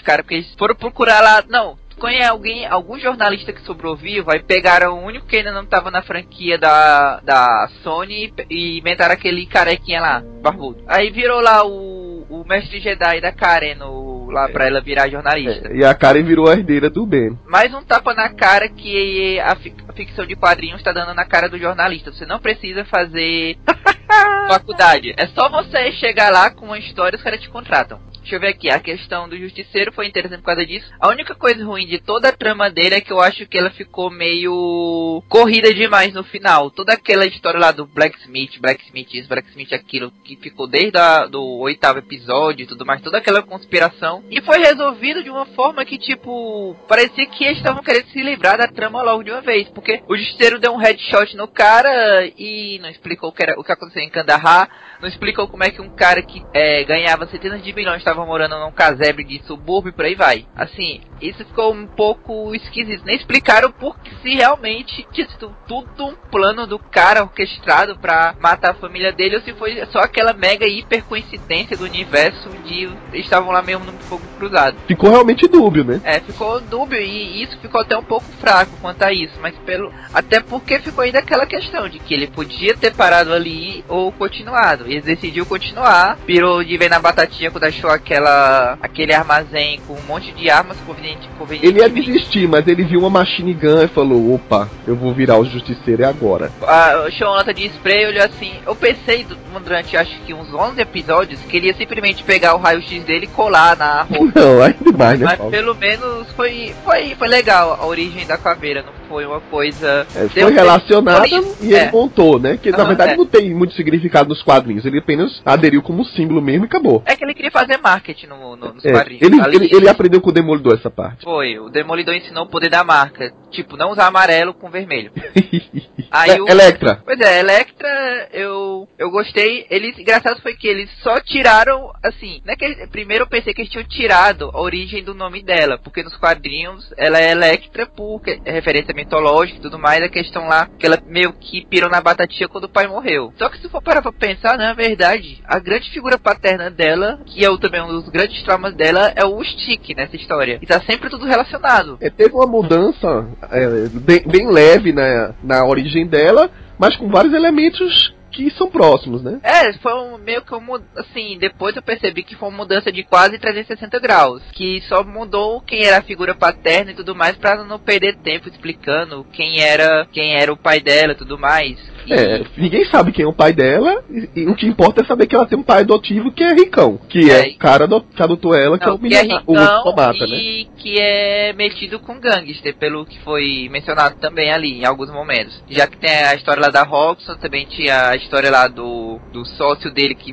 cara, porque eles foram procurar lá. Não. Conhece alguém, algum jornalista que sobrou vivo, aí pegaram o único que ainda não tava na franquia da, da Sony e, inventaram aquele carequinha lá, barbudo. Aí virou lá o, o mestre Jedi da Karen no, lá pra ela virar jornalista. É, e a Karen virou a herdeira do Ben. Mais um tapa na cara que a, fi- a ficção de quadrinhos tá dando na cara do jornalista. Você não precisa fazer faculdade. É só você chegar lá com uma história e os caras te contratam. Deixa eu ver aqui, a questão do Justiceiro foi interessante por causa disso. A única coisa ruim de toda a trama dele é que eu acho que ela ficou meio corrida demais no final. Toda aquela história lá do Blacksmith, Blacksmith isso, Blacksmith aquilo, que ficou desde a, do oitavo episódio e tudo mais, toda aquela conspiração. E foi resolvido de uma forma que, tipo, parecia que eles estavam querendo se livrar da trama logo de uma vez. Porque o Justiceiro deu um headshot no cara e não explicou o que, era, o que aconteceu em Kandahar. Não explicou como é que um cara que é, ganhava centenas de milhões estava morando num casebre de subúrbio e por aí vai. Assim, isso ficou um pouco esquisito. Nem explicaram porque se realmente tinha sido tudo um plano do cara orquestrado pra matar a família dele ou se foi só aquela mega hiper coincidência do universo de estavam lá mesmo no fogo cruzado. Ficou realmente dúbio, né? É, ficou dúbio e isso ficou até um pouco fraco quanto a isso, mas pelo até porque ficou ainda aquela questão de que ele podia ter parado ali ou continuado. Ele decidiu continuar, pirou de ver na batatinha quando achou aquela aquele armazém com um monte de armas conveniente, Ele ia desistir, mas ele viu uma machine gun e falou: opa, eu vou virar o justiceiro é agora. Ah, achou uma lata de spray, olhou assim. Eu pensei du- durante acho que uns 11 episódios que ele ia simplesmente pegar o raio-x dele e colar na roupa. Não, aí demais, né? Mas Paulo? pelo menos foi, foi, foi legal a origem da caveira, não foi uma coisa. É, foi relacionada e ele é. montou, né? Que na Aham, verdade é. não tem muito significado nos quadrinhos. Ele apenas aderiu como símbolo mesmo e acabou. É que ele queria fazer marketing no, no- nos É, quadrinhos. ele, ele, ele aprendeu com o Demolidor essa parte. Foi, o Demolidor ensinou o poder da marca. Tipo, não usar amarelo com vermelho. Aí É, o- Electra. Pois é, Electra, eu, eu gostei. Eles, engraçado foi que eles só tiraram, assim, né, que eles- primeiro eu pensei que eles tinham tirado a origem do nome dela, porque nos quadrinhos ela é Electra por que- é referência mitológica e tudo mais, a questão lá que ela meio que pirou na batatinha quando o pai morreu. Só que se for parar pra pensar, na verdade, a grande figura paterna dela, que é o, também um dos grandes traumas dela, é o Stick nessa história. E tá sempre tudo relacionado. É, teve uma mudança é, bem, bem leve na, na origem dela, mas com vários elementos que são próximos, né? É, foi um, meio que um, assim, depois eu percebi que foi uma mudança de quase 360 graus, que só mudou quem era a figura paterna e tudo mais pra não perder tempo explicando quem era, quem era o pai dela e tudo mais. É, ninguém sabe quem é o pai dela, e, e o que importa é saber que ela tem um pai adotivo que é ricão, que é, É. o cara ado- que adotou ela, que é o que é milionário, o diplomata, né? e que é metido com gangster, pelo que foi mencionado também ali, em alguns momentos. Já que tem a história lá da Roxxon, também tinha a história lá do, do sócio dele que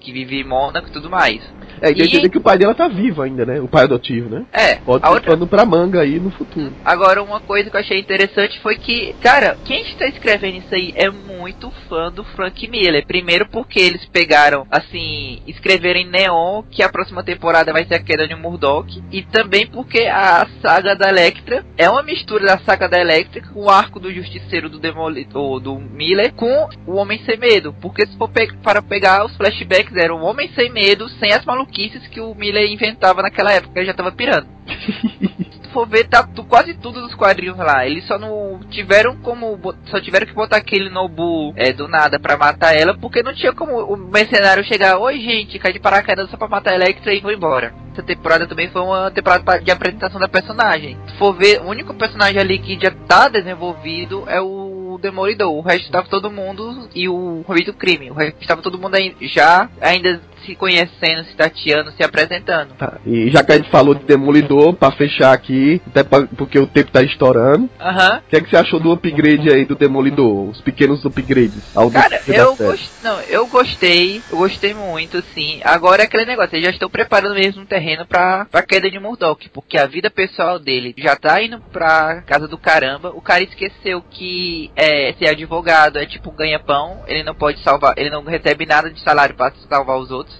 que vive em Mônaco e tudo mais. É, e tem que entender que o pai dela tá vivo ainda, né? O pai adotivo, né? É, Pode ser outra, pano pra manga aí no futuro. Agora, uma coisa que eu achei interessante foi que, cara, quem está escrevendo isso aí é muito fã do Frank Miller. Primeiro porque eles pegaram, assim, escreveram em Neon que a próxima temporada vai ser a queda de Murdoch. E também porque a saga da Electra é uma mistura da saga da Electra com o arco do Justiceiro do Demolidor, do Miller, com o Homem Sem Medo. Porque se for pe para pegar os flashbacks, era o Homem Sem Medo, sem as maluquices que o Miller inventava naquela época, ele já tava pirando. for ver, tá quase tudo dos quadrinhos lá. Eles só não tiveram como. Só tiveram que botar aquele Nobu é, do nada pra matar ela, porque não tinha como o mercenário chegar, oi gente, cai de paraquedas só pra matar a Electra e vou embora. Essa temporada também foi uma temporada de apresentação da personagem. Se for ver, o único personagem ali que já tá desenvolvido é o Demolidor. O resto tava todo mundo e o Rei do Crime. O resto tava todo mundo aí já ainda se conhecendo, se tateando, se apresentando. Tá, e já que a gente falou de Demolidor, pra fechar aqui, até pra, porque o tempo tá estourando. Aham. O que é que você achou do upgrade aí do Demolidor? Os pequenos upgrades Cara, eu, gost... não, eu gostei, eu gostei muito, sim. Agora é aquele negócio, eles já estão preparando mesmo um terreno pra, pra queda de Murdoch, porque a vida pessoal dele já tá indo pra casa do caramba. O cara esqueceu que é, ser advogado é tipo ganha-pão, ele não pode salvar, ele não recebe nada de salário pra salvar os outros.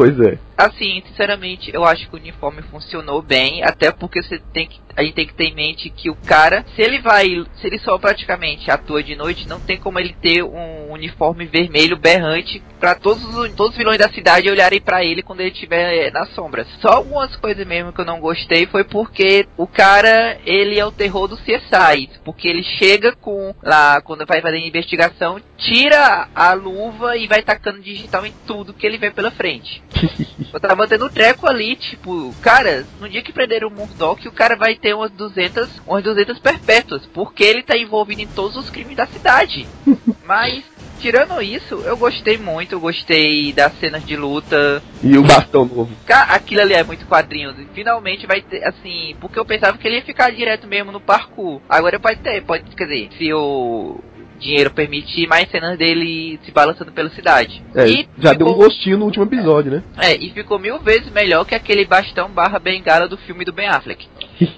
Pois é. Assim, sinceramente, eu acho que o uniforme funcionou bem, até porque você tem que, a gente tem que ter em mente que o cara, se ele vai, se ele só praticamente atua de noite, não tem como ele ter um uniforme vermelho berrante pra todos os, todos os vilões da cidade olharem pra ele quando ele estiver é, nas sombras. Só algumas coisas mesmo que eu não gostei foi porque o cara, ele é o terror do CSI, porque ele chega com lá quando vai fazer a investigação, tira a luva e vai tacando digital em tudo que ele vê pela frente. Eu tava tendo um treco ali, tipo, cara, no dia que prenderam o Murdoch, o cara vai ter umas 200, umas 200 perpétuas, porque ele tá envolvido em todos os crimes da cidade. Mas, tirando isso, eu gostei muito, eu gostei das cenas de luta. E o bastão novo. Aquilo ali é muito quadrinho. Finalmente vai ter, assim, porque eu pensava que ele ia ficar direto mesmo no parkour. Agora pode ter, pode, quer dizer, se o dinheiro permitir, mais cenas dele se balançando pela cidade. É, e já ficou- deu um gostinho no último episódio, né? é, e ficou mil vezes melhor que aquele bastão barra bengala do filme do Ben Affleck.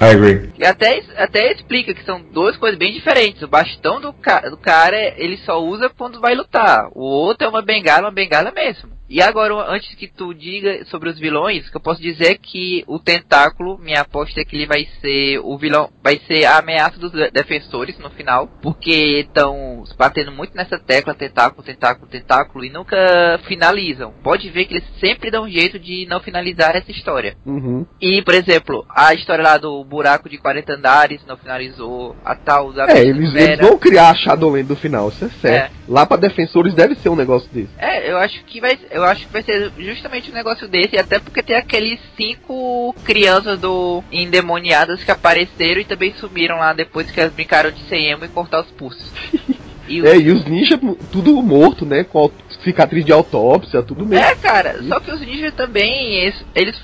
I agree. E até, até explica que são duas coisas bem diferentes. O bastão do, ca do cara, ele só usa quando vai lutar. O outro é uma bengala, uma bengala mesmo. E agora, antes que tu diga sobre os vilões, o que eu posso dizer é que o Tentáculo, minha aposta é que ele vai ser o vilão, vai ser a ameaça dos de- defensores no final, porque estão batendo muito nessa tecla Tentáculo, Tentáculo, Tentáculo e nunca finalizam. Pode ver que eles sempre dão um jeito de não finalizar essa história. Uhum. E, por exemplo, a história lá do buraco de 40 andares não finalizou, a tal da É, eles, eles vão criar a Shadowland do final, isso é certo. Lá pra defensores deve ser um negócio desse. É, eu acho que vai, eu acho que vai ser justamente um negócio desse, até porque tem aqueles cinco crianças do endemoniadas que apareceram e também sumiram lá depois que elas brincaram de ser emo e cortar os pulsos. E o- É, e os ninjas tudo morto, né? Com cicatriz de autópsia, tudo mesmo. É, cara, só que os ninjas também, eles, eles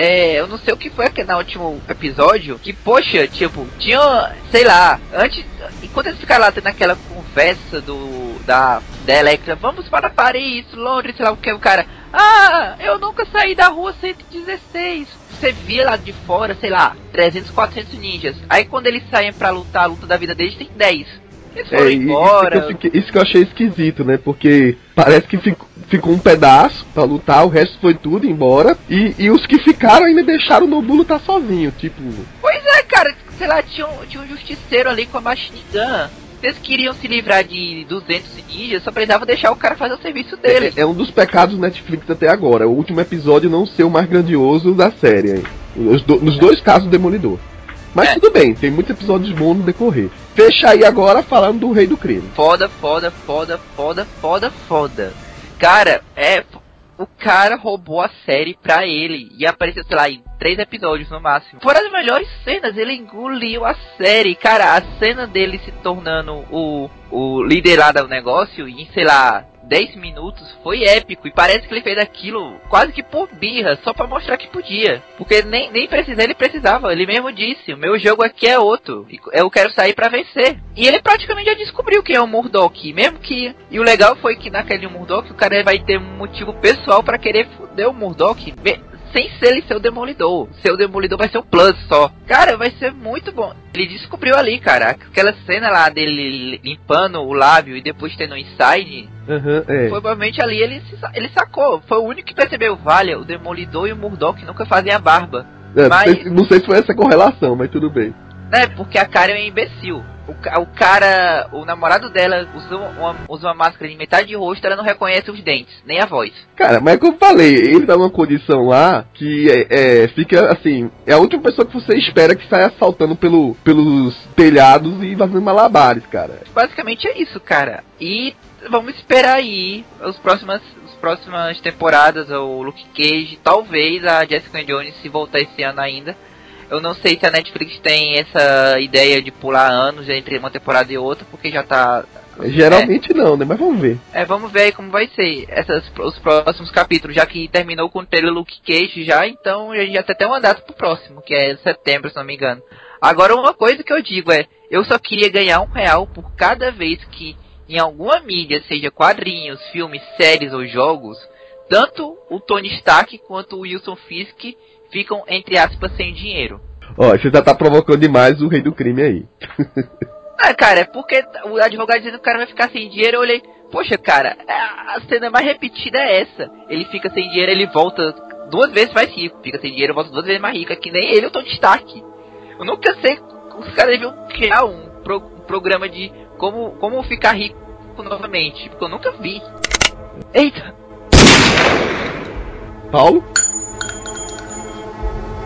é, eu não sei o que foi aqui no último episódio, que, poxa, tipo, tinha, sei lá, antes, enquanto eles ficaram lá tendo aquela conversa do, da, da Electra, vamos para Paris, Londres, sei lá o que, o cara, ah, eu nunca saí da rua 116. Você via lá de fora, sei lá, 300, 400 ninjas. Aí quando eles saem pra lutar a luta da vida deles, tem 10. Eles foram É, e embora. Isso que, eu fiquei- isso que eu achei esquisito, né? Porque parece que ficou, ficou um pedaço pra lutar, o resto foi tudo embora. E, e os que ficaram ainda deixaram o Nobu lutar sozinho, tipo. Pois é, cara, sei lá, tinha um, tinha um justiceiro ali com a machine gun. Vocês queriam se livrar de 200 ninjas, só precisavam deixar o cara fazer o serviço dele. É, é um dos pecados do Netflix até agora. O último episódio não ser o mais grandioso da série. hein? Os do- nos dois casos, Demolidor. Mas É. tudo bem, tem muitos episódios bons no decorrer. Fecha aí agora falando do Rei do Crime. Foda, foda, foda, foda, foda, foda. Cara, é. O cara roubou a série pra ele e apareceu, sei lá, em três episódios no máximo. Foram as melhores cenas, ele engoliu a série. Cara, a cena dele se tornando o, o líder lá do negócio em, sei lá, 10 minutos foi épico. E parece que ele fez aquilo quase que por birra, só pra mostrar que podia. Porque nem, nem precisar, ele precisava. Ele mesmo disse: o meu jogo aqui é outro. Eu quero sair pra vencer. E ele praticamente já descobriu quem é o Murdoch. Mesmo que. E o legal foi que naquele Murdoch o cara vai ter um motivo pessoal pra querer foder o Murdoch. Sem ser ele ser o demolidor. Ser o demolidor vai ser um plus só. Cara, vai ser muito bom. Ele descobriu ali, cara. Aquela cena lá dele limpando o lábio e depois tendo um inside. Aham, é. Provavelmente ali ele, se ele sacou. Foi o único que percebeu. Vale, o Demolidor e o Murdoch nunca fazem a barba. É, mas- não, sei, se- não sei se foi essa correlação, mas tudo bem. Né? Porque a cara é um imbecil. o, o cara, o namorado dela usa uma, usa uma máscara de metade de rosto, ela não reconhece os dentes, nem a voz. Cara, mas como eu falei, ele tá numa condição lá que é, é, fica assim, é a última pessoa que você espera que saia saltando pelo, pelos telhados e fazendo malabares, cara. Basicamente é isso, cara. E vamos esperar aí as próximas, as próximas temporadas, o Luke Cage, talvez a Jessica Jones se voltar esse ano ainda. Eu não sei se a Netflix tem essa ideia de pular anos entre uma temporada e outra, porque já tá. Geralmente não, né? Mas vamos ver. É, vamos ver aí como vai ser essas, os próximos capítulos, já que terminou com o trailer Luke Cage já, então a gente já tem até uma data pro próximo, que é setembro, se não me engano. Agora, uma coisa que eu digo é, eu só queria ganhar um real por cada vez que em alguma mídia, seja quadrinhos, filmes, séries ou jogos, tanto o Tony Stark quanto o Wilson Fisk ficam, entre aspas, sem dinheiro. Ó, você já tá provocando demais o rei do crime aí. Ah, cara, é porque o advogado dizendo que o cara vai ficar sem dinheiro, eu olhei, poxa, cara, a cena mais repetida é essa. Ele fica sem dinheiro, ele volta duas vezes mais rico. Fica sem dinheiro, volta duas vezes mais rico. É que nem ele, o Tony Stark. Eu nunca sei, os caras deviam criar um, pro, um programa de como, como ficar rico novamente, porque eu nunca vi. Eita! Paulo?